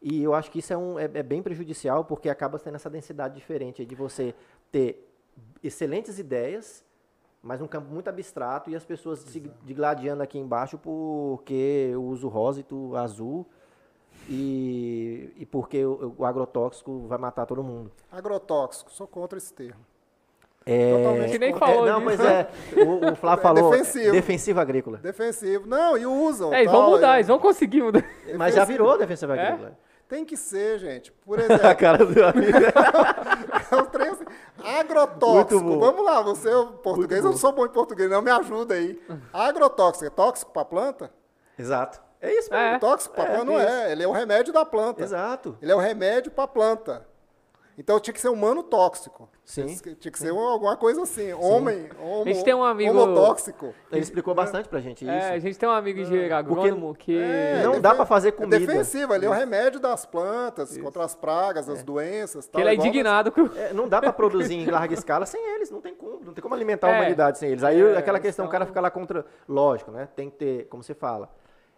E eu acho que isso é, um, é, é bem prejudicial porque acaba tendo essa densidade diferente de você ter excelentes ideias, mas num campo muito abstrato e as pessoas se digladiando aqui embaixo porque eu uso rosa e tu azul e, e porque o, o agrotóxico vai matar todo mundo. Agrotóxico, sou contra esse termo. É, Totalmente Que nem contra. falou é, não, pois é, o, o Flávio É falou defensivo. defensiva agrícola. Defensivo. Não, e usam. É, eles tal, vão mudar, é- eles vão conseguir mudar. Mas já defensivo. virou defensiva É? agrícola. Tem que ser, gente. Por A exemplo, cara do amigo. é um trem assim, agrotóxico. Vamos lá, você é português, eu não sou bom em português, não me ajuda aí. Agrotóxico, é tóxico para a planta? Exato. É isso mesmo. É. Tóxico para a É, planta não isso. é, ele é o remédio da planta. Exato. Ele é o remédio para a planta. Então tinha que ser humano tóxico. Sim. Tinha que ser um- alguma coisa assim. Homem, homo, A gente tem um amigo- homotóxico. Ele explicou bastante pra gente isso. É, a gente tem um amigo engenheiro agrônomo que. É, Não defen- dá pra fazer É comida. defensivo, ele é o remédio das plantas, contra as pragas, as doenças. que tal, ele é indignado com. É, não dá pra produzir em larga escala sem eles, não tem como, não tem como alimentar a É. humanidade sem eles. Aí É, aquela questão, o cara então- fica lá contra, lógico, né? Tem que ter, como você fala,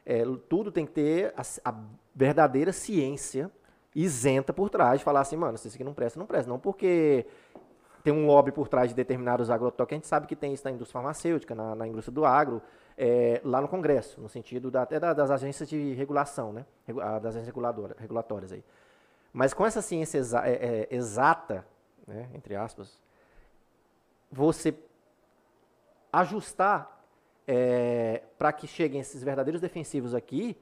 é, tudo tem que ter a, a verdadeira ciência isenta por trás, falar assim, mano, se isso aqui não presta, não presta, não porque tem um lobby por trás de determinados agrotóxicos, a gente sabe que tem isso na indústria farmacêutica, na, na indústria do agro, é, lá no Congresso, no sentido da- até da- das agências de regulação, né? Das agências reguladora- regulatórias aí. Mas com essa ciência exa- é, é, exata, né, entre aspas, você ajustar para que cheguem esses verdadeiros defensivos aqui,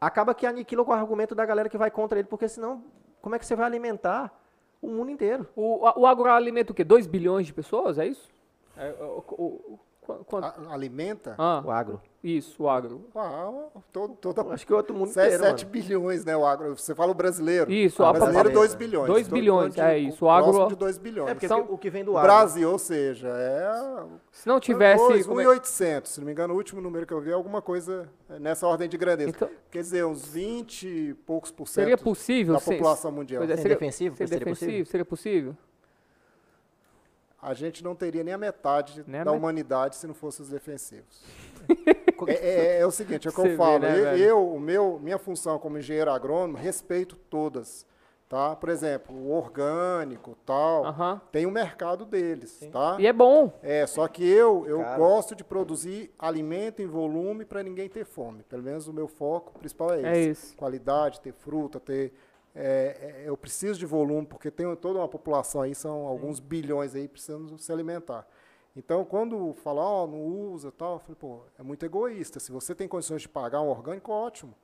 acaba que aniquila com o argumento da galera que vai contra ele, porque senão, como é que você vai alimentar o mundo inteiro? O, o agroalimenta o quê? 2 bilhões de pessoas? É isso? É, o, o- quanto? A- alimenta? Ah, O agro. isso, o agro. Uau, todo, toda, Acho que o outro mundo 7, inteiro, mano. bilhões, né? O agro. Você fala o brasileiro. Isso, o brasileiro, população. 2 bilhões. 2 Tô- bilhões, tô é isso, o agro- de 2 bilhões. É porque São- o que vem do agro. Brasil, ou seja, é. Se não tivesse. Dois, como é- 1.800, se não me engano, o último número que eu vi é alguma coisa nessa ordem de grandeza. Então- Quer dizer, uns 20 e poucos por cento seria possível da população mundial. Pois é, Sem seria, defensivo? Seria Seria defensivo? possível? Seria possível? A gente não teria nem a metade Nem a da met- humanidade se não fossem os defensivos. é, é- é o seguinte, é o que Você eu vê, falo. né, eu, o meu, minha função como engenheiro agrônomo, respeito todas. Tá? Por exemplo, o orgânico tal, Aham. tem o mercado deles. Tá? E é bom. É, só que eu, eu Cara. gosto de produzir alimento em volume para ninguém ter fome. Pelo menos o meu foco principal é esse. É isso. Qualidade, ter fruta, ter. É, é, eu preciso de volume, porque tem toda uma população aí, são alguns bilhões aí precisando se alimentar. Então, quando falar, ó, não usa tal, eu falei, pô, é muito egoísta. Se você tem condições de pagar um orgânico, ótimo.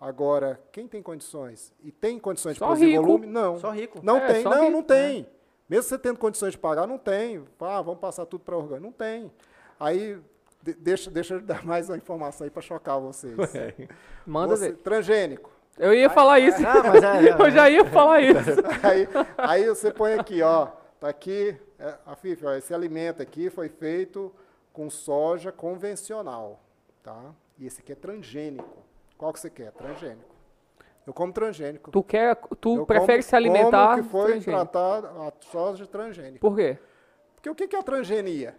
Agora, quem tem condições? E tem condições de Só produzir rico. volume? Não. Só rico. Não É, tem, não, rico, não tem. Mesmo você tendo condições de pagar, não tem. Ah, vamos passar tudo para orgânico. Não tem. Aí, de- deixa, deixa eu dar mais uma informação aí para chocar vocês. Manda Você- ver. transgênico. Eu ia falar isso. Ah, mas é, é, Eu já ia falar isso. aí, aí você põe aqui, ó. Tá aqui, é, a FIF, ó, esse alimento aqui foi feito com soja convencional, tá? E esse aqui é transgênico. Qual que você quer? Transgênico. Eu como transgênico. Tu quer, tu Eu prefere como- se alimentar Como que foi tratada a soja transgênica? Por quê? Porque o que é a transgenia?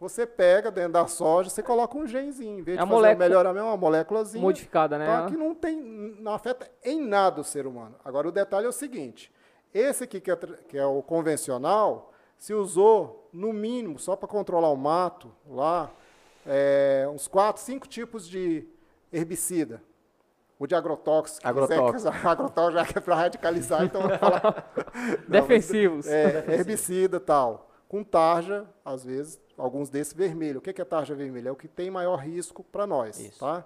Você pega dentro da soja, você coloca um genzinho. Em vez É de fazer um melhoramento, uma moléculazinha. Modificada, né? Tá, que não, tem, não afeta em nada o ser humano. Agora, o detalhe é o seguinte: esse aqui, que é, que é o convencional, se usou, no mínimo, só para controlar o mato, lá, é, uns quatro, cinco tipos de herbicida. ou de agrotóxicos. Agrotóxicos. Agrotóxicos já que é para radicalizar, então vou falar. Defensivos. É, herbicida tal. Com tarja, às vezes, alguns desses vermelho. O que é tarja vermelha? É o que tem maior risco para nós, Isso. tá?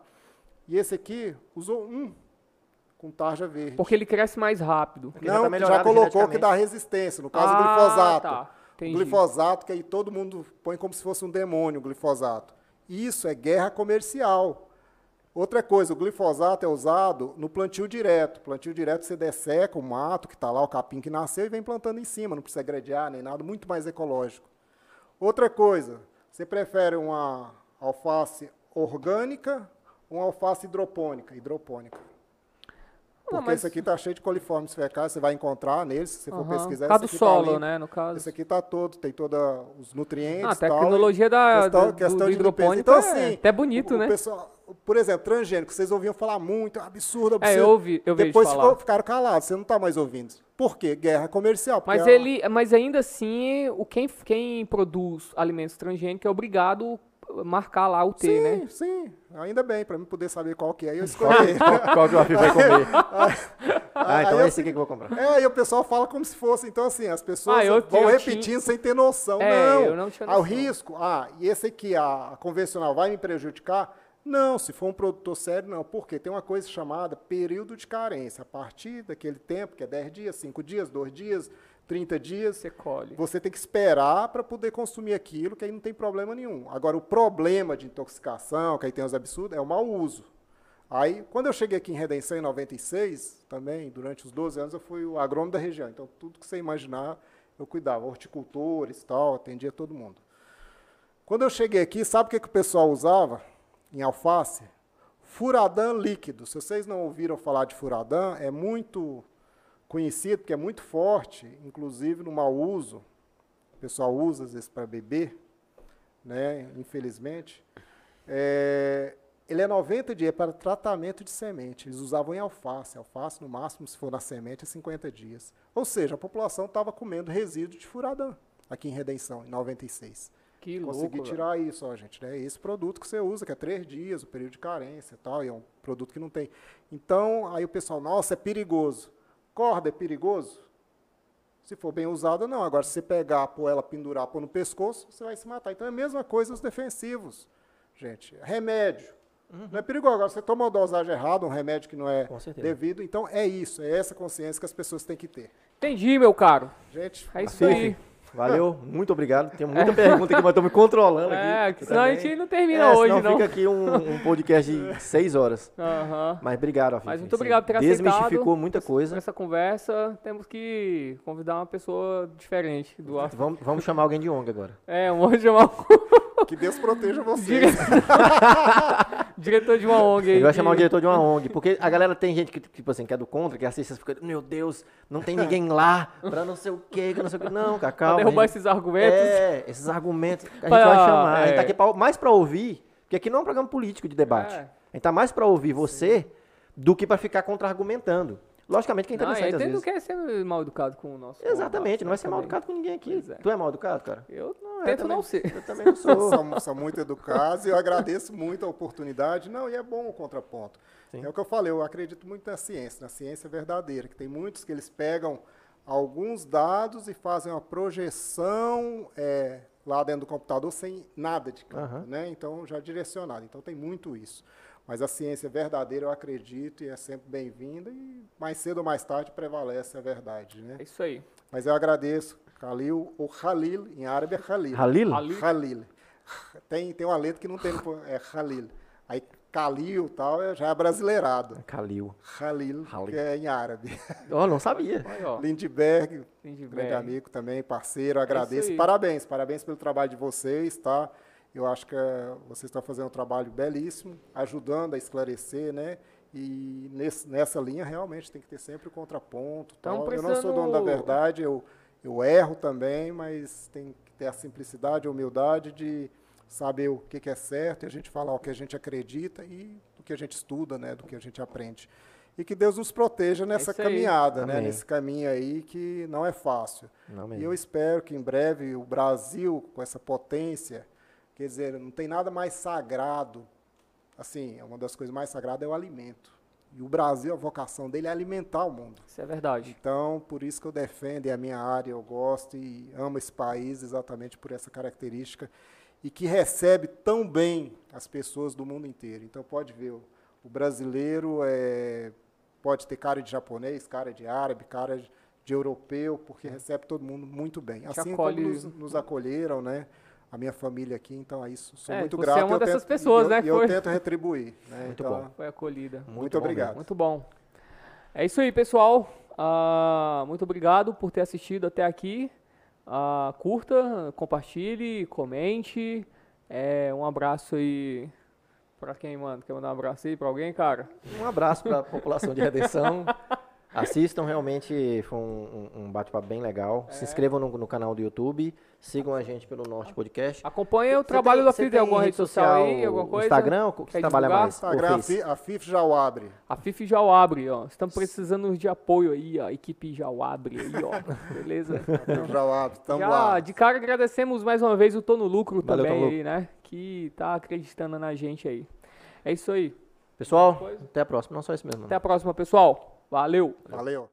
E esse aqui usou um com tarja verde. Porque ele cresce mais rápido. Porque já Não, tá já, colocou que dá resistência, no caso Ah, do glifosato. tá. O glifosato, que aí todo mundo põe como se fosse um demônio, o glifosato. Isso é guerra comercial. Outra coisa, o glifosato é usado no plantio direto. Plantio direto você desseca o mato que está lá, o capim que nasceu, e vem plantando em cima, não precisa gradiar nem nada, muito mais ecológico. Outra coisa, você prefere uma alface orgânica ou uma alface hidropônica? Hidropônica. Não, Porque mas- esse aqui está cheio de coliformes fecais, você vai encontrar neles, se você for Aham. pesquisar. Esse do tá solo, limpo. né, no caso. Esse aqui está todo, tem todos os nutrientes. Ah, a tal, tecnologia da, questão- do, questão do limpeza. Então, é assim, até bonito, o, né? O pessoal, por exemplo, transgênico, vocês ouviam falar muito, é um absurdo, É, absurdo. eu ouvi, eu Depois falar. ficou- ficaram calados, você não está mais ouvindo. Por quê? Guerra comercial. Mas ele, mas ainda assim, o quem, quem produz alimentos transgênicos é obrigado marcar lá o T, Sim, né? sim, ainda bem, para mim poder saber qual que é, eu escolhi. Qual que o Rafi vai comer? ah, então é eu esse aqui que eu vou comprar. É, e o pessoal fala como se fosse. Então, assim, as pessoas Ah, eu- vão eu repetindo tinha- sem ter noção. É, não. eu não tinha Ah, o noção. risco, ah, e esse aqui, a, a convencional, vai me prejudicar? Não, se for um produtor sério, não. Por quê? Tem uma coisa chamada período de carência. A partir daquele tempo, que é 10 dias, 5 dias, 2 dias, 30 dias, Você colhe. você tem que esperar para poder consumir aquilo, que aí não tem problema nenhum. Agora, o problema de intoxicação, que aí tem os absurdos, é o mau uso. Aí, quando eu cheguei aqui em Redenção em 96, também, durante os 12 anos, eu fui o agrônomo da região. Então, tudo que você imaginar, eu cuidava. Horticultores tal, atendia todo mundo. Quando eu cheguei aqui, sabe o que, que o pessoal usava em alface? Furadã líquido. Se vocês não ouviram falar de furadã, é muito conhecido, porque é muito forte, inclusive no mau uso. O pessoal usa às vezes para beber, né? infelizmente. É, ele é 90 dias para tratamento de semente. Eles usavam em alface. Alface, no máximo, se for na semente, é 50 dias. Ou seja, a população estava comendo resíduo de furadã aqui em Redenção, em 96. Que louco. Consegui velho. tirar isso, ó, gente. Né? Esse produto que você usa, que é três dias, o período de carência e tal, e é um produto que não tem. Então, aí o pessoal, nossa, é perigoso. Corda é perigoso? Se for bem usada, não. Agora, se você pegar, pôr ela, pendurar, pôr no pescoço, você vai se matar. Então, é a mesma coisa os defensivos, gente. Remédio. Não é perigoso. Agora, você toma uma dosagem errada, um remédio que não é devido. Então, é isso. É essa consciência que as pessoas têm que ter. Entendi, meu caro. Gente, É isso aí. Valeu, muito obrigado. Tem muita pergunta aqui, mas estou me controlando É, aqui. que senão a gente não termina É, hoje, senão não. fica aqui um, um podcast de seis horas. Mas obrigado, Rafi. Mas muito Você obrigado por ter Desmistificou aceitado. muita coisa. Nessa conversa, temos que convidar uma pessoa diferente do Vamos, vamos chamar alguém de ONG agora. É, um monte de uma... que Deus proteja vocês. Dire- diretor de uma ONG. Ele vai chamar o diretor de uma ONG, porque a galera tem gente que, tipo assim, que é do contra, que assiste, fica, meu Deus, não tem ninguém lá pra não sei o quê, que não sei o quê. Não, cara, Pra calma. derrubar a gente- esses argumentos. É, esses argumentos a gente Pra- vai chamar. A gente é. tá aqui pra- mais pra ouvir, porque aqui não é um programa político de debate. É. A gente tá mais pra ouvir você do que pra ficar contra-argumentando. Logicamente que é Não, interessante a às gente não vezes. quer ser mal educado com o nosso Exatamente, não vai convidado, ser mal educado com ninguém aqui. É. Tu é mal educado, cara? Eu eu tento também- não ser. Eu também não sou. são, são muito educados e eu agradeço muito a oportunidade. Não, e é bom o contraponto. Sim. É o que eu falei, eu acredito muito na ciência, na ciência verdadeira, que tem muitos que eles pegam alguns dados e fazem uma projeção é, lá dentro do computador sem nada de campo, Aham. né? Então, já direcionado. Então, tem muito isso. Mas a ciência verdadeira, eu acredito, e é sempre bem-vinda, e mais cedo ou mais tarde prevalece a verdade, né? É isso aí. Mas eu agradeço, Khalil, ou Khalil, em árabe é Khalil. Halil? Halil. Khalil. Tem, tem uma letra que não tem, é Khalil. Aí Khalil tal, é- já é brasileirado. Kalil. Khalil, Halil. que é em árabe. Ó, não sabia. Lindbergh, Lindbergh. grande amigo também, parceiro, agradeço. aí. Parabéns, parabéns pelo trabalho de vocês, tá? Eu acho que eh, vocês estão fazendo um trabalho belíssimo, ajudando a esclarecer, né? E nesse- nessa linha realmente tem que ter sempre o contraponto. Tal. Eu não sou dono da precisando- verdade, eu, eu erro também, mas tem que ter a simplicidade, a humildade de saber o que, que é certo e a gente falar o que a gente acredita e do que a gente estuda, né? Do que a gente aprende. E que Deus nos proteja nessa isso aí. caminhada, né? Nesse caminho aí que não é fácil. Não E eu espero que em breve o Brasil, com essa potência, quer dizer, não tem nada mais sagrado, assim, é uma das coisas mais sagradas é o alimento. E o Brasil, a vocação dele é alimentar o mundo. Isso é verdade. Então, por isso que eu defendo, é a minha área, eu gosto e amo esse país exatamente por essa característica e que recebe tão bem as pessoas do mundo inteiro. Então, pode ver, o, o brasileiro é, pode ter cara de japonês, cara de árabe, cara de, de europeu, porque recebe todo mundo muito bem. Assim acolhe- como nos, nos acolheram, né? A minha família aqui, então é isso. Sou É, muito você grato. é uma eu dessas tento- pessoas, e eu, né, E que eu foi- tento retribuir. Né? Muito então, bom. Foi acolhida. Muito Muito bom obrigado. mesmo. Muito bom. É isso aí, pessoal. Ah, muito obrigado por ter assistido até aqui. Ah, curta, compartilhe, comente. É, um abraço aí pra quem, mano? Quer mandar um abraço aí pra alguém, cara? Um abraço para a população de Redenção. Assistam, realmente foi um, um- bate-papo bem legal. É. Se inscrevam no, no canal do YouTube. Sigam a gente pelo Norte Podcast. Acompanhe o trabalho tem- da FIF. Tem alguma rede social aí? Alguma coisa? Instagram? O que trabalha divulgar? mais? Instagram, a FIF já o abre. A FIF já o abre, ó. Estamos precisando de apoio aí, ó. A equipe já o abre aí, ó. Beleza? Já o abre. Tamo já, lá. de cara agradecemos mais uma vez o Tô no Lucro Valeu, também aí, né? Que tá acreditando na gente aí. É isso aí. Pessoal, até a próxima. Não só isso mesmo. não. Até a próxima, pessoal. Valeu! Valeu.